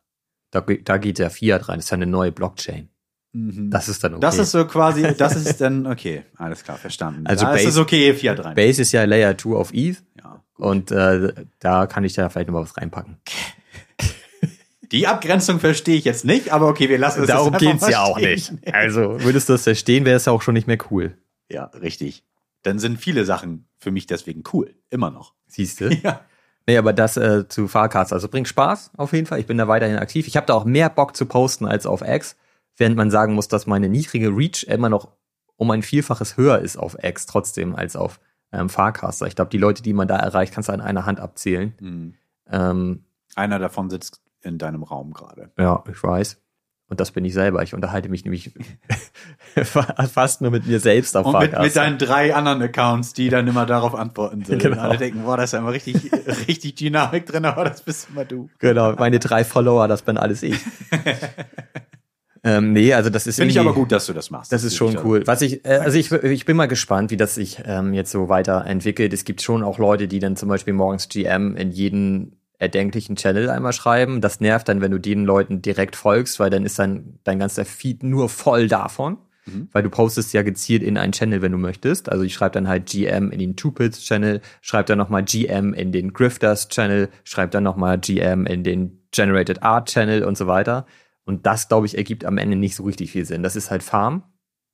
Speaker 1: Da, da geht der Fiat rein. Das ist ja eine neue Blockchain.
Speaker 2: Mhm.
Speaker 1: Das ist dann okay.
Speaker 2: Das ist so quasi, das ist dann, okay, alles klar, verstanden.
Speaker 1: Also
Speaker 2: ist
Speaker 1: Base-
Speaker 2: es okay, Fiat rein.
Speaker 1: Base ist ja Layer 2 auf ETH.
Speaker 2: ja.
Speaker 1: Und äh, da kann ich da vielleicht nochmal was reinpacken. [laughs]
Speaker 2: Die Abgrenzung verstehe ich jetzt nicht, aber okay, wir lassen es
Speaker 1: Darum geht's
Speaker 2: mal
Speaker 1: ja auch nicht. Also, würdest du das verstehen, wäre es ja auch schon nicht mehr cool.
Speaker 2: Ja, richtig. Dann sind viele Sachen für mich deswegen cool. Immer noch.
Speaker 1: Siehst du? [laughs]
Speaker 2: Ja.
Speaker 1: Nee, aber das äh, zu Farcaster, also bringt Spaß auf jeden Fall. Ich bin da weiterhin aktiv. Ich habe da auch mehr Bock zu posten als auf X, während man sagen muss, dass meine niedrige Reach immer noch um ein Vielfaches höher ist auf X trotzdem als auf ähm, Farcaster. Ich glaube, die Leute, die man da erreicht, kannst du an einer Hand abzählen.
Speaker 2: Mhm.
Speaker 1: Ähm,
Speaker 2: Einer davon sitzt in deinem Raum gerade.
Speaker 1: ja, ich weiß. Und das bin ich selber. Ich unterhalte mich nämlich [laughs] fast nur mit mir selbst auf
Speaker 2: Und mit, mit deinen drei anderen Accounts, die dann immer darauf antworten [laughs] sollen.
Speaker 1: Genau.
Speaker 2: Und alle denken, boah, da ist ja immer richtig, [laughs] richtig Dynamik drin, aber das bist immer du.
Speaker 1: genau, meine drei Follower, das bin alles ich. Ähm, nee, also das ist
Speaker 2: Finde ich aber gut, dass du das machst.
Speaker 1: Das ist schon cool. Was ich, äh, also ich, ich bin mal gespannt, wie das sich ähm, jetzt so weiterentwickelt. Es gibt schon auch Leute, die dann zum Beispiel morgens GM in jeden erdenklichen Channel einmal schreiben. Das nervt dann, wenn du den Leuten direkt folgst, weil dann ist dann dein ganzer Feed nur voll davon. Mhm. Weil du postest ja gezielt in einen Channel, wenn du möchtest. Also ich schreibe dann halt GM in den Tupids Channel, schreibe dann nochmal GM in den Grifters Channel, schreibe dann nochmal GM in den Generated Art Channel und so weiter. Und das, glaube ich, ergibt am Ende nicht so richtig viel Sinn. Das ist halt Farm.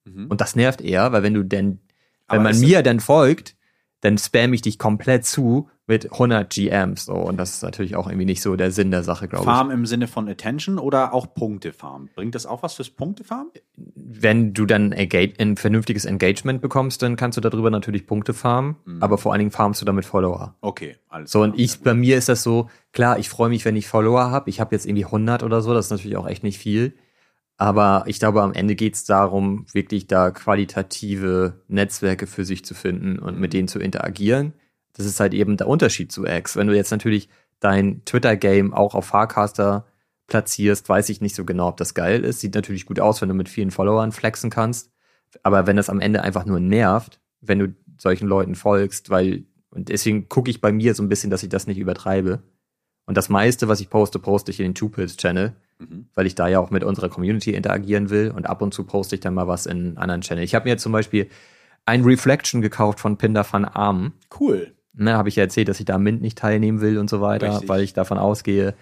Speaker 1: Mhm. Und das nervt eher, weil wenn du denn, wenn Aber man mir dann folgt, dann spam ich dich komplett zu mit 100 GMs. So. Und das ist natürlich auch irgendwie nicht so der Sinn der Sache, glaube ich.
Speaker 2: Farm im Sinne von Attention oder auch Punktefarm? Bringt das auch was fürs Punktefarm?
Speaker 1: Wenn du dann ein vernünftiges Engagement bekommst, dann kannst du darüber natürlich Punkte farmen, mhm. aber vor allen Dingen farmst du damit Follower.
Speaker 2: Okay, alles
Speaker 1: So, und ich, bei mir ist das so, klar, ich freue mich, wenn ich Follower habe. Ich habe jetzt irgendwie 100 oder so, das ist natürlich auch echt nicht viel. Aber ich glaube, am Ende geht es darum, wirklich da qualitative Netzwerke für sich zu finden und mit mhm. denen zu interagieren. Das ist halt eben der Unterschied zu X. Wenn du jetzt natürlich dein Twitter-Game auch auf Farcaster platzierst, weiß ich nicht so genau, ob das geil ist. Sieht natürlich gut aus, wenn du mit vielen Followern flexen kannst. Aber wenn das am Ende einfach nur nervt, wenn du solchen Leuten folgst, weil, und deswegen gucke ich bei mir so ein bisschen, dass ich das nicht übertreibe. Und das meiste, was ich poste, poste ich in den Two-Pills-Channel mhm. weil ich da ja auch mit unserer Community interagieren will und ab und zu poste ich dann mal was in anderen Channel. Ich habe mir zum Beispiel ein Reflection gekauft von Pinder van Arm.
Speaker 2: Cool.
Speaker 1: Ne, habe ich ja erzählt, dass ich da Mint nicht teilnehmen will und so weiter, Richtig. weil ich davon ausgehe,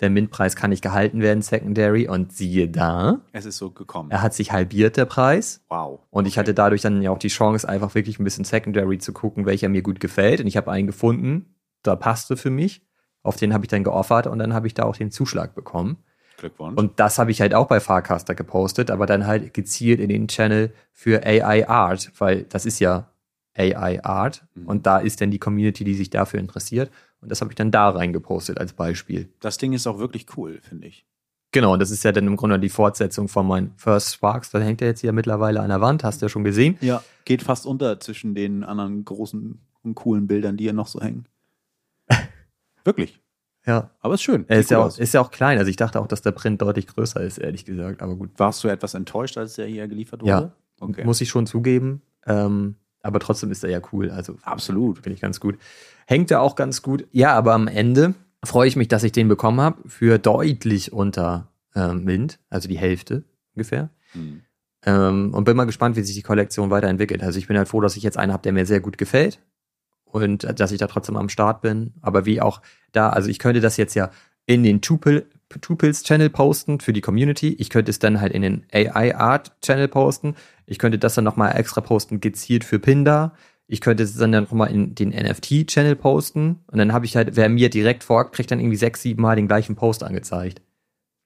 Speaker 1: der Mint-Preis kann nicht gehalten werden, Secondary. Und siehe da.
Speaker 2: Es ist so gekommen.
Speaker 1: Er hat sich halbiert, der Preis.
Speaker 2: Wow.
Speaker 1: Und okay. ich hatte dadurch dann ja auch die Chance, einfach wirklich ein bisschen Secondary zu gucken, welcher mir gut gefällt. Und ich habe einen gefunden, da passte für mich. Auf den habe ich dann geoffert und dann habe ich da auch den Zuschlag bekommen.
Speaker 2: Glückwunsch.
Speaker 1: Und das habe ich halt auch bei Farcaster gepostet, aber dann halt gezielt in den Channel für AI Art, weil das ist ja AI Art mhm. und da ist dann die Community, die sich dafür interessiert. Und das habe ich dann da reingepostet als Beispiel.
Speaker 2: Das Ding ist auch wirklich cool, finde ich.
Speaker 1: Genau, und das ist ja dann im Grunde die Fortsetzung von meinem First Sparks. Da hängt er jetzt hier mittlerweile an der Wand, hast du ja schon gesehen.
Speaker 2: Ja, geht fast unter zwischen den anderen großen und coolen Bildern, die hier noch so hängen. [laughs] wirklich.
Speaker 1: Ja.
Speaker 2: Aber ist schön.
Speaker 1: Er ist ja, auch, ist ja auch klein. Also ich dachte auch, dass der Print deutlich größer ist, ehrlich gesagt. Aber gut.
Speaker 2: Warst du etwas enttäuscht, als der hier geliefert wurde?
Speaker 1: Ja. Okay. Muss ich schon zugeben. Ähm, aber trotzdem ist er ja cool. Also
Speaker 2: absolut.
Speaker 1: Finde ich ganz gut. Hängt er auch ganz gut. Ja, aber am Ende freue ich mich, dass ich den bekommen habe für deutlich unter ähm, Mint, also die Hälfte ungefähr. Hm. Ähm, und bin mal gespannt, wie sich die Kollektion weiterentwickelt. Also ich bin halt froh, dass ich jetzt einen habe, der mir sehr gut gefällt und dass ich da trotzdem am Start bin. Aber wie auch da, also ich könnte das jetzt ja in den Tupils Channel posten für die Community. Ich könnte es dann halt in den AI Art Channel posten. Ich könnte das dann nochmal extra posten, gezielt für Pinda. Ich könnte es dann nochmal in den NFT Channel posten. Und dann habe ich halt, wer mir direkt folgt, kriegt dann irgendwie sechs, sieben Mal den gleichen Post angezeigt.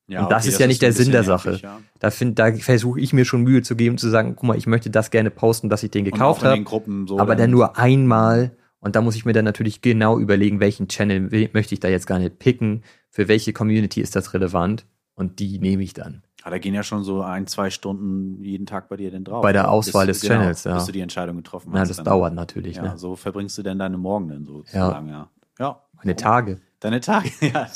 Speaker 1: Ja, und das okay, ist ja das nicht ist der Sinn der Sache. Nervig, ja. Da, da versuche ich mir schon Mühe zu geben, zu sagen, guck mal, ich möchte das gerne posten, dass ich den gekauft habe. So aber dann nur einmal und da muss ich mir dann natürlich genau überlegen, welchen Channel möchte ich da jetzt gar nicht picken, für welche Community ist das relevant und die nehme ich dann.
Speaker 2: Aber da gehen ja schon so ein, zwei Stunden jeden Tag bei dir denn drauf.
Speaker 1: Bei der Auswahl bis, des genau, Channels, ja.
Speaker 2: Bis du die Entscheidung getroffen
Speaker 1: hast. Ja, das dann, dauert natürlich.
Speaker 2: Ja,
Speaker 1: ne?
Speaker 2: so verbringst du denn deine Morgen denn sozusagen, ja.
Speaker 1: ja. ja. Meine Tage.
Speaker 2: Deine Tage, [laughs] ja.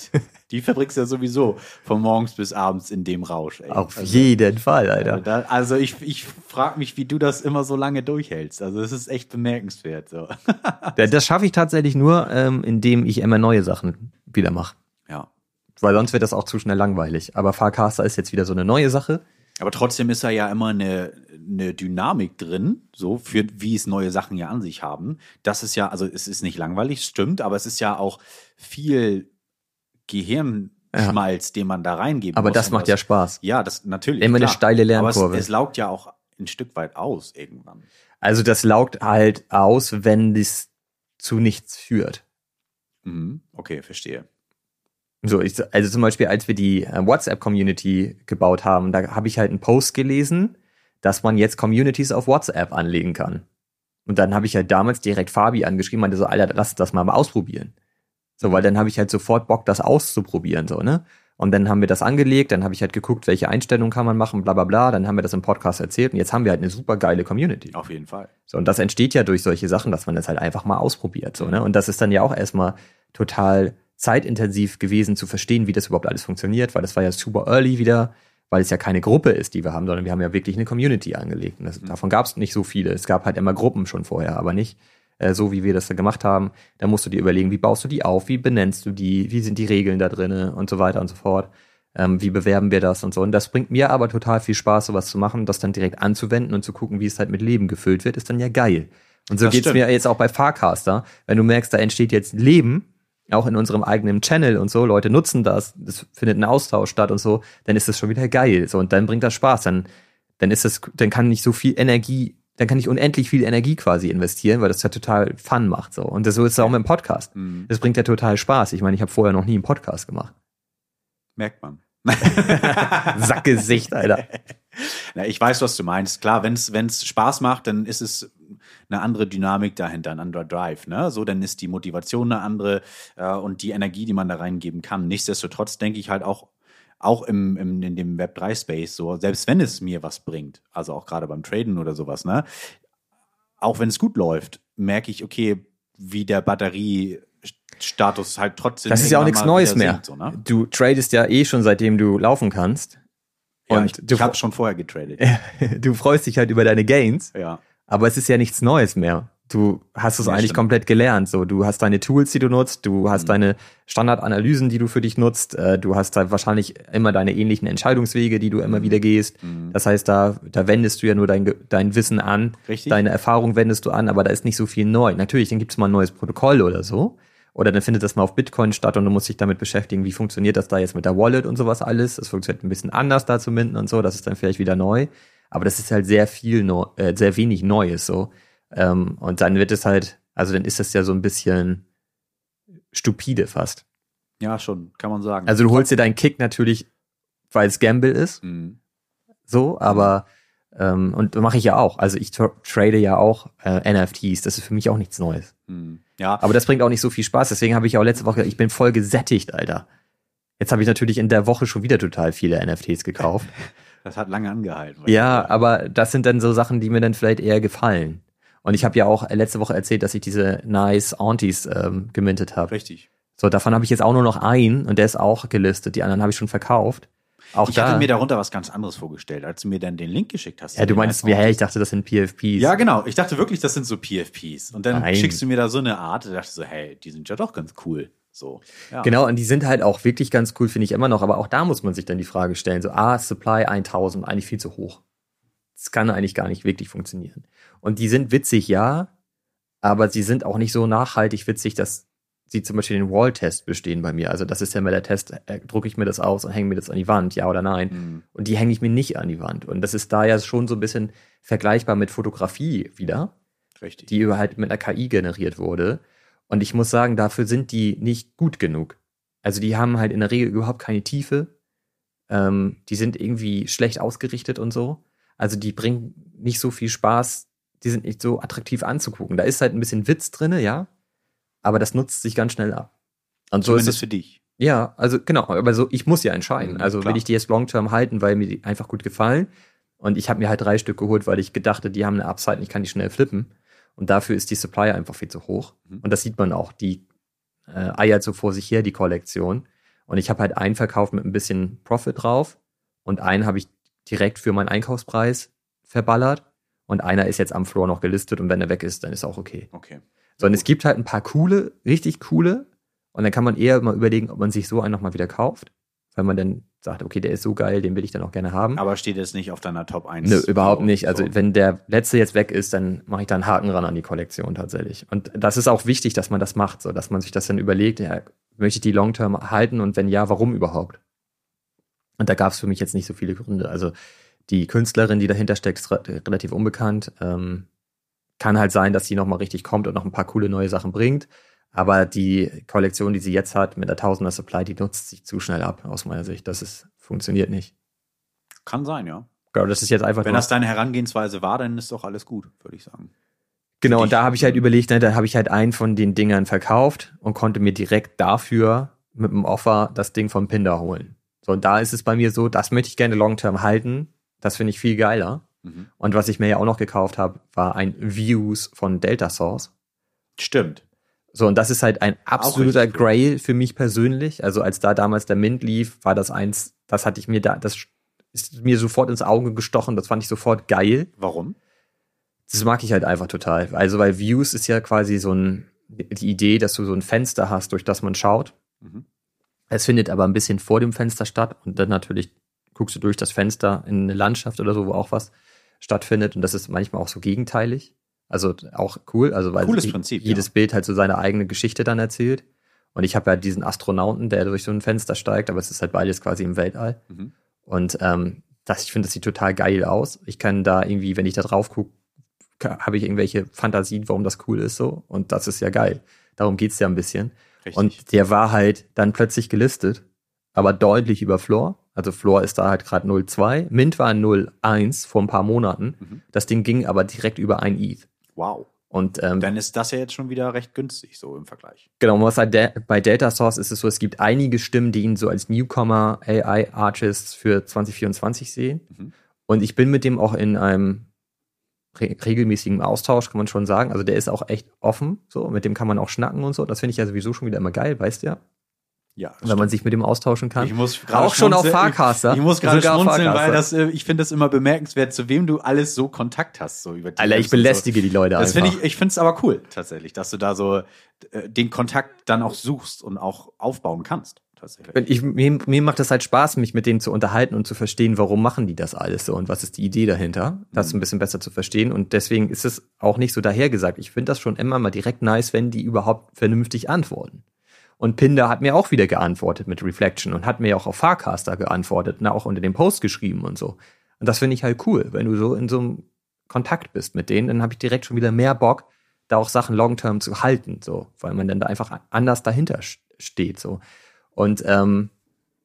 Speaker 2: Die verbringst du ja sowieso von morgens bis abends in dem Rausch.
Speaker 1: Ey. Auf also, jeden Fall, Alter.
Speaker 2: Da, also ich, ich frage mich, wie du das immer so lange durchhältst. Also es ist echt bemerkenswert. So. [laughs]
Speaker 1: das schaffe ich tatsächlich nur, ähm, indem ich immer neue Sachen wieder mache.
Speaker 2: Ja.
Speaker 1: Weil sonst wird das auch zu schnell langweilig. Aber Farcaster ist jetzt wieder so eine neue Sache.
Speaker 2: Aber trotzdem ist da ja immer eine, eine Dynamik drin, so für wie es neue Sachen ja an sich haben. Das ist ja, also es ist nicht langweilig, stimmt, aber es ist ja auch viel Gehirnschmalz, ja. den man da reingeben
Speaker 1: aber muss. Aber das macht das, ja Spaß.
Speaker 2: Ja, das natürlich.
Speaker 1: Immer klar. eine steile Lernkurve.
Speaker 2: Aber es, es laugt ja auch ein Stück weit aus irgendwann.
Speaker 1: Also das laugt halt aus, wenn das zu nichts führt.
Speaker 2: Mhm. Okay, verstehe.
Speaker 1: So, ich, also zum Beispiel, als wir die äh, WhatsApp-Community gebaut haben, da habe ich halt einen Post gelesen, dass man jetzt Communities auf WhatsApp anlegen kann. Und dann habe ich halt damals direkt Fabi angeschrieben, meinte so, Alter, lass das mal, mal ausprobieren. So, weil dann habe ich halt sofort Bock, das auszuprobieren, so, ne? Und dann haben wir das angelegt, dann habe ich halt geguckt, welche Einstellungen kann man machen, bla bla bla. Dann haben wir das im Podcast erzählt und jetzt haben wir halt eine super geile Community.
Speaker 2: Auf jeden Fall.
Speaker 1: So, und das entsteht ja durch solche Sachen, dass man das halt einfach mal ausprobiert. So, ne? Und das ist dann ja auch erstmal total zeitintensiv gewesen zu verstehen, wie das überhaupt alles funktioniert, weil das war ja super early wieder, weil es ja keine Gruppe ist, die wir haben, sondern wir haben ja wirklich eine Community angelegt. Und das, mhm. davon gab es nicht so viele. Es gab halt immer Gruppen schon vorher, aber nicht äh, so wie wir das da gemacht haben, dann musst du dir überlegen, wie baust du die auf, wie benennst du die, wie sind die Regeln da drinne und so weiter und so fort. Ähm, wie bewerben wir das und so. Und das bringt mir aber total viel Spaß, sowas zu machen, das dann direkt anzuwenden und zu gucken, wie es halt mit Leben gefüllt wird, ist dann ja geil. Und so
Speaker 2: Das
Speaker 1: geht's
Speaker 2: stimmt.
Speaker 1: mir jetzt auch bei Farcaster. Wenn du merkst, da entsteht jetzt Leben, auch in unserem eigenen Channel und so, Leute nutzen das, es findet ein Austausch statt und so, dann ist das schon wieder geil. So, und dann bringt das Spaß. Dann, dann ist es, dann kann ich so viel Energie, dann kann ich unendlich viel Energie quasi investieren, weil das ja total Fun macht. So. Und das, so ist es auch mit dem Podcast.
Speaker 2: Mhm.
Speaker 1: Das bringt ja total Spaß. Ich meine, ich habe vorher noch nie einen Podcast gemacht.
Speaker 2: Merkt man. [laughs] [laughs]
Speaker 1: Sackgesicht, Alter.
Speaker 2: Na, ich weiß, was du meinst. Klar, wenn es Spaß macht, dann ist es eine andere Dynamik dahinter, ein anderer Drive. Ne? So, dann ist die Motivation eine andere äh, und die Energie, die man da reingeben kann. Nichtsdestotrotz denke ich halt auch, auch im, im, in dem Web3-Space, so, selbst wenn es mir was bringt, also auch gerade beim Traden oder sowas, ne? auch wenn es gut läuft, merke ich, okay, wie der Batteriestatus halt trotzdem.
Speaker 1: Das ist ja auch nichts Neues mehr.
Speaker 2: sinkt, so, ne?
Speaker 1: Du tradest ja eh schon seitdem du laufen kannst.
Speaker 2: Ja,
Speaker 1: Und
Speaker 2: ich,
Speaker 1: du,
Speaker 2: ich habe schon vorher getradet. [laughs]
Speaker 1: du freust dich halt über deine Gains.
Speaker 2: Ja.
Speaker 1: Aber es ist ja nichts Neues mehr. Du hast es
Speaker 2: Ja,
Speaker 1: eigentlich
Speaker 2: stimmt.
Speaker 1: komplett gelernt. So, du hast deine Tools, die du nutzt, du hast
Speaker 2: Mhm.
Speaker 1: deine Standardanalysen, die du für dich nutzt, äh, du hast da wahrscheinlich immer deine ähnlichen Entscheidungswege, die du immer wieder gehst.
Speaker 2: Mhm.
Speaker 1: Das heißt, da, da wendest du ja nur dein, dein Wissen an,
Speaker 2: Richtig.
Speaker 1: deine Erfahrung wendest du an, aber da ist nicht so viel neu. Natürlich, dann gibt es mal ein neues Protokoll oder so. Oder dann findet das mal auf Bitcoin statt und du musst dich damit beschäftigen, wie funktioniert das da jetzt mit der Wallet und sowas alles. Das funktioniert ein bisschen anders da zu minden und so, das ist dann vielleicht wieder neu. Aber das ist halt sehr viel, neu, äh, sehr wenig Neues so. Ähm, und dann wird es halt, also dann ist das ja so ein bisschen stupide fast.
Speaker 2: Ja, schon, kann man sagen.
Speaker 1: Also du holst dir deinen Kick natürlich, weil es Gamble ist,
Speaker 2: Mhm.
Speaker 1: so, aber ähm, und mache ich ja auch. Also ich tra trade ja auch äh, NFTs, das ist für mich auch nichts Neues.
Speaker 2: Mhm. Ja,
Speaker 1: Aber das bringt auch nicht so viel Spaß. Deswegen habe ich auch letzte Woche, ich bin voll gesättigt, Alter. Jetzt habe ich natürlich in der Woche schon wieder total viele NFTs gekauft. [laughs]
Speaker 2: das hat lange angehalten.
Speaker 1: ja, aber das sind dann so Sachen, die mir dann vielleicht eher gefallen. Und ich habe ja auch letzte Woche erzählt, dass ich diese Nice Aunties ähm, gemintet habe.
Speaker 2: Richtig.
Speaker 1: So, davon habe ich jetzt auch nur noch einen und der ist auch gelistet. Die anderen habe ich schon verkauft. Auch
Speaker 2: Ich
Speaker 1: da.
Speaker 2: hatte mir darunter was ganz anderes vorgestellt, als du mir dann den Link geschickt hast.
Speaker 1: ja, du meinst, wie, hä, ich dachte, das sind PFPs.
Speaker 2: Ja, genau. Ich dachte wirklich, das sind so PFPs. Und dann
Speaker 1: Nein.
Speaker 2: schickst du mir da so eine Art, da dachte ich so, hey, die sind ja doch ganz cool. So. Ja.
Speaker 1: Genau, und die sind halt auch wirklich ganz cool, finde ich immer noch. Aber auch da muss man sich dann die Frage stellen, so, ah, Supply 1000, eigentlich viel zu hoch. Das kann eigentlich gar nicht wirklich funktionieren. Und die sind witzig, ja, aber sie sind auch nicht so nachhaltig witzig, dass sie zum Beispiel den Wall-Test bestehen bei mir. Also das ist ja immer der Test, äh, drucke ich mir das aus und hänge mir das an die Wand, ja oder nein.
Speaker 2: Mhm.
Speaker 1: Und die hänge ich mir nicht an die Wand. Und das ist da ja schon so ein bisschen vergleichbar mit Fotografie wieder
Speaker 2: Richtig.
Speaker 1: die über halt mit einer KI generiert wurde. Und ich muss sagen, dafür sind die nicht gut genug. Also die haben halt in der Regel überhaupt keine Tiefe. Ähm, die sind irgendwie schlecht ausgerichtet und so. Also die bringen nicht so viel Spaß. Die sind nicht so attraktiv anzugucken. Da ist halt ein bisschen Witz drinne, ja. Aber das nutzt sich ganz schnell ab. Und so ist
Speaker 2: Zumindest
Speaker 1: es
Speaker 2: für dich.
Speaker 1: ja, also genau, aber so, ich muss ja entscheiden.
Speaker 2: Mhm,
Speaker 1: also
Speaker 2: klar.
Speaker 1: will ich die jetzt long-term halten, weil mir die einfach gut gefallen. Und ich habe mir halt drei Stück geholt, weil ich gedachte, die haben eine Upside und ich kann die schnell flippen. Und dafür ist die Supply einfach viel zu hoch.
Speaker 2: Mhm.
Speaker 1: Und das sieht man auch. Die äh, eiert so vor sich her, die Kollektion. Und ich habe halt einen verkauft mit ein bisschen Profit drauf und einen habe ich direkt für meinen Einkaufspreis verballert. Und einer ist jetzt am Floor noch gelistet und wenn er weg ist, dann ist auch okay.
Speaker 2: Okay.
Speaker 1: Sondern es gibt halt ein paar coole, richtig coole. Und dann kann man eher mal überlegen, ob man sich so einen nochmal wieder kauft. Weil man dann sagt, okay, der ist so geil, den will ich dann auch gerne haben.
Speaker 2: Aber steht jetzt nicht auf deiner Top 1?
Speaker 1: Nö, überhaupt nicht. Also
Speaker 2: so.
Speaker 1: wenn der letzte jetzt weg ist, dann mache ich da einen Haken ran an die Kollektion tatsächlich. Und das ist auch wichtig, dass man das macht, so dass man sich das dann überlegt, ja, möchte ich die Long-Term halten und wenn ja, warum überhaupt? Und da gab es für mich jetzt nicht so viele Gründe. Also die Künstlerin, die dahinter steckt, ist re- relativ unbekannt. Ähm, kann halt sein, dass sie nochmal richtig kommt und noch ein paar coole neue Sachen bringt. Aber die Kollektion, die sie jetzt hat mit der Tausender Supply, die nutzt sich zu schnell ab, aus meiner Sicht. Das ist, funktioniert nicht.
Speaker 2: Kann sein, ja.
Speaker 1: Genau, das ist jetzt einfach
Speaker 2: Wenn das deine Herangehensweise war, dann ist doch alles gut, würde ich sagen.
Speaker 1: Genau,
Speaker 2: dich.
Speaker 1: und da habe ich halt überlegt, ne, da habe ich halt einen von den Dingern verkauft und konnte mir direkt dafür mit dem Offer das Ding vom Pinder holen. So, und da ist es bei mir so, das möchte ich gerne long-term halten. Das finde ich viel geiler.
Speaker 2: Mhm.
Speaker 1: Und was ich mir ja auch noch gekauft habe, war ein Views von Delta Source.
Speaker 2: Stimmt.
Speaker 1: So, und das ist halt ein absoluter. Grail für mich persönlich. Also als da damals der Mint lief, war das eins, das hatte ich mir da, das ist mir sofort ins Auge gestochen, das fand ich sofort geil.
Speaker 2: Warum?
Speaker 1: Das mag ich halt einfach total. Also, weil Views ist ja quasi so ein, die Idee, dass du so ein Fenster hast, durch das man schaut.
Speaker 2: Mhm.
Speaker 1: Es findet aber ein bisschen vor dem Fenster statt und dann natürlich guckst du durch das Fenster in eine Landschaft oder so, wo auch was stattfindet und das ist manchmal auch so gegenteilig. Also auch cool, also weil
Speaker 2: Prinzip,
Speaker 1: jedes
Speaker 2: ja.
Speaker 1: Bild halt so seine eigene Geschichte dann erzählt. Und ich habe ja diesen Astronauten, der durch so ein Fenster steigt, aber es ist halt beides quasi im Weltall.
Speaker 2: Mhm.
Speaker 1: Und ähm, das, ich finde, das sieht total geil aus. Ich kann da irgendwie, wenn ich da drauf gucke, habe ich irgendwelche Fantasien, warum das cool ist so. Und das ist ja geil. Darum geht's ja ein bisschen.
Speaker 2: Richtig.
Speaker 1: Und der war halt dann plötzlich gelistet, aber deutlich über Floor. Also Floor ist da halt gerade 0,2. Mint war 0,1 vor ein paar Monaten.
Speaker 2: Mhm.
Speaker 1: Das Ding ging aber direkt über ein ETH.
Speaker 2: Wow.
Speaker 1: Und ähm,
Speaker 2: Dann ist das ja jetzt schon wieder recht günstig, so im Vergleich.
Speaker 1: genau, man muss halt bei Data Source ist es so, es gibt einige Stimmen, die ihn so als Newcomer AI Artist für 2024 sehen.
Speaker 2: Mhm.
Speaker 1: Und ich bin mit dem auch in einem re regelmäßigen Austausch, kann man schon sagen. Also der ist auch echt offen, so, mit dem kann man auch schnacken und so. Das finde ich ja sowieso schon wieder immer geil, weißt du ja?
Speaker 2: Ja,
Speaker 1: Wenn man sich mit dem austauschen kann.
Speaker 2: Ich muss gerade
Speaker 1: Auch schon auf. Farcaster.
Speaker 2: Ich, ich muss gerade schmunzeln, weil das, äh, ich finde das immer bemerkenswert, zu wem du alles so Kontakt hast, so über die
Speaker 1: Alter, ich belästige die Leute
Speaker 2: So. Das
Speaker 1: einfach.
Speaker 2: finde ich, ich finde es aber cool, tatsächlich, dass du da so äh, den Kontakt dann auch suchst und auch aufbauen kannst,
Speaker 1: ich, mir, mir macht es halt Spaß, mich mit denen zu unterhalten und zu verstehen, warum machen die das alles so und was ist die Idee dahinter, das
Speaker 2: Mhm.
Speaker 1: ein bisschen besser zu verstehen. Und deswegen ist es auch nicht so dahergesagt. Ich finde das schon immer mal direkt nice, wenn die überhaupt vernünftig antworten. Und Pinder hat mir auch wieder geantwortet mit Reflection und hat mir auch auf Farcaster geantwortet und auch unter dem Post geschrieben und so. Und das finde ich halt cool, wenn du so in so einem Kontakt bist mit denen, dann habe ich direkt schon wieder mehr Bock, da auch Sachen long-term zu halten, so, weil man dann da einfach anders dahinter st- steht, so. Und ähm,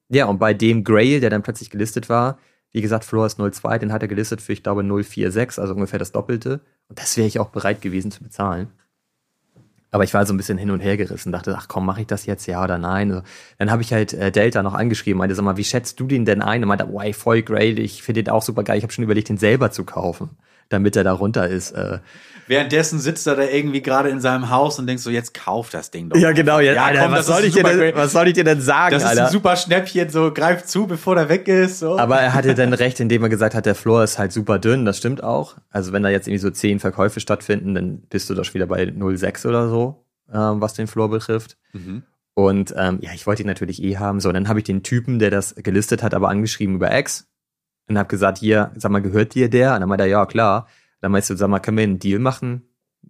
Speaker 1: ja, und bei dem Grail, der dann plötzlich gelistet war, wie gesagt, Floor ist 02, den hat er gelistet für, ich glaube, 046, also ungefähr das Doppelte. Und das wäre ich auch bereit gewesen zu bezahlen. Aber ich war so ein bisschen hin und her gerissen, dachte, ach komm, mache ich das jetzt, ja oder nein? So. Dann habe ich halt äh, Delta noch angeschrieben, meinte, sag mal, wie schätzt du den denn ein? Und meinte, ey, voll Grail, ich finde den auch super geil, ich habe schon überlegt, den selber zu kaufen, damit er da runter ist. Äh,
Speaker 2: Währenddessen sitzt er da irgendwie gerade in seinem Haus und denkt so, jetzt kauf das Ding doch.
Speaker 1: ja, genau, ja,
Speaker 2: Ja,
Speaker 1: Alter,
Speaker 2: komm,
Speaker 1: was, soll ich dir denn, was soll ich dir denn sagen,
Speaker 2: Das ist
Speaker 1: Alter?
Speaker 2: ein super Schnäppchen, so greif zu, bevor der weg ist. So.
Speaker 1: Aber er hatte [laughs] dann recht, indem er gesagt hat, der Floor ist halt super dünn, das stimmt auch. Also wenn da jetzt irgendwie so zehn Verkäufe stattfinden, dann bist du doch wieder bei 0,6 oder so, ähm, was den Floor betrifft.
Speaker 2: Mhm.
Speaker 1: Und ähm, ja, ich wollte ihn natürlich eh haben. So, und dann habe ich den Typen, der das gelistet hat, aber angeschrieben über X und habe gesagt, hier, sag mal, gehört dir der? Und dann meinte er, ja, klar. Dann meinst du, sag mal, können wir einen Deal machen?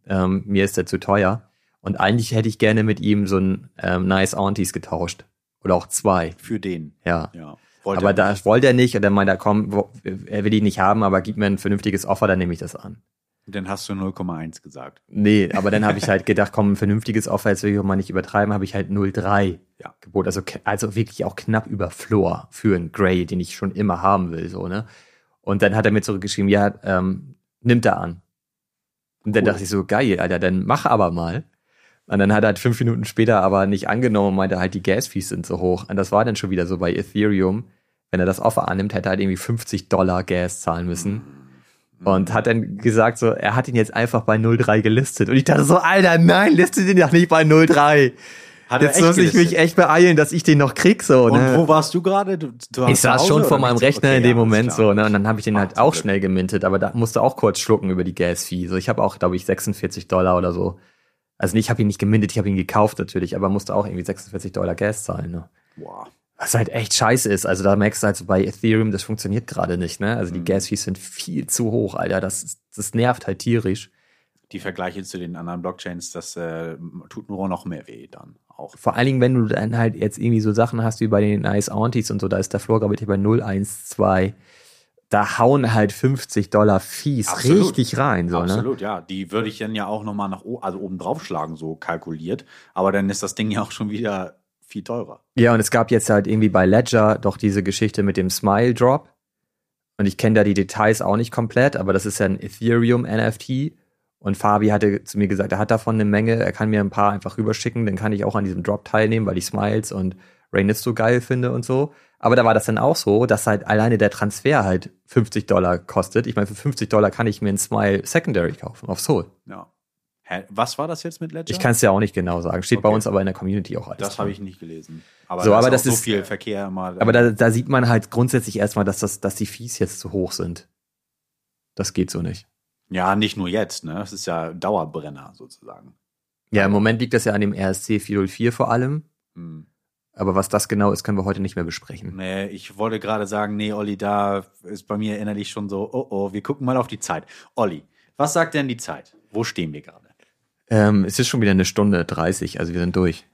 Speaker 1: Ähm, mir ist der zu teuer. Und eigentlich hätte ich gerne mit ihm so ein ähm, Nice Aunties getauscht. Oder auch zwei,
Speaker 2: Für den.
Speaker 1: ja.
Speaker 2: Ja. Wollte
Speaker 1: Aber
Speaker 2: er
Speaker 1: da
Speaker 2: nicht.
Speaker 1: wollte er nicht und dann meinte er, komm, er will ihn nicht haben, aber gib mir ein vernünftiges Offer, dann nehme ich das an.
Speaker 2: Dann hast du 0,1 gesagt.
Speaker 1: Nee, aber dann habe ich [laughs] halt gedacht, komm, ein vernünftiges Offer, jetzt will ich auch mal nicht übertreiben, habe ich halt 0,3
Speaker 2: Ja.
Speaker 1: Gebot. Also, also wirklich auch knapp über Floor für einen Grey, den ich schon immer haben will, so, ne? Und dann hat er mir zurückgeschrieben, ja, ähm, nimmt er an. Und dann
Speaker 2: Cool.
Speaker 1: dachte ich so, geil, Alter, dann mach aber mal. Und dann hat er halt fünf Minuten später aber nicht angenommen und meinte halt, die Gas-Fees sind so hoch. Und das war dann schon wieder so bei Ethereum. Wenn er das Offer annimmt, hätte er halt irgendwie 50 Dollar Gas zahlen müssen. Und hat dann gesagt, so, er hat ihn jetzt einfach bei 03 gelistet. Und ich dachte so, Alter, nein, liste den doch nicht bei 03.
Speaker 2: Hat
Speaker 1: Jetzt muss ich mich echt beeilen, dass ich den noch krieg, so,
Speaker 2: Und
Speaker 1: ne?
Speaker 2: wo warst du gerade?
Speaker 1: Ich saß
Speaker 2: Hause
Speaker 1: schon vor meinem? Rechner
Speaker 2: Okay,
Speaker 1: in dem Moment
Speaker 2: klar.
Speaker 1: so, ne? Und dann habe ich den halt auch
Speaker 2: Glück.
Speaker 1: schnell gemintet, aber da musste auch kurz schlucken über die Gas-Fee. So, ich habe auch, glaube ich, 46 Dollar oder so. Also ich habe ihn nicht gemintet, ich habe ihn gekauft natürlich, aber musste auch irgendwie 46 Dollar Gas zahlen, ne?
Speaker 2: Wow.
Speaker 1: Was halt echt scheiße ist. Also da merkst du halt so bei Ethereum, das funktioniert gerade nicht, ne? Also die
Speaker 2: Mhm.
Speaker 1: Gas-Fees sind viel zu hoch, Alter. Das, das nervt halt tierisch.
Speaker 2: Die Vergleiche zu den anderen Blockchains, das äh, tut nur noch mehr weh dann auch.
Speaker 1: Vor allen Dingen, wenn du dann halt jetzt irgendwie so Sachen hast wie bei den Nice Aunties und so, da ist der Floor, glaube ich, bei 012. Da hauen halt 50 Dollar Fees
Speaker 2: Absolut.
Speaker 1: richtig rein, so, ne?
Speaker 2: Absolut, ja. Die würde ich dann ja auch nochmal nach o- also oben drauf schlagen, so kalkuliert. Aber dann ist das Ding ja auch schon wieder viel teurer.
Speaker 1: Ja, und es gab jetzt halt irgendwie bei Ledger doch diese Geschichte mit dem Smile Drop. Und ich kenne da die Details auch nicht komplett, aber das ist ja ein Ethereum NFT. Und Fabi hatte zu mir gesagt, er hat davon eine Menge, er kann mir ein paar einfach rüberschicken, dann kann ich auch an diesem Drop teilnehmen, weil ich Smiles und Rainit so geil finde und so. Aber da war das dann auch so, dass halt alleine der Transfer halt 50 Dollar kostet. Ich meine, für 50 Dollar kann ich mir ein Smile Secondary kaufen auf Soul.
Speaker 2: Ja. Was war das jetzt mit Ledger?
Speaker 1: Ich kann es ja auch nicht genau sagen. Steht bei
Speaker 2: Okay.
Speaker 1: uns aber in der Community auch alles.
Speaker 2: Das habe ich nicht gelesen. Aber,
Speaker 1: So,
Speaker 2: da
Speaker 1: aber
Speaker 2: ist
Speaker 1: das
Speaker 2: auch so
Speaker 1: ist-
Speaker 2: viel Verkehr immer.
Speaker 1: Aber da, da sieht man halt grundsätzlich erstmal, dass, das, dass die Fees jetzt zu hoch sind. Das geht so nicht.
Speaker 2: Ja, nicht nur jetzt, ne? Das ist ja Dauerbrenner sozusagen.
Speaker 1: Ja, im Moment liegt das ja an dem RSC 404 vor allem.
Speaker 2: Hm.
Speaker 1: Aber was das genau ist, können wir heute nicht mehr besprechen.
Speaker 2: Nee, ich wollte gerade sagen, nee, Olli, da ist bei mir innerlich schon so, oh oh, wir gucken mal auf die Zeit. Olli, was sagt denn die Zeit? Wo stehen wir gerade?
Speaker 1: Ähm, es ist schon wieder eine Stunde 30, also wir sind durch.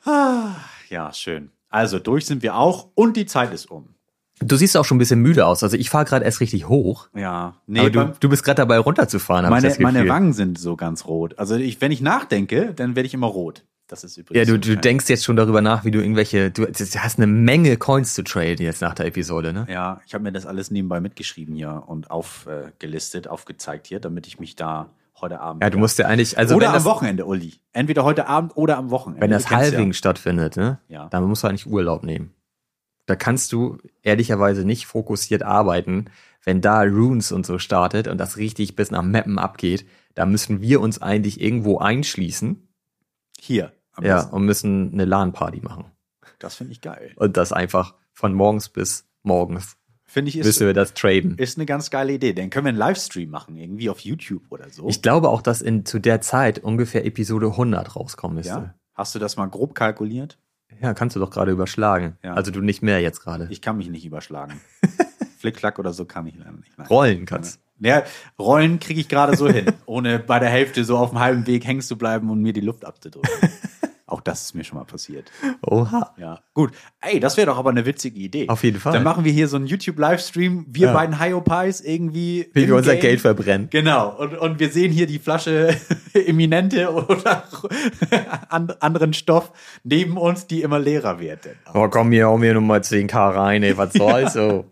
Speaker 2: Ja, schön. Also, durch sind wir auch und die Zeit ist um.
Speaker 1: Du siehst auch schon ein bisschen müde aus. Also ich fahre gerade erst richtig hoch.
Speaker 2: Ja, nee,
Speaker 1: du, du bist gerade dabei runterzufahren.
Speaker 2: meine, meine Wangen sind so ganz rot. Also, ich, wenn ich nachdenke, dann werde ich immer rot. Das ist
Speaker 1: Ja,
Speaker 2: übrigens.
Speaker 1: du,
Speaker 2: so
Speaker 1: du
Speaker 2: ein-
Speaker 1: denkst jetzt schon darüber nach, wie du irgendwelche, du, du hast eine Menge Coins zu traden jetzt nach der Episode, ne?
Speaker 2: Ja, ich habe mir das alles nebenbei mitgeschrieben hier und aufgelistet, aufgezeigt hier, damit ich mich da heute Abend.
Speaker 1: Ja, du musst ja eigentlich, also
Speaker 2: oder am
Speaker 1: das,
Speaker 2: Wochenende, Uli. Entweder heute Abend oder am Wochenende.
Speaker 1: wenn das Halving stattfindet, ne?
Speaker 2: Ja.
Speaker 1: Dann musst du eigentlich Urlaub nehmen. Da kannst du ehrlicherweise nicht fokussiert arbeiten, wenn da Runes und so startet und das richtig bis nach Mappen abgeht. Da müssen wir uns eigentlich irgendwo einschließen,
Speaker 2: Hier. Am
Speaker 1: ja,
Speaker 2: besten.
Speaker 1: und müssen eine LAN-Party machen.
Speaker 2: Das finde ich geil.
Speaker 1: Und das einfach von morgens bis morgens
Speaker 2: Finde ich ist,
Speaker 1: müssen wir das traden.
Speaker 2: ist eine ganz geile Idee. Dann können wir einen Livestream machen, irgendwie auf YouTube oder so.
Speaker 1: Ich glaube auch, dass in zu der Zeit ungefähr Episode 100 rauskommen müsste.
Speaker 2: ja? Hast du das mal grob kalkuliert?
Speaker 1: Ja, kannst du doch gerade überschlagen.
Speaker 2: Ja.
Speaker 1: Also du nicht mehr jetzt gerade.
Speaker 2: Ich kann mich nicht überschlagen. [laughs] Flickflack oder so kann ich leider nicht. Nein.
Speaker 1: Rollen kannst.
Speaker 2: Ja, Rollen kriege ich gerade so hin, [laughs] ohne bei der Hälfte so auf dem halben Weg hängen zu bleiben und mir die Luft abzudrücken. [laughs] Auch das ist mir schon mal passiert.
Speaker 1: Oha.
Speaker 2: Ja, gut. Ey, das wäre doch aber eine witzige Idee.
Speaker 1: Auf jeden Fall.
Speaker 2: Dann machen wir hier so einen YouTube-Livestream, wir
Speaker 1: Ja.
Speaker 2: beiden Hyopies irgendwie.
Speaker 1: Wie wir unser
Speaker 2: Game.
Speaker 1: Geld verbrennen.
Speaker 2: Genau, und, und wir sehen hier die Flasche [laughs] Eminente oder [laughs] an, anderen Stoff neben uns, die immer leerer wird.
Speaker 1: Oh, komm hier, hau mir nochmal 10k rein, ey, was [laughs] soll's so?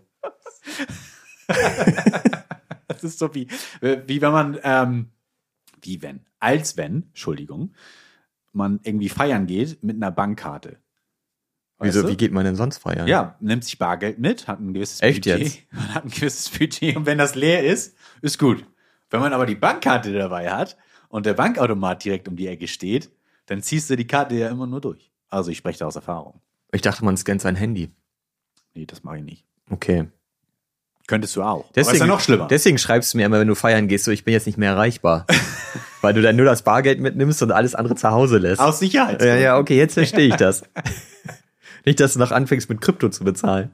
Speaker 2: Das ist so wie, wie wenn man, ähm, wie wenn, als wenn, Entschuldigung, man irgendwie feiern geht mit einer Bankkarte. Weißt
Speaker 1: Wieso,
Speaker 2: du?
Speaker 1: wie geht man denn sonst feiern?
Speaker 2: Ja, nimmt sich Bargeld mit, hat ein gewisses
Speaker 1: Echt
Speaker 2: Budget.
Speaker 1: jetzt? [laughs]
Speaker 2: Man hat ein gewisses Budget und wenn das leer ist, ist gut. Wenn man aber die Bankkarte dabei hat und der Bankautomat direkt um die Ecke steht, dann ziehst du die Karte ja immer nur durch. Also ich spreche da aus Erfahrung.
Speaker 1: Ich dachte, man scannt sein Handy.
Speaker 2: Nee, das mache ich nicht.
Speaker 1: Okay.
Speaker 2: Könntest du auch.
Speaker 1: Deswegen,
Speaker 2: aber ist ja noch schlimmer.
Speaker 1: Deswegen schreibst du mir immer, wenn du feiern gehst, so ich bin jetzt nicht mehr erreichbar. [laughs] Weil du dann nur das Bargeld mitnimmst und alles andere zu Hause lässt.
Speaker 2: aus Sicherheit.
Speaker 1: Ja, ja, okay, jetzt verstehe ich das. [laughs] nicht, dass du noch anfängst mit Krypto zu bezahlen.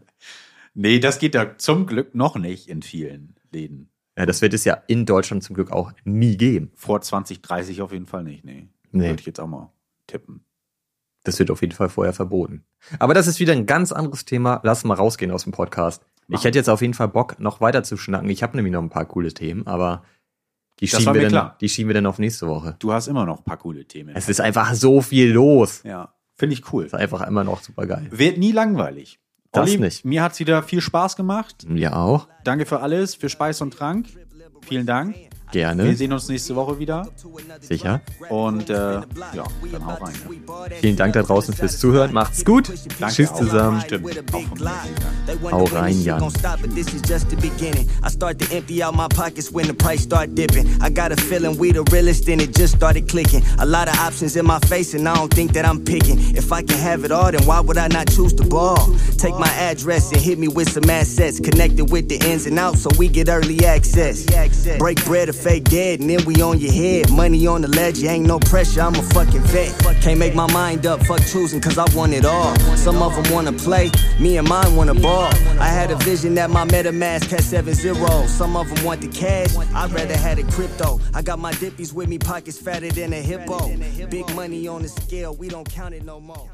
Speaker 2: Nee, das geht da zum Glück noch nicht in vielen Läden.
Speaker 1: Ja, das wird es ja in Deutschland zum Glück auch nie geben.
Speaker 2: Vor 2030 auf jeden Fall nicht, nee.
Speaker 1: Nee.
Speaker 2: Würde ich jetzt auch mal tippen.
Speaker 1: Das wird auf jeden Fall vorher verboten. Aber das ist wieder ein ganz anderes Thema. Lass mal rausgehen aus dem Podcast. Ich
Speaker 2: Machen.
Speaker 1: hätte jetzt auf jeden Fall Bock, noch weiter zu schnacken. Ich habe nämlich noch ein paar coole Themen, aber die schieben, wir
Speaker 2: mir
Speaker 1: dann,
Speaker 2: klar.
Speaker 1: die schieben wir dann auf nächste Woche.
Speaker 2: Du hast immer noch ein paar coole Themen.
Speaker 1: Es ist einfach so viel los.
Speaker 2: ja, finde ich cool.
Speaker 1: ist einfach immer noch super geil.
Speaker 2: Wird nie langweilig.
Speaker 1: Das
Speaker 2: Olli,
Speaker 1: nicht.
Speaker 2: Mir hat's wieder viel Spaß gemacht.
Speaker 1: Ja auch.
Speaker 2: Danke für alles, für Speis und Trank. Vielen Dank. Wir
Speaker 1: Gerne.
Speaker 2: sehen uns nächste Woche wieder.
Speaker 1: Sicher.
Speaker 2: Und äh, ja, dann hau rein. Ne?
Speaker 1: Vielen Dank da draußen fürs Zuhören. Macht's gut.
Speaker 2: Danke
Speaker 1: Tschüss
Speaker 2: auch.
Speaker 1: zusammen.
Speaker 2: Stimmt.
Speaker 1: Hau rein, Jan.
Speaker 3: Gon' stop, but this is just the beginning. I start to empty out my pockets when the price start dipping. I got a feeling we the realest and it just started clicking. A lot of options in my face and I don't think that I'm picking. If I can have it all, then why would I not choose the ball? Take my address and hit me with some assets connected with the ins and outs so we get early access. Break bread or fake dead and then we on your head. Money on the ledge, you ain't no pressure, I'm a fucking vet. Can't make my mind up, fuck choosing cause I want it all. Some of them wanna play, me and mine wanna ball. I had a vision that my MetaMask had seven zeros. Some of them want the cash, I'd rather had it crypto. I got my dippies with me, pockets fatter than a hippo. Big money on the scale, we don't count it no more.